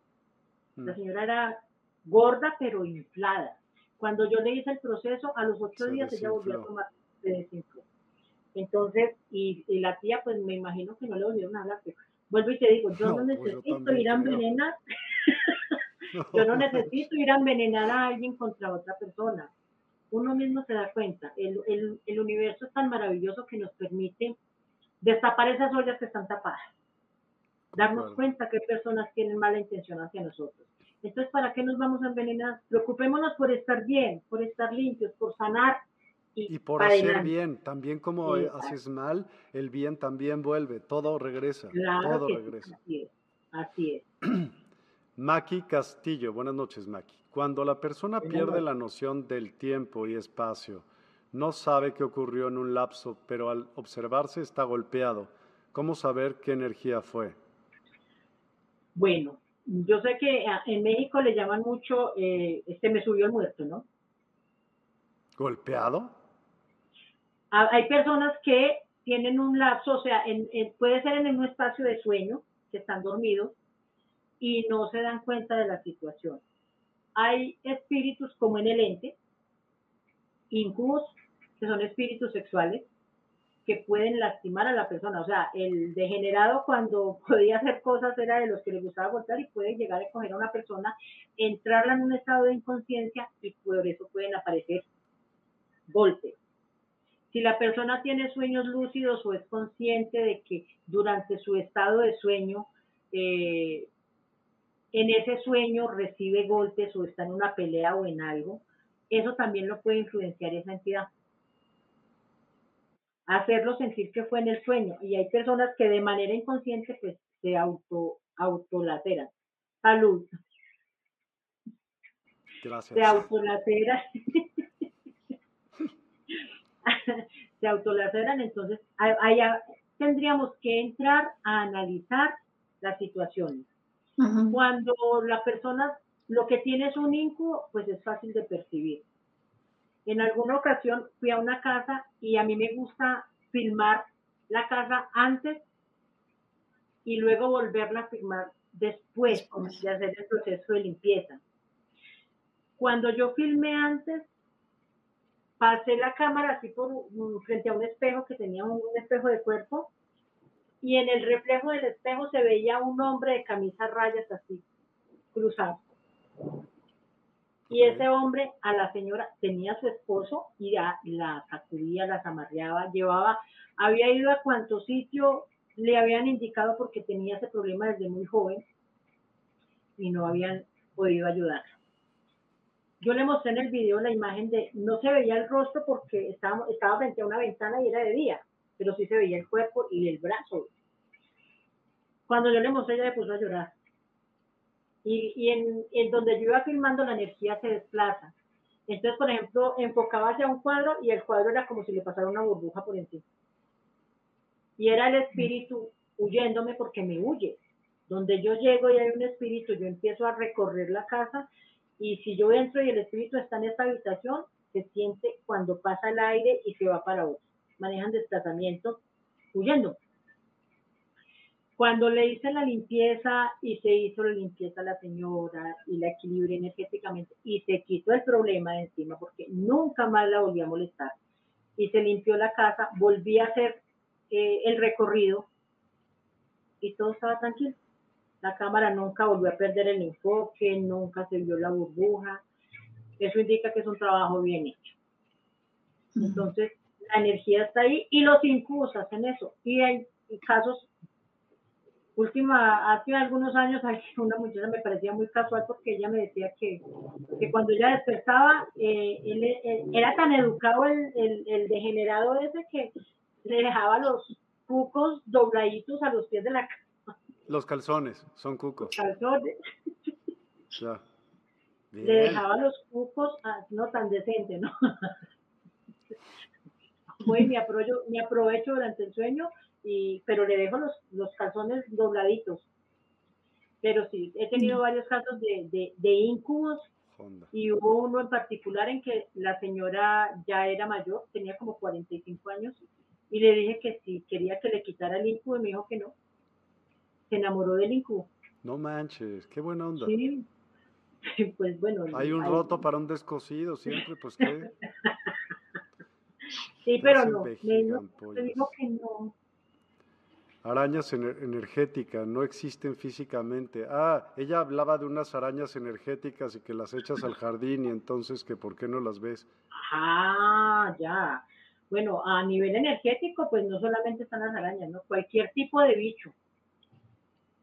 La mm. señora era gorda pero inflada. Cuando yo le hice el proceso, a los ocho días ella volvió a tomar, se desinfló. Entonces, y, la tía, pues me imagino que no le volvieron a hablar, pero vuelvo y te digo, yo no, pues, necesito ir a envenenar, yo no necesito ir a envenenar a alguien contra otra persona. Uno mismo se da cuenta, el, el, el universo es tan maravilloso que nos permite destapar esas ollas que están tapadas, darnos cuenta que personas tienen mala intención hacia nosotros. Entonces, ¿para qué nos vamos a envenenar? Preocupémonos por estar bien, por estar limpios, por sanar. Y, por hacer bien, también como haces mal, el bien también vuelve, todo regresa, todo regresa. Así es, así es. Maki Castillo, buenas noches Maki. Cuando la persona pierde la noción del tiempo y espacio, no sabe qué ocurrió en un lapso, pero al observarse está golpeado, ¿cómo saber qué energía fue? Bueno, yo sé que en México le llaman mucho, eh, este me subió el muerto, ¿no? ¿Golpeado? Hay personas que tienen un lapso, o sea, puede ser en un espacio de sueño, que están dormidos y no se dan cuenta de la situación. Hay espíritus como en el ente, incubos, que son espíritus sexuales, que pueden lastimar a la persona. O sea, el degenerado cuando podía hacer cosas era de los que le gustaba golpear y puede llegar a coger a una persona, entrarla en un estado de inconsciencia y por eso pueden aparecer golpes. Si la persona tiene sueños lúcidos o es consciente de que durante su estado de sueño, eh, en ese sueño recibe golpes o está en una pelea o en algo, eso también lo puede influenciar esa entidad hacerlo sentir que fue en el sueño. Y hay personas que de manera inconsciente pues se auto autolateran. Salud. Gracias. Se autolateran. se autolateran, entonces tendríamos que entrar a analizar las situaciones. Cuando la persona lo que tiene es un incubo, pues es fácil de percibir. En alguna ocasión fui a una casa y a mí me gusta filmar la casa antes y luego volverla a filmar después, de hacer el proceso de limpieza. Cuando yo filmé antes, pasé la cámara así por frente a un espejo que tenía un, espejo de cuerpo y en el reflejo del espejo se veía un hombre de camisa rayas así, cruzado. Y ese hombre a la señora tenía su esposo y la, la sacudía, la amarreaba, llevaba, había ido a cuanto sitio le habían indicado porque tenía ese problema desde muy joven y no habían podido ayudar. Yo le mostré en el video la imagen de, no se veía el rostro porque estaba, estaba frente a una ventana y era de día, pero sí se veía el cuerpo y el brazo. Cuando yo le mostré, ella le puso a llorar y, en, donde yo iba filmando la energía se desplaza. Entonces, por ejemplo, enfocaba hacia un cuadro y el cuadro era como si le pasara una burbuja por encima. Y era el espíritu huyéndome porque me huye. Donde yo llego y hay un espíritu, yo empiezo a recorrer la casa y si yo entro y el espíritu está en esta habitación, se siente cuando pasa el aire y se va para otro. Manejan desplazamiento huyendo. Cuando le hice la limpieza y se hizo la limpieza a la señora y la equilibré energéticamente y se quitó el problema de encima porque nunca más la volví a molestar y se limpió la casa, volví a hacer eh, el recorrido y todo estaba tranquilo. La cámara nunca volvió a perder el enfoque, nunca se vio la burbuja. Eso indica que es un trabajo bien hecho. Entonces, la energía está ahí y los incubos hacen eso. Y hay casos última, hace algunos años una muchacha me parecía muy casual porque ella me decía que, que cuando ella despertaba, eh, él, era tan educado el, el, el, degenerado ese que le dejaba los cucos dobladitos a los pies de la cama. Los calzones, son cucos. Calzones. Ya. Le dejaba los cucos, ah, no tan decente, ¿no? Fue mi aprovecho, mi aprovecho durante el sueño pero le dejo los, los calzones dobladitos. Pero sí, he tenido mm. varios casos de, de, de incubos y hubo uno en particular en que la señora ya era mayor, tenía como 45 años, y le dije que si quería que le quitara el incubo y me dijo que no. Se enamoró del incubo. No manches, qué buena onda. Sí, pues bueno. Hay un roto para un descosido siempre, pues qué. sí, pero no, me dijo que no arañas energéticas, no existen físicamente. Ah, ella hablaba de unas arañas energéticas y que las echas al jardín y entonces que por qué no las ves. Ah, ya. Bueno, a nivel energético, pues no solamente están las arañas, ¿no? Cualquier tipo de bicho.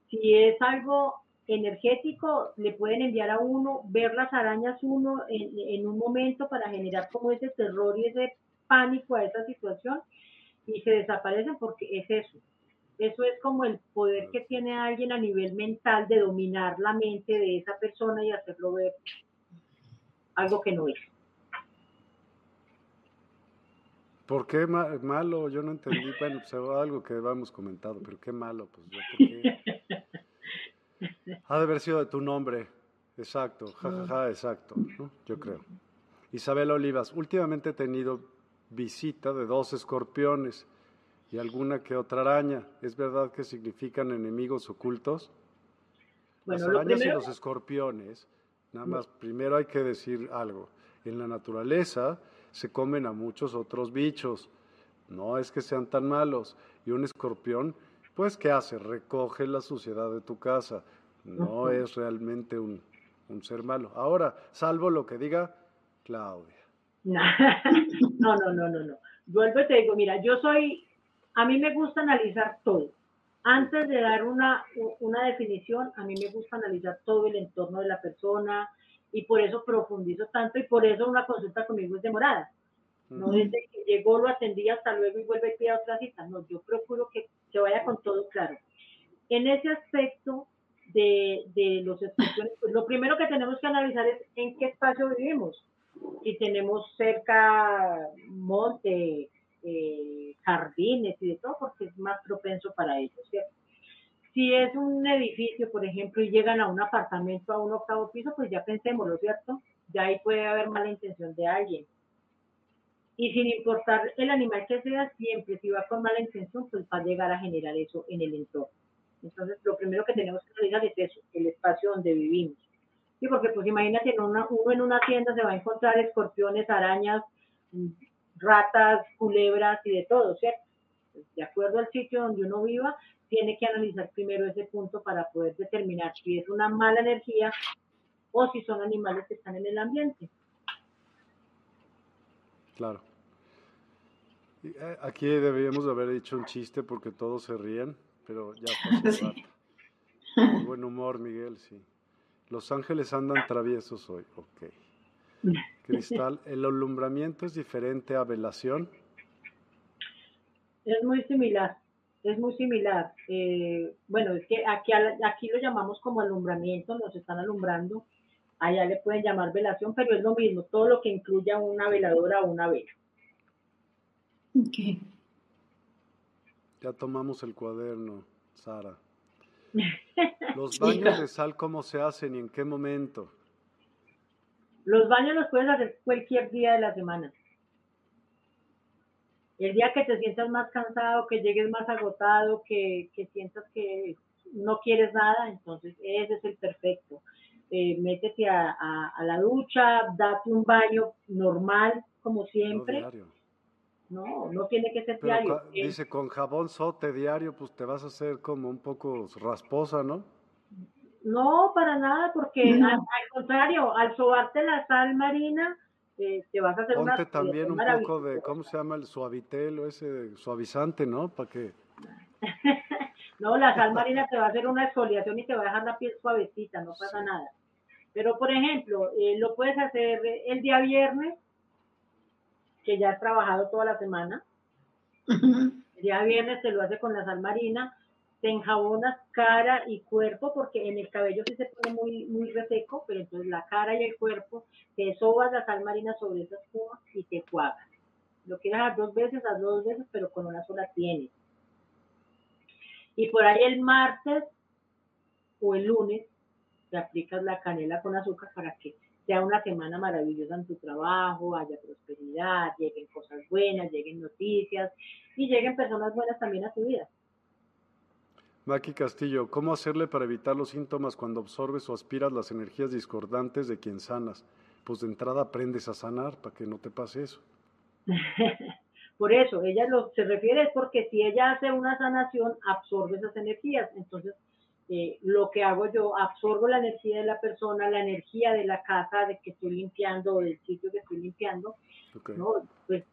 Si es algo energético, le pueden enviar a uno, ver las arañas uno en, en un momento para generar como ese terror y ese pánico a esa situación y se desaparecen porque es eso, eso es como el poder que tiene alguien a nivel mental de dominar la mente de esa persona y hacerlo ver algo que no es. ¿Por qué malo? Yo no entendí. Bueno, pues algo que habíamos comentado, pero qué malo, pues. Ha de haber sido de tu nombre. Exacto, jajaja, ja, ja, exacto, yo creo. Isabel Olivas, últimamente he tenido visita de dos escorpiones y alguna que otra araña. ¿Es verdad que significan enemigos ocultos? Las arañas y los escorpiones, nada más, primero hay que decir algo. En la naturaleza se comen a muchos otros bichos. No es que sean tan malos. Y un escorpión, pues, ¿qué hace? Recoge la suciedad de tu casa. No es realmente un, un ser malo. Ahora, salvo lo que diga Claudia. No, no, no, no, no. Vuelvo y te digo, mira, yo soy a mí me gusta analizar todo. Antes de dar una, una definición, a mí me gusta analizar todo el entorno de la persona y por eso profundizo tanto y por eso una consulta conmigo es demorada. No desde que llegó lo atendí hasta luego y vuelve a pedir otra cita. No, yo procuro que se vaya con todo claro. En ese aspecto de, de los expresiones, pues lo primero que tenemos que analizar es en qué espacio vivimos. Si tenemos cerca monte, eh, jardines y de todo, porque es más propenso para ellos, ¿cierto? Si es un edificio, por ejemplo, y llegan a un apartamento a un octavo piso, pues ya pensémoslo, ¿cierto? Ya ahí puede haber mala intención de alguien. Y sin importar el animal que sea, siempre si va con mala intención, pues va a llegar a generar eso en el entorno. Entonces, lo primero que tenemos que realizar es el espacio donde vivimos. Sí, porque pues imagínate, uno en una tienda se va a encontrar escorpiones, arañas, ratas, culebras y de todo, ¿cierto? Pues, de acuerdo al sitio donde uno viva, tiene que analizar primero ese punto para poder determinar si es una mala energía o si son animales que están en el ambiente. Claro. Eh, aquí deberíamos haber dicho un chiste porque todos se ríen, pero ya pasó rato. Buen humor, Miguel, sí. Los ángeles andan traviesos hoy, ok. Cristal, ¿el alumbramiento es diferente a velación? Es muy similar, es muy similar. Eh, bueno, es que aquí, aquí lo llamamos como alumbramiento, nos están alumbrando. Allá le pueden llamar velación, pero es lo mismo, todo lo que incluya una veladora o una vela. Ok. Ya tomamos el cuaderno, Sara. Los baños de sal, ¿cómo se hacen y en qué momento? Los baños los puedes hacer cualquier día de la semana. El día que te sientas más cansado, que llegues más agotado, que, sientas que no quieres nada, entonces ese es el perfecto. Eh, métete a, la ducha, date un baño normal, como siempre. No, no, tiene que ser diario. dice, con jabón sote diario, pues te vas a hacer como un poco rasposa, ¿no? No, para nada, porque al, contrario, al sobarte la sal marina, eh, te vas a hacer Ponte también un poco de, ¿cómo se llama? El suavitel o ese suavizante, ¿no? Para que... No, la sal marina te va a hacer una exfoliación y te va a dejar la piel suavecita, no pasa nada. Pero, por ejemplo, eh, lo puedes hacer el día viernes, que ya has trabajado toda la semana. El día viernes te lo hace con la sal marina, te enjabonas cara y cuerpo, porque en el cabello sí se pone muy, muy reseco, pero entonces la cara y el cuerpo, te sobas la sal marina sobre esa espuma y te cuagas. Lo quieres hacer dos veces, a dos veces, pero con una sola tienes. Y por ahí el martes o el lunes te aplicas la canela con azúcar para que sea una semana maravillosa en tu trabajo, haya prosperidad, lleguen cosas buenas, lleguen noticias y lleguen personas buenas también a tu vida. Maki Castillo, ¿cómo hacerle para evitar los síntomas cuando absorbes o aspiras las energías discordantes de quien sanas? Pues de entrada aprendes a sanar para que no te pase eso. Por eso, ella lo se refiere es porque si ella hace una sanación, absorbe esas energías. Entonces, eh, lo que hago yo, absorbo la energía de la persona, la energía de la casa de que estoy limpiando o del sitio que estoy limpiando. Pues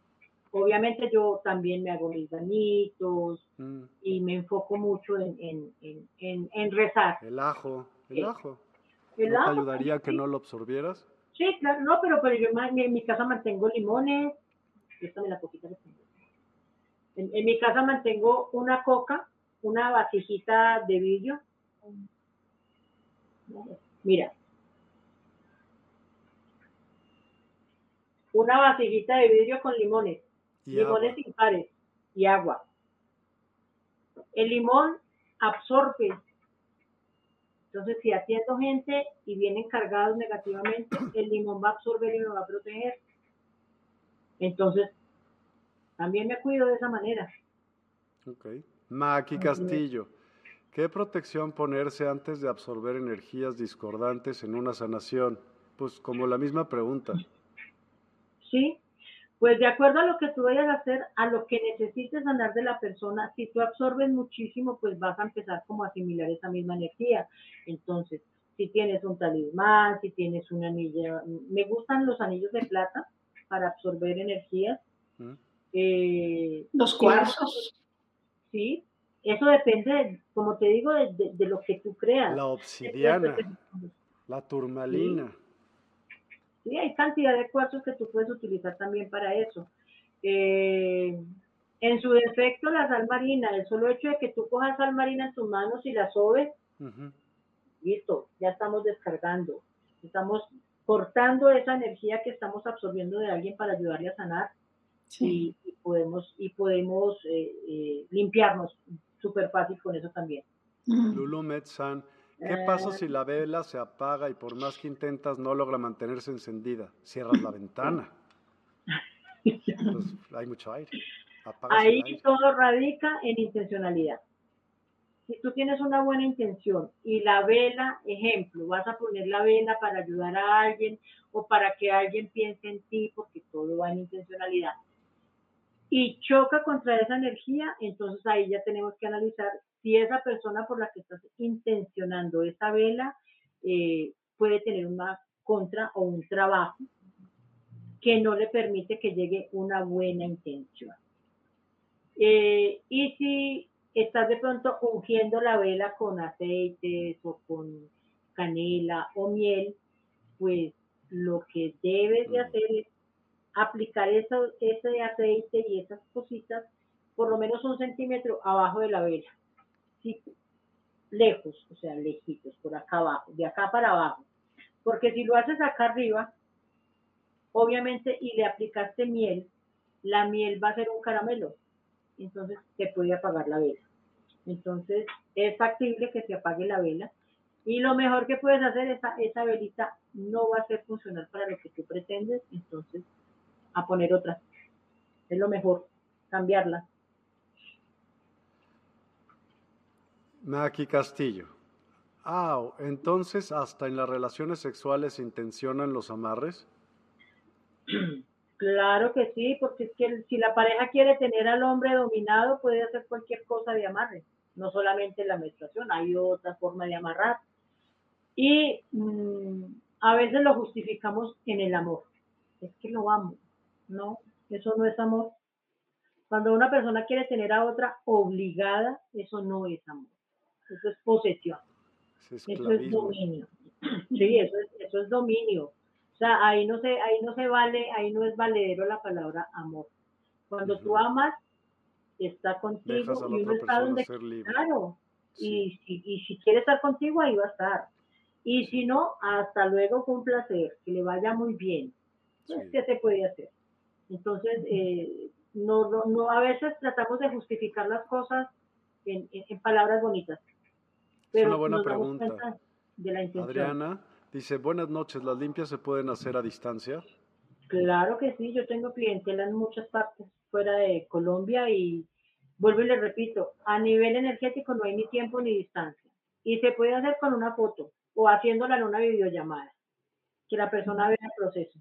obviamente yo también me hago mis bañitos mm. y me enfoco mucho en, en, en, en, rezar. El ajo, el ajo. ¿No te ayudaría que no lo absorbieras? Sí, claro, no, pero, pero yo en mi casa mantengo limones, la coquita. En, en, mi casa mantengo una coca, una vasijita de vidrio. Mira. Una vasijita de vidrio con limones. Limones impares y agua. El limón absorbe. Entonces, si atiendo gente y vienen cargados negativamente, el limón va a absorber y me va a proteger. Entonces, también me cuido de esa manera. Ok. Maki Castillo, ¿qué protección ponerse antes de absorber energías discordantes en una sanación? Pues como la misma pregunta. Sí, pues de acuerdo a lo que tú vayas a hacer, a lo que necesites sanar de la persona, si tú absorbes muchísimo, pues vas a empezar como a asimilar esa misma energía. Entonces, si tienes un talismán, si tienes un anillo, me gustan los anillos de plata, para absorber energías. Eh, Los cuarzos. Sí, eso depende, como te digo, de, lo que tú creas. La obsidiana, la turmalina. Sí. Hay cantidad de cuarzos que tú puedes utilizar también para eso. Eh, en su defecto, la sal marina, el solo hecho de que tú cojas sal marina en tus manos y la sobes, listo, ya estamos descargando. Estamos cortando esa energía que estamos absorbiendo de alguien para ayudarle a sanar y, podemos y podemos eh, eh, limpiarnos súper fácil con eso también. Lulu Metzan, ¿qué pasa eh. si la vela se apaga y por más que intentas no logra mantenerse encendida? Cierras la ventana. Hay mucho aire. Ahí todo radica en intencionalidad si tú tienes una buena intención y la vela, ejemplo, vas a poner la vela para ayudar a alguien o para que alguien piense en ti, porque todo va en intencionalidad, y choca contra esa energía, entonces ahí ya tenemos que analizar si esa persona por la que estás intencionando esa vela eh, puede tener una contra o un trabajo que no le permite que llegue una buena intención. Eh, y si estás de pronto ungiendo la vela con aceites o con canela o miel, pues lo que debes de hacer es aplicar eso, ese aceite y esas cositas por lo menos un centímetro abajo de la vela. Lejos, o sea, lejitos, por acá abajo, de acá para abajo. Porque si lo haces acá arriba, obviamente, y le aplicaste miel, la miel va a ser un caramelo entonces se puede apagar la vela. Entonces es factible que se apague la vela y lo mejor que puedes hacer, esa, esa velita no va a ser funcional para lo que tú pretendes, entonces a poner otra. Es lo mejor, cambiarla. Maki Castillo. Ah, entonces hasta en las relaciones sexuales se intencionan los amarres. Claro que sí, porque es que si la pareja quiere tener al hombre dominado, puede hacer cualquier cosa de amarre, no solamente la menstruación, hay otra forma de amarrar. Y mm, a veces lo justificamos en el amor. Es que lo amo. No, eso no es amor. Cuando una persona quiere tener a otra obligada, eso no es amor. Eso es posesión, eso es dominio. Sí, eso es, eso es dominio. O sea, ahí no se, ahí no se vale, ahí no es valedero la palabra amor. Cuando tú amas, está contigo y uno está donde claro. Y, si, y si quiere estar contigo, ahí va a estar. Y si no, hasta luego, con un placer, que le vaya muy bien. ¿Qué se puede hacer? Entonces, eh, no, no, a veces tratamos de justificar las cosas en, palabras bonitas. Pero es una buena pregunta. De la Adriana dice, buenas noches, ¿las limpias se pueden hacer a distancia? Claro que sí, yo tengo clientela en muchas partes fuera de Colombia y vuelvo y le repito, a nivel energético no hay ni tiempo ni distancia. Y se puede hacer con una foto o haciéndola en una videollamada, que la persona vea el proceso.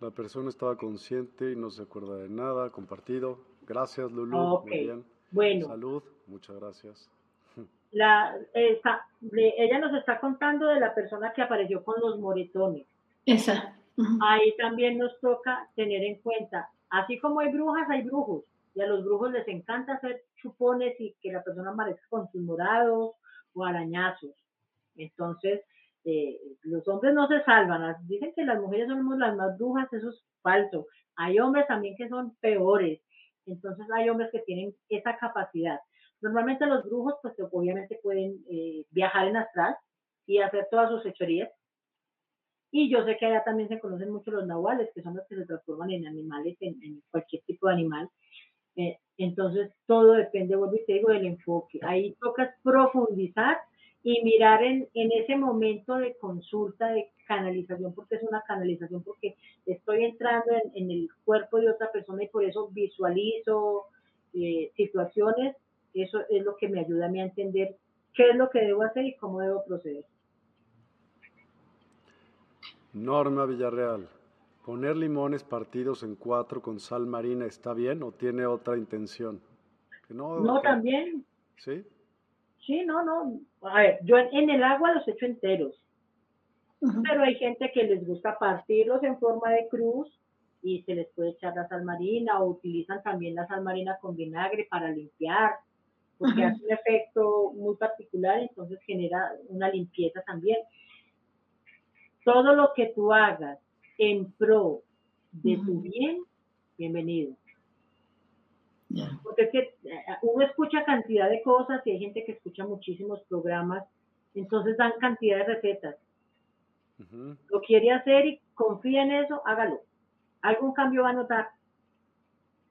La persona estaba consciente y no se acuerda de nada, compartido. Gracias, Lulu. Muy bien. Bueno. Salud, muchas gracias. La, ella nos está contando de la persona que apareció con los moretones. Esa. Ahí también nos toca tener en cuenta, así como hay brujas, hay brujos. Y a los brujos les encanta hacer chupones y que la persona aparezca con sus morados o arañazos. Entonces, eh, los hombres no se salvan. Dicen que las mujeres somos las más brujas, eso es falso. Hay hombres también que son peores. Entonces hay hombres que tienen esa capacidad. Normalmente los brujos, pues obviamente pueden eh, viajar en astral y hacer todas sus hechorías. Y yo sé que allá también se conocen mucho los nahuales, que son los que se transforman en animales, en, cualquier tipo de animal. Eh, entonces, todo depende, vuelvo y te digo, del enfoque. Ahí toca profundizar y mirar en, en, ese momento de consulta, de canalización, porque es una canalización, porque estoy entrando en, el cuerpo de otra persona y por eso visualizo eh, situaciones, eso es lo que me ayuda a mí a entender qué es lo que debo hacer y cómo debo proceder. Norma Villarreal, ¿poner limones partidos en cuatro con sal marina está bien o tiene otra intención? no, no también. ¿Sí? Sí, no, no. A ver, yo en, el agua los echo enteros. Pero hay gente que les gusta partirlos en forma de cruz y se les puede echar la sal marina o utilizan también la sal marina con vinagre para limpiar, porque hace un efecto muy particular, entonces genera una limpieza también. Todo lo que tú hagas en pro de tu bien, bienvenido. Porque es que eh, uno escucha cantidad de cosas y hay gente que escucha muchísimos programas, entonces dan cantidad de recetas. Lo quiere hacer y confía en eso, hágalo. Algún cambio va a notar,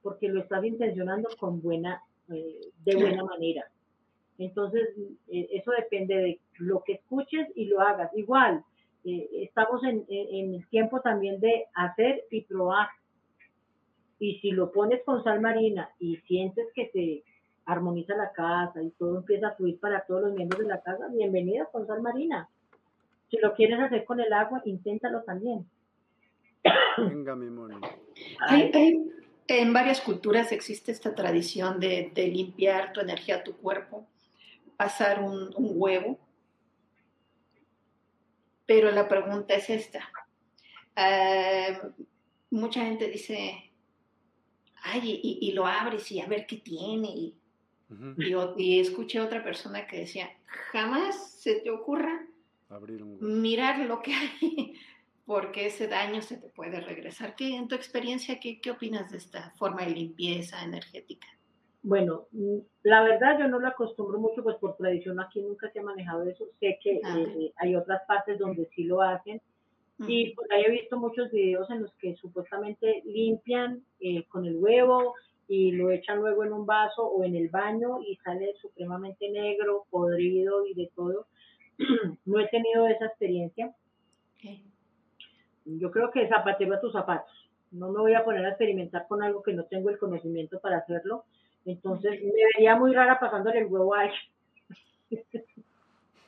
porque lo estás intencionando con buena, eh, de buena manera. Entonces, eh, eso depende de lo que escuches y lo hagas. Igual, estamos en, en el tiempo también de hacer y probar y si lo pones con sal marina y sientes que se armoniza la casa y todo empieza a fluir para todos los miembros de la casa, bienvenido con sal marina. Si lo quieres hacer con el agua, inténtalo también. Venga, mi mono. en varias culturas existe esta tradición de, limpiar tu energía, tu cuerpo, pasar un, huevo. Pero la pregunta es esta. Eh, mucha gente dice, ay, y, lo abres y a ver qué tiene. Y, y, escuché a otra persona que decía, jamás se te ocurra mirar lo que hay, porque ese daño se te puede regresar. ¿Qué, en tu experiencia, qué, qué opinas de esta forma de limpieza energética? Bueno, mm, la verdad yo no lo acostumbro mucho, pues por tradición aquí nunca se ha manejado eso. Sé que ah, eh, hay otras partes donde sí lo hacen, y por ahí he visto muchos videos en los que supuestamente limpian eh, con el huevo y lo echan luego en un vaso o en el baño y sale supremamente negro, podrido y de todo. no he tenido esa experiencia. Yo creo que zapatero a tus zapatos. No me voy a poner a experimentar con algo que no tengo el conocimiento para hacerlo. Entonces me vería muy rara pasándole el huevo a alguien.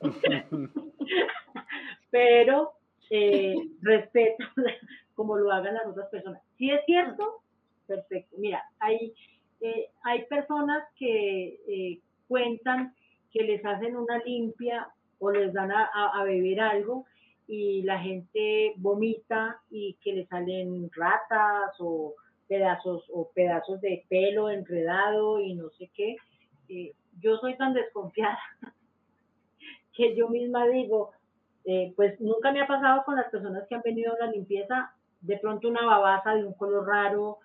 Pero eh, respeto como lo hagan las otras personas. Si es cierto, perfecto. Mira, hay, eh, hay personas que eh, cuentan que les hacen una limpia o les dan a, a, beber algo y la gente vomita y que le salen ratas o pedazos o pedazos de pelo enredado y no sé qué. Eh, yo soy tan desconfiada que yo misma digo, eh, pues nunca me ha pasado con las personas que han venido a la limpieza, de pronto una babasa de un color raro,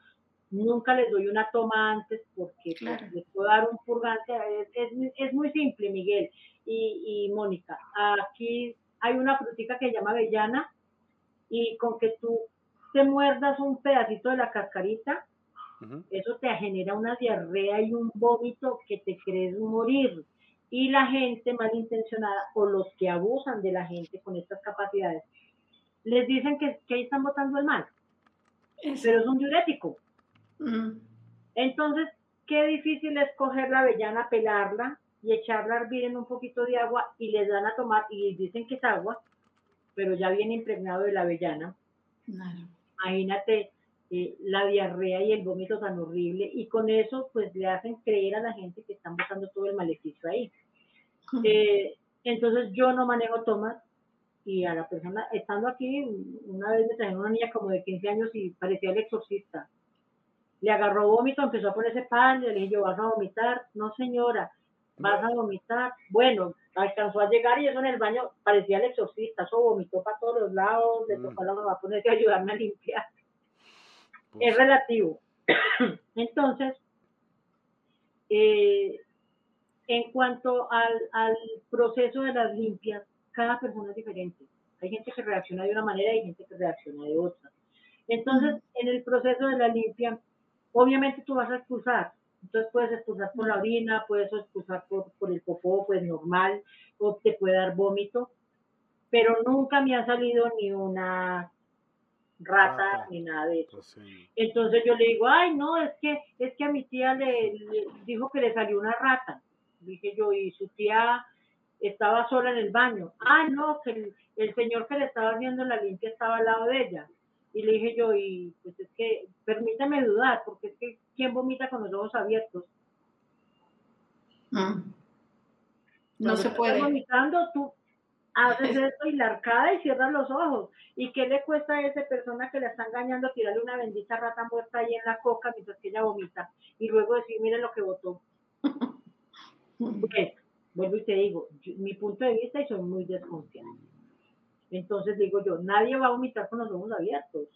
nunca les doy una toma antes porque pues, les puedo dar un purgante, es, muy simple, Miguel y, y Mónica. Aquí hay una frutica que se llama avellana y con que tú te muerdas un pedacito de la cascarita, eso te genera una diarrea y un vómito que te crees morir. Y la gente malintencionada o los que abusan de la gente con estas capacidades, les dicen que, que ahí están botando el mal. Pero es un diurético. Entonces, qué difícil es coger la avellana, pelarla y echarla a hervir en un poquito de agua y les dan a tomar y dicen que es agua, pero ya viene impregnado de la avellana. Imagínate eh, la diarrea y el vómito tan horrible y con eso pues le hacen creer a la gente que están buscando todo el maleficio ahí. Eh, entonces yo no manejo tomas y a la persona, estando aquí, una vez me trajeron una niña como de 15 años y parecía el exorcista. Le agarró vómito, empezó a ponerse pan, le dije yo, ¿vas a vomitar? No señora, vas a vomitar. Bueno, alcanzó a llegar y eso en el baño parecía el exorcista, eso vomitó para todos los lados, le tocó a la mamá ponerse a ayudarme a limpiar. Pues es relativo. Entonces, eh, en cuanto al, al, proceso de las limpias, cada persona es diferente. Hay gente que reacciona de una manera y hay gente que reacciona de otra. Entonces, en el proceso de la limpia, obviamente tú vas a expulsar. Entonces puedes expulsar por la orina, puedes expulsar por, por el popó, pues normal, o te puede dar vómito. Pero nunca me ha salido ni una rata, ni nada de eso. Pues Entonces yo le digo, ay, no, es que, es que a mi tía le, dijo que le salió una rata. Dije yo, y su tía estaba sola en el baño. Ah, no, que el, señor que le estaba haciendo la limpia estaba al lado de ella. Y le dije yo, y pues es que, permítame dudar, porque es que, ¿quién vomita con los ojos abiertos? Mm. No se puede. vomitando, tú haces esto y la arcada y cierras los ojos. ¿Y qué le cuesta a esa persona que le está engañando tirarle una bendita rata muerta ahí en la coca mientras que ella vomita? Y luego decir, mire lo que votó. Vuelvo y te digo, mi punto de vista y soy muy desconfiada. Entonces digo yo, nadie va a vomitar con los ojos abiertos.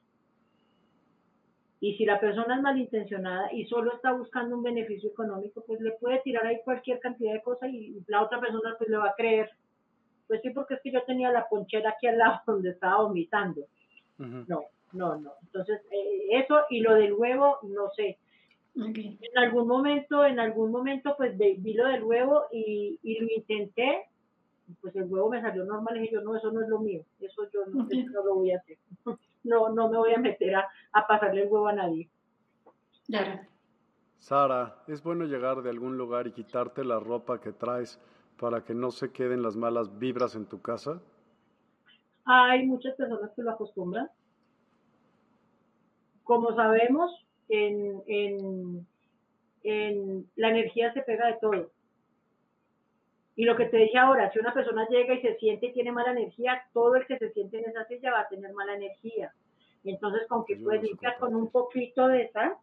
Y si la persona es malintencionada y solo está buscando un beneficio económico, pues le puede tirar ahí cualquier cantidad de cosas y la otra persona pues le va a creer pues sí, porque es que yo tenía la ponchera aquí al lado donde estaba vomitando. No, no, no. Entonces, eh, eso y lo del huevo, no sé. En algún momento, en algún momento, pues vi lo del huevo y, y, lo intenté, pues el huevo me salió normal y dije yo, no, eso no es lo mío, eso yo no, no lo voy a hacer. No, no me voy a meter a, a pasarle el huevo a nadie. Claro. Sara, ¿es bueno llegar de algún lugar y quitarte la ropa que traes para que no se queden las malas vibras en tu casa? Hay muchas personas que lo acostumbran. Como sabemos, en, en, en la energía se pega de todo. Y lo que te dije ahora, si una persona llega y se siente y tiene mala energía, todo el que se siente en esa silla va a tener mala energía. Entonces, con que puedes limpiar con un poquito de esa,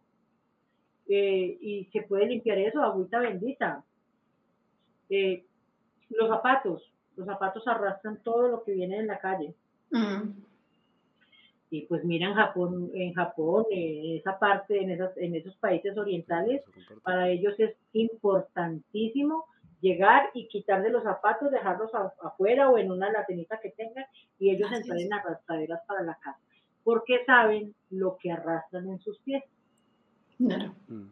eh, y se puede limpiar eso, agüita bendita. Eh, los zapatos, los zapatos arrastran todo lo que viene en la calle. Y pues mira en Japón, en Japón, en esa parte, en, esas, en esos países orientales, para ellos es importantísimo llegar y quitar de los zapatos, dejarlos afuera o en una latinita que tengan y ellos entrar en arrastraderas para la casa, porque saben lo que arrastran en sus pies. Mm.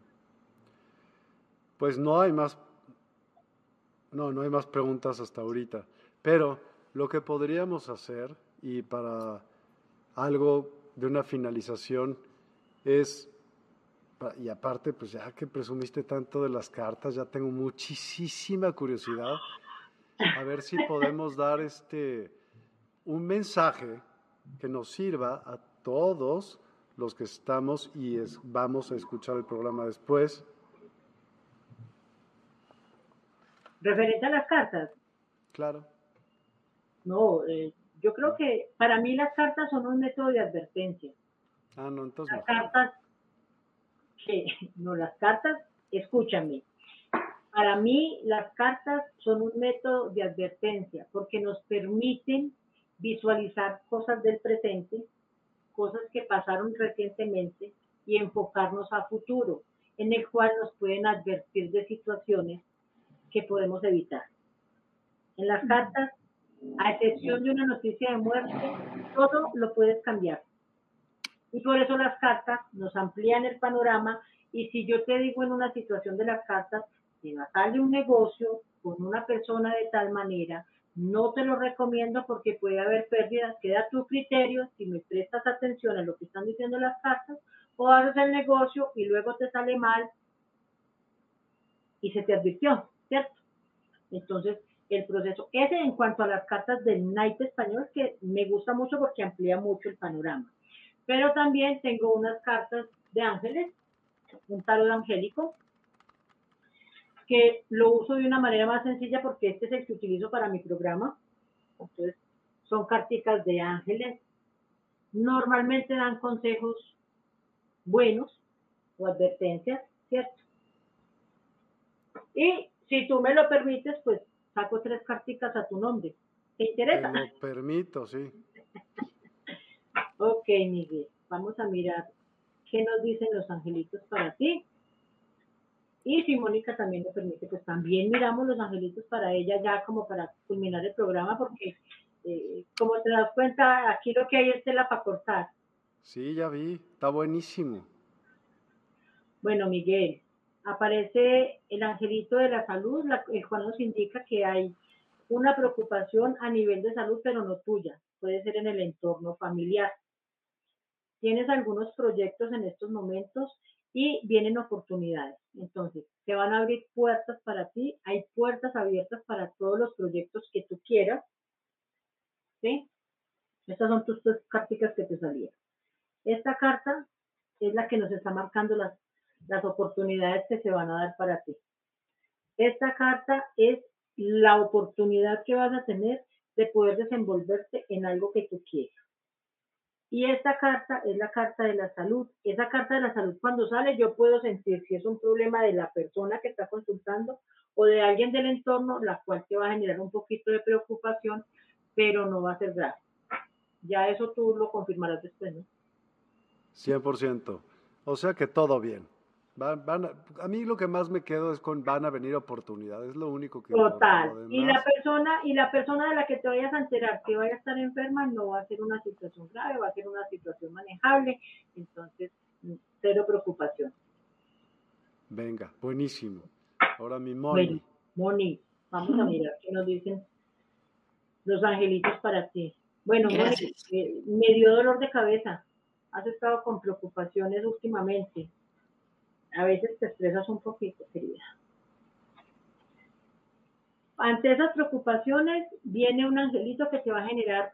Pues no hay más no, no hay más preguntas hasta ahorita. Pero lo que podríamos hacer, y para algo de una finalización, es, y aparte, pues ya que presumiste tanto de las cartas, ya tengo muchísima curiosidad, a ver si podemos dar este, un mensaje que nos sirva a todos los que estamos y vamos a escuchar el programa después Referente a las cartas. Claro. No, eh, yo creo que para mí las cartas son un método de advertencia. Ah, no, entonces. Las cartas, no, las cartas, escúchame. Para mí, las cartas son un método de advertencia porque nos permiten visualizar cosas del presente, cosas que pasaron recientemente y enfocarnos a futuro, en el cual nos pueden advertir de situaciones que podemos evitar. En las cartas, a excepción de una noticia de muerte, todo lo puedes cambiar. Y por eso las cartas nos amplían el panorama y si yo te digo en una situación de las cartas, que va a un negocio con una persona de tal manera, no te lo recomiendo porque puede haber pérdidas, queda a tu criterio si me prestas atención a lo que están diciendo las cartas o haces el negocio y luego te sale mal y se te advirtió, ¿cierto? Entonces, el proceso, ese en cuanto a las cartas del naipe español, que me gusta mucho porque amplía mucho el panorama. Pero también tengo unas cartas de ángeles, un tarot angélico, que lo uso de una manera más sencilla porque este es el que utilizo para mi programa. Entonces, son carticas de ángeles. Normalmente dan consejos buenos o advertencias, ¿cierto? Y si tú me lo permites, pues saco tres carticas a tu nombre. ¿Te interesa? Te lo permito, sí. ok, Miguel. Vamos a mirar qué nos dicen los angelitos para ti. Y si Mónica también me permite, pues también miramos los angelitos para ella ya como para culminar el programa, porque eh, como te das cuenta, aquí lo que hay es tela para cortar. Sí, ya vi, está buenísimo. Bueno, Miguel, aparece el angelito de la salud, el cual nos indica que hay una preocupación a nivel de salud, pero no tuya, puede ser en el entorno familiar. Tienes algunos proyectos en estos momentos y vienen oportunidades. Entonces, se van a abrir puertas para ti, hay puertas abiertas para todos los proyectos que tú quieras. ¿Sí? Estas son tus tres cartas que te salieron. Esta carta es la que nos está marcando las las oportunidades que se van a dar para ti. Esta carta es la oportunidad que vas a tener de poder desenvolverte en algo que tú quieres. Y esta carta es la carta de la salud. Esa carta de la salud cuando sale yo puedo sentir si es un problema de la persona que está consultando o de alguien del entorno, la cual te va a generar un poquito de preocupación, pero no va a ser grave. Ya eso tú lo confirmarás después, ¿no? 100%. O sea que todo bien. Van, van a, mí lo que más me quedo es con van a venir oportunidades, es lo único que... Total. Y la persona y la persona de la que te vayas a enterar que vaya a estar enferma no va a ser una situación grave, va a ser una situación manejable, entonces cero preocupación. Venga, buenísimo. Ahora mi Moni. Moni, vamos a mirar qué nos dicen los angelitos para ti. Bueno, Moni, eh, me dio dolor de cabeza. Has estado con preocupaciones últimamente a veces te estresas un poquito, querida. Ante esas preocupaciones viene un angelito que te va a generar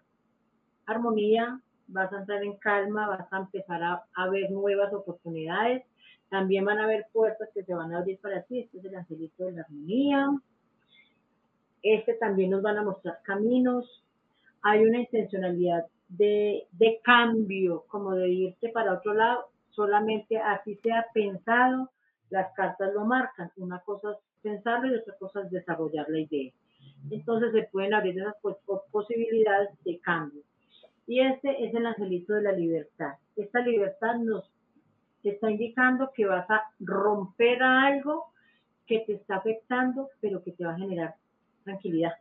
armonía, vas a entrar en calma, vas a empezar a, ver nuevas oportunidades. También van a haber puertas que se van a abrir para ti. Este es el angelito de la armonía. Este también nos van a mostrar caminos. Hay una intencionalidad de, de cambio, como de irte para otro lado solamente así sea pensado, las cartas lo marcan. Una cosa es pensarlo y otra cosa es desarrollar la idea. Entonces se pueden abrir esas posibilidades de cambio. Y este es el angelito de la libertad. Esta libertad nos está indicando que vas a romper algo que te está afectando, pero que te va a generar tranquilidad.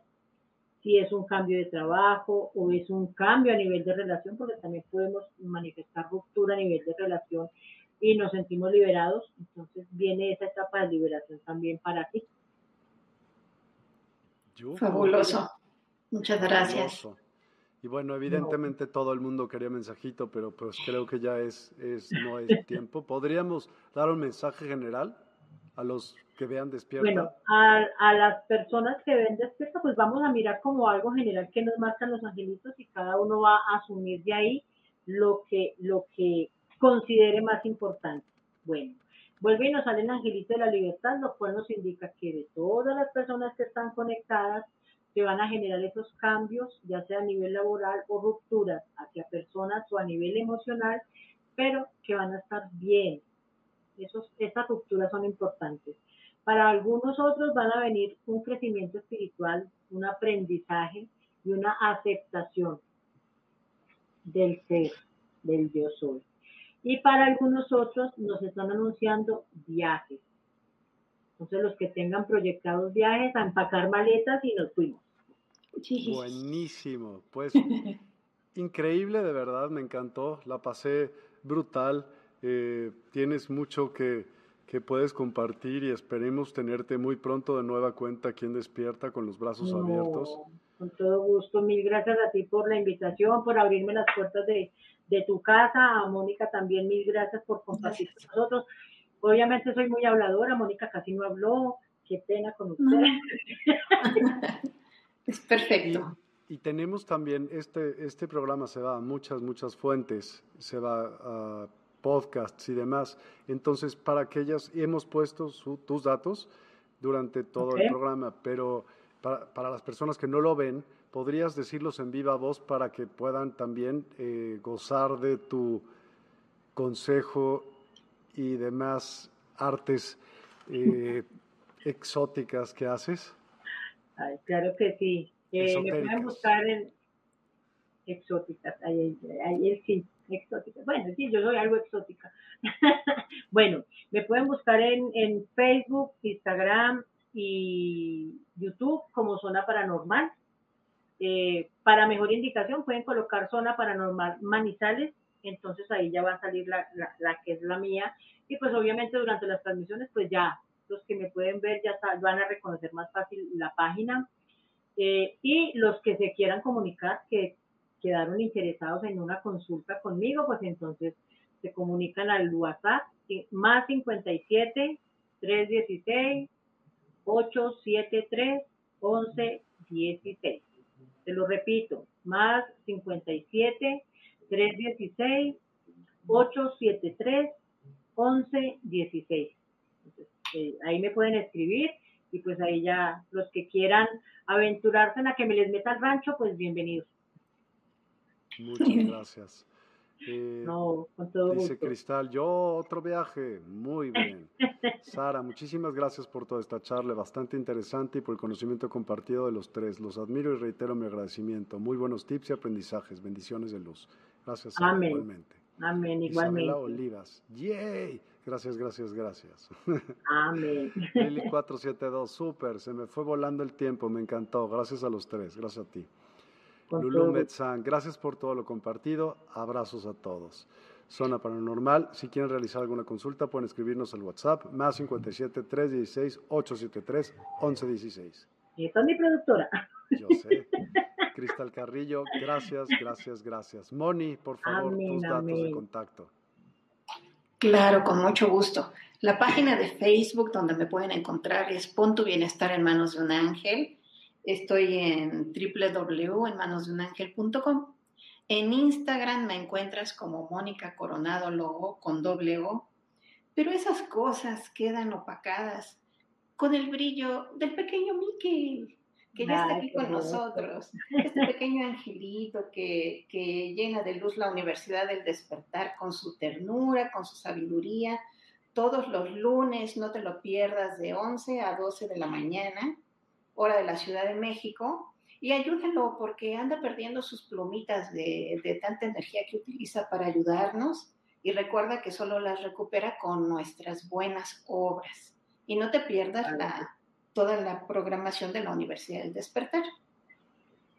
Si es un cambio de trabajo o es un cambio a nivel de relación, porque también podemos manifestar ruptura a nivel de relación y nos sentimos liberados, entonces viene esa etapa de liberación también para ti. Fabuloso. Muchas gracias. Y bueno, evidentemente todo el mundo quería mensajito, pero pues creo que ya es, es no es tiempo. ¿Podríamos dar un mensaje general a los que vean despierta? Bueno, a, las personas que ven despierta, pues vamos a mirar como algo general que nos marcan los angelitos y cada uno va a asumir de ahí lo que, lo que considere más importante. Bueno, vuelve y nos sale el angelito de la libertad, lo cual nos indica que de todas las personas que están conectadas, se van a generar esos cambios, ya sea a nivel laboral o rupturas hacia personas o a nivel emocional, pero que van a estar bien. Esos, esas rupturas son importantes. Para algunos otros van a venir un crecimiento espiritual, un aprendizaje y una aceptación del ser, del yo soy. Y para algunos otros nos están anunciando viajes. Entonces los que tengan proyectados viajes, a empacar maletas y nos fuimos. Buenísimo, pues increíble de verdad, me encantó, la pasé brutal, eh, tienes mucho que, que puedes compartir y esperemos tenerte muy pronto de nueva cuenta aquí en Despierta con los brazos abiertos. Con todo gusto, mil gracias a ti por la invitación, por abrirme las puertas de, de tu casa, a Mónica también mil gracias por compartir con nosotros. Obviamente soy muy habladora, Mónica casi no habló, qué pena con usted. es perfecto. Y, y, tenemos también, este, este programa se va a muchas, muchas fuentes, se va a podcasts y demás. Entonces, para aquellas, hemos puesto tus datos durante todo el programa, pero para, para, las personas que no lo ven, ¿podrías decirlos en viva voz para que puedan también eh, gozar de tu consejo y demás artes eh, exóticas que haces? Ay, claro que sí. Eh, me pueden buscar en exóticas, ahí, ahí sí exótica. Bueno, sí, yo soy algo exótica. bueno, me pueden buscar en, en, Facebook, Instagram y YouTube como Zona Paranormal. Eh, para mejor indicación pueden colocar Zona Paranormal Manizales, entonces ahí ya va a salir la, la, que es la mía. Y pues obviamente durante las transmisiones pues ya los que me pueden ver ya van a reconocer más fácil la página. Eh, y los que se quieran comunicar, que quedaron interesados en una consulta conmigo, pues entonces se comunican al WhatsApp más 57 316 873 1116. Te lo repito, más 57 316 873 1116. Entonces, eh, ahí me pueden escribir y pues ahí ya los que quieran aventurarse en a que me les meta al rancho, pues bienvenidos. Muchas gracias. Eh, no, con todo dice Cristal, yo otro viaje. Muy bien. Sara, muchísimas gracias por toda esta charla, bastante interesante y por el conocimiento compartido de los tres. Los admiro y reitero mi agradecimiento. Muy buenos tips y aprendizajes. Bendiciones de luz. Gracias, Sara, Amén. igualmente. Amén, igualmente. Isabela Olivas. ¡Yay! Gracias, gracias, gracias. Amén. Lili 472, súper, se me fue volando el tiempo, me encantó. Gracias a los tres, gracias a ti. Lulu Metzán, gracias por todo lo compartido. Abrazos a todos. Zona Paranormal, si quieren realizar alguna consulta, pueden escribirnos al WhatsApp, más 57 316 873 1116. Y esta es mi productora. Yo sé. Cristal Carrillo, gracias, gracias, gracias. Moni, por favor, tus datos de contacto. Claro, con mucho gusto. La página de Facebook donde me pueden encontrar es Pon tu bienestar en manos de un ángel. Estoy en www.enmanosdeunangel.com. En Instagram me encuentras como Mónica Coronado Logo con doble O, pero esas cosas quedan opacadas con el brillo del pequeño Mickey, que ya está aquí con nosotros. Este pequeño angelito que, que llena de luz la Universidad del Despertar con su ternura, con su sabiduría. Todos los lunes, no te lo pierdas, de 11 a 12 de la mañana hora de la Ciudad de México, y ayúdenlo porque anda perdiendo sus plumitas de, de, tanta energía que utiliza para ayudarnos y recuerda que solo las recupera con nuestras buenas obras. Y no te pierdas la, toda la programación de la Universidad del Despertar.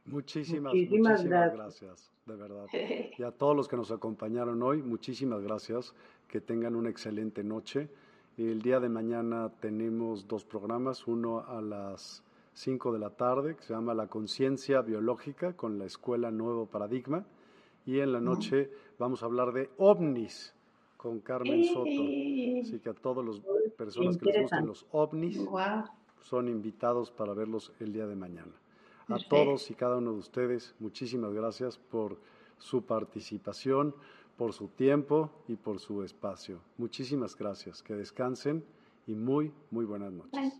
Muchísimas, muchísimas, gracias. gracias, de verdad. Y a todos los que nos acompañaron hoy, muchísimas gracias. Que tengan una excelente noche. El día de mañana tenemos dos programas, uno a las 5 de la tarde, que se llama La conciencia biológica con la Escuela Nuevo Paradigma. Y en la noche vamos a hablar de ovnis con Carmen Soto. Así que a todas las personas que les gusten los ovnis son invitados para verlos el día de mañana. A todos y cada uno de ustedes, muchísimas gracias por su participación, por su tiempo y por su espacio. Muchísimas gracias. Que descansen y muy, muy buenas noches.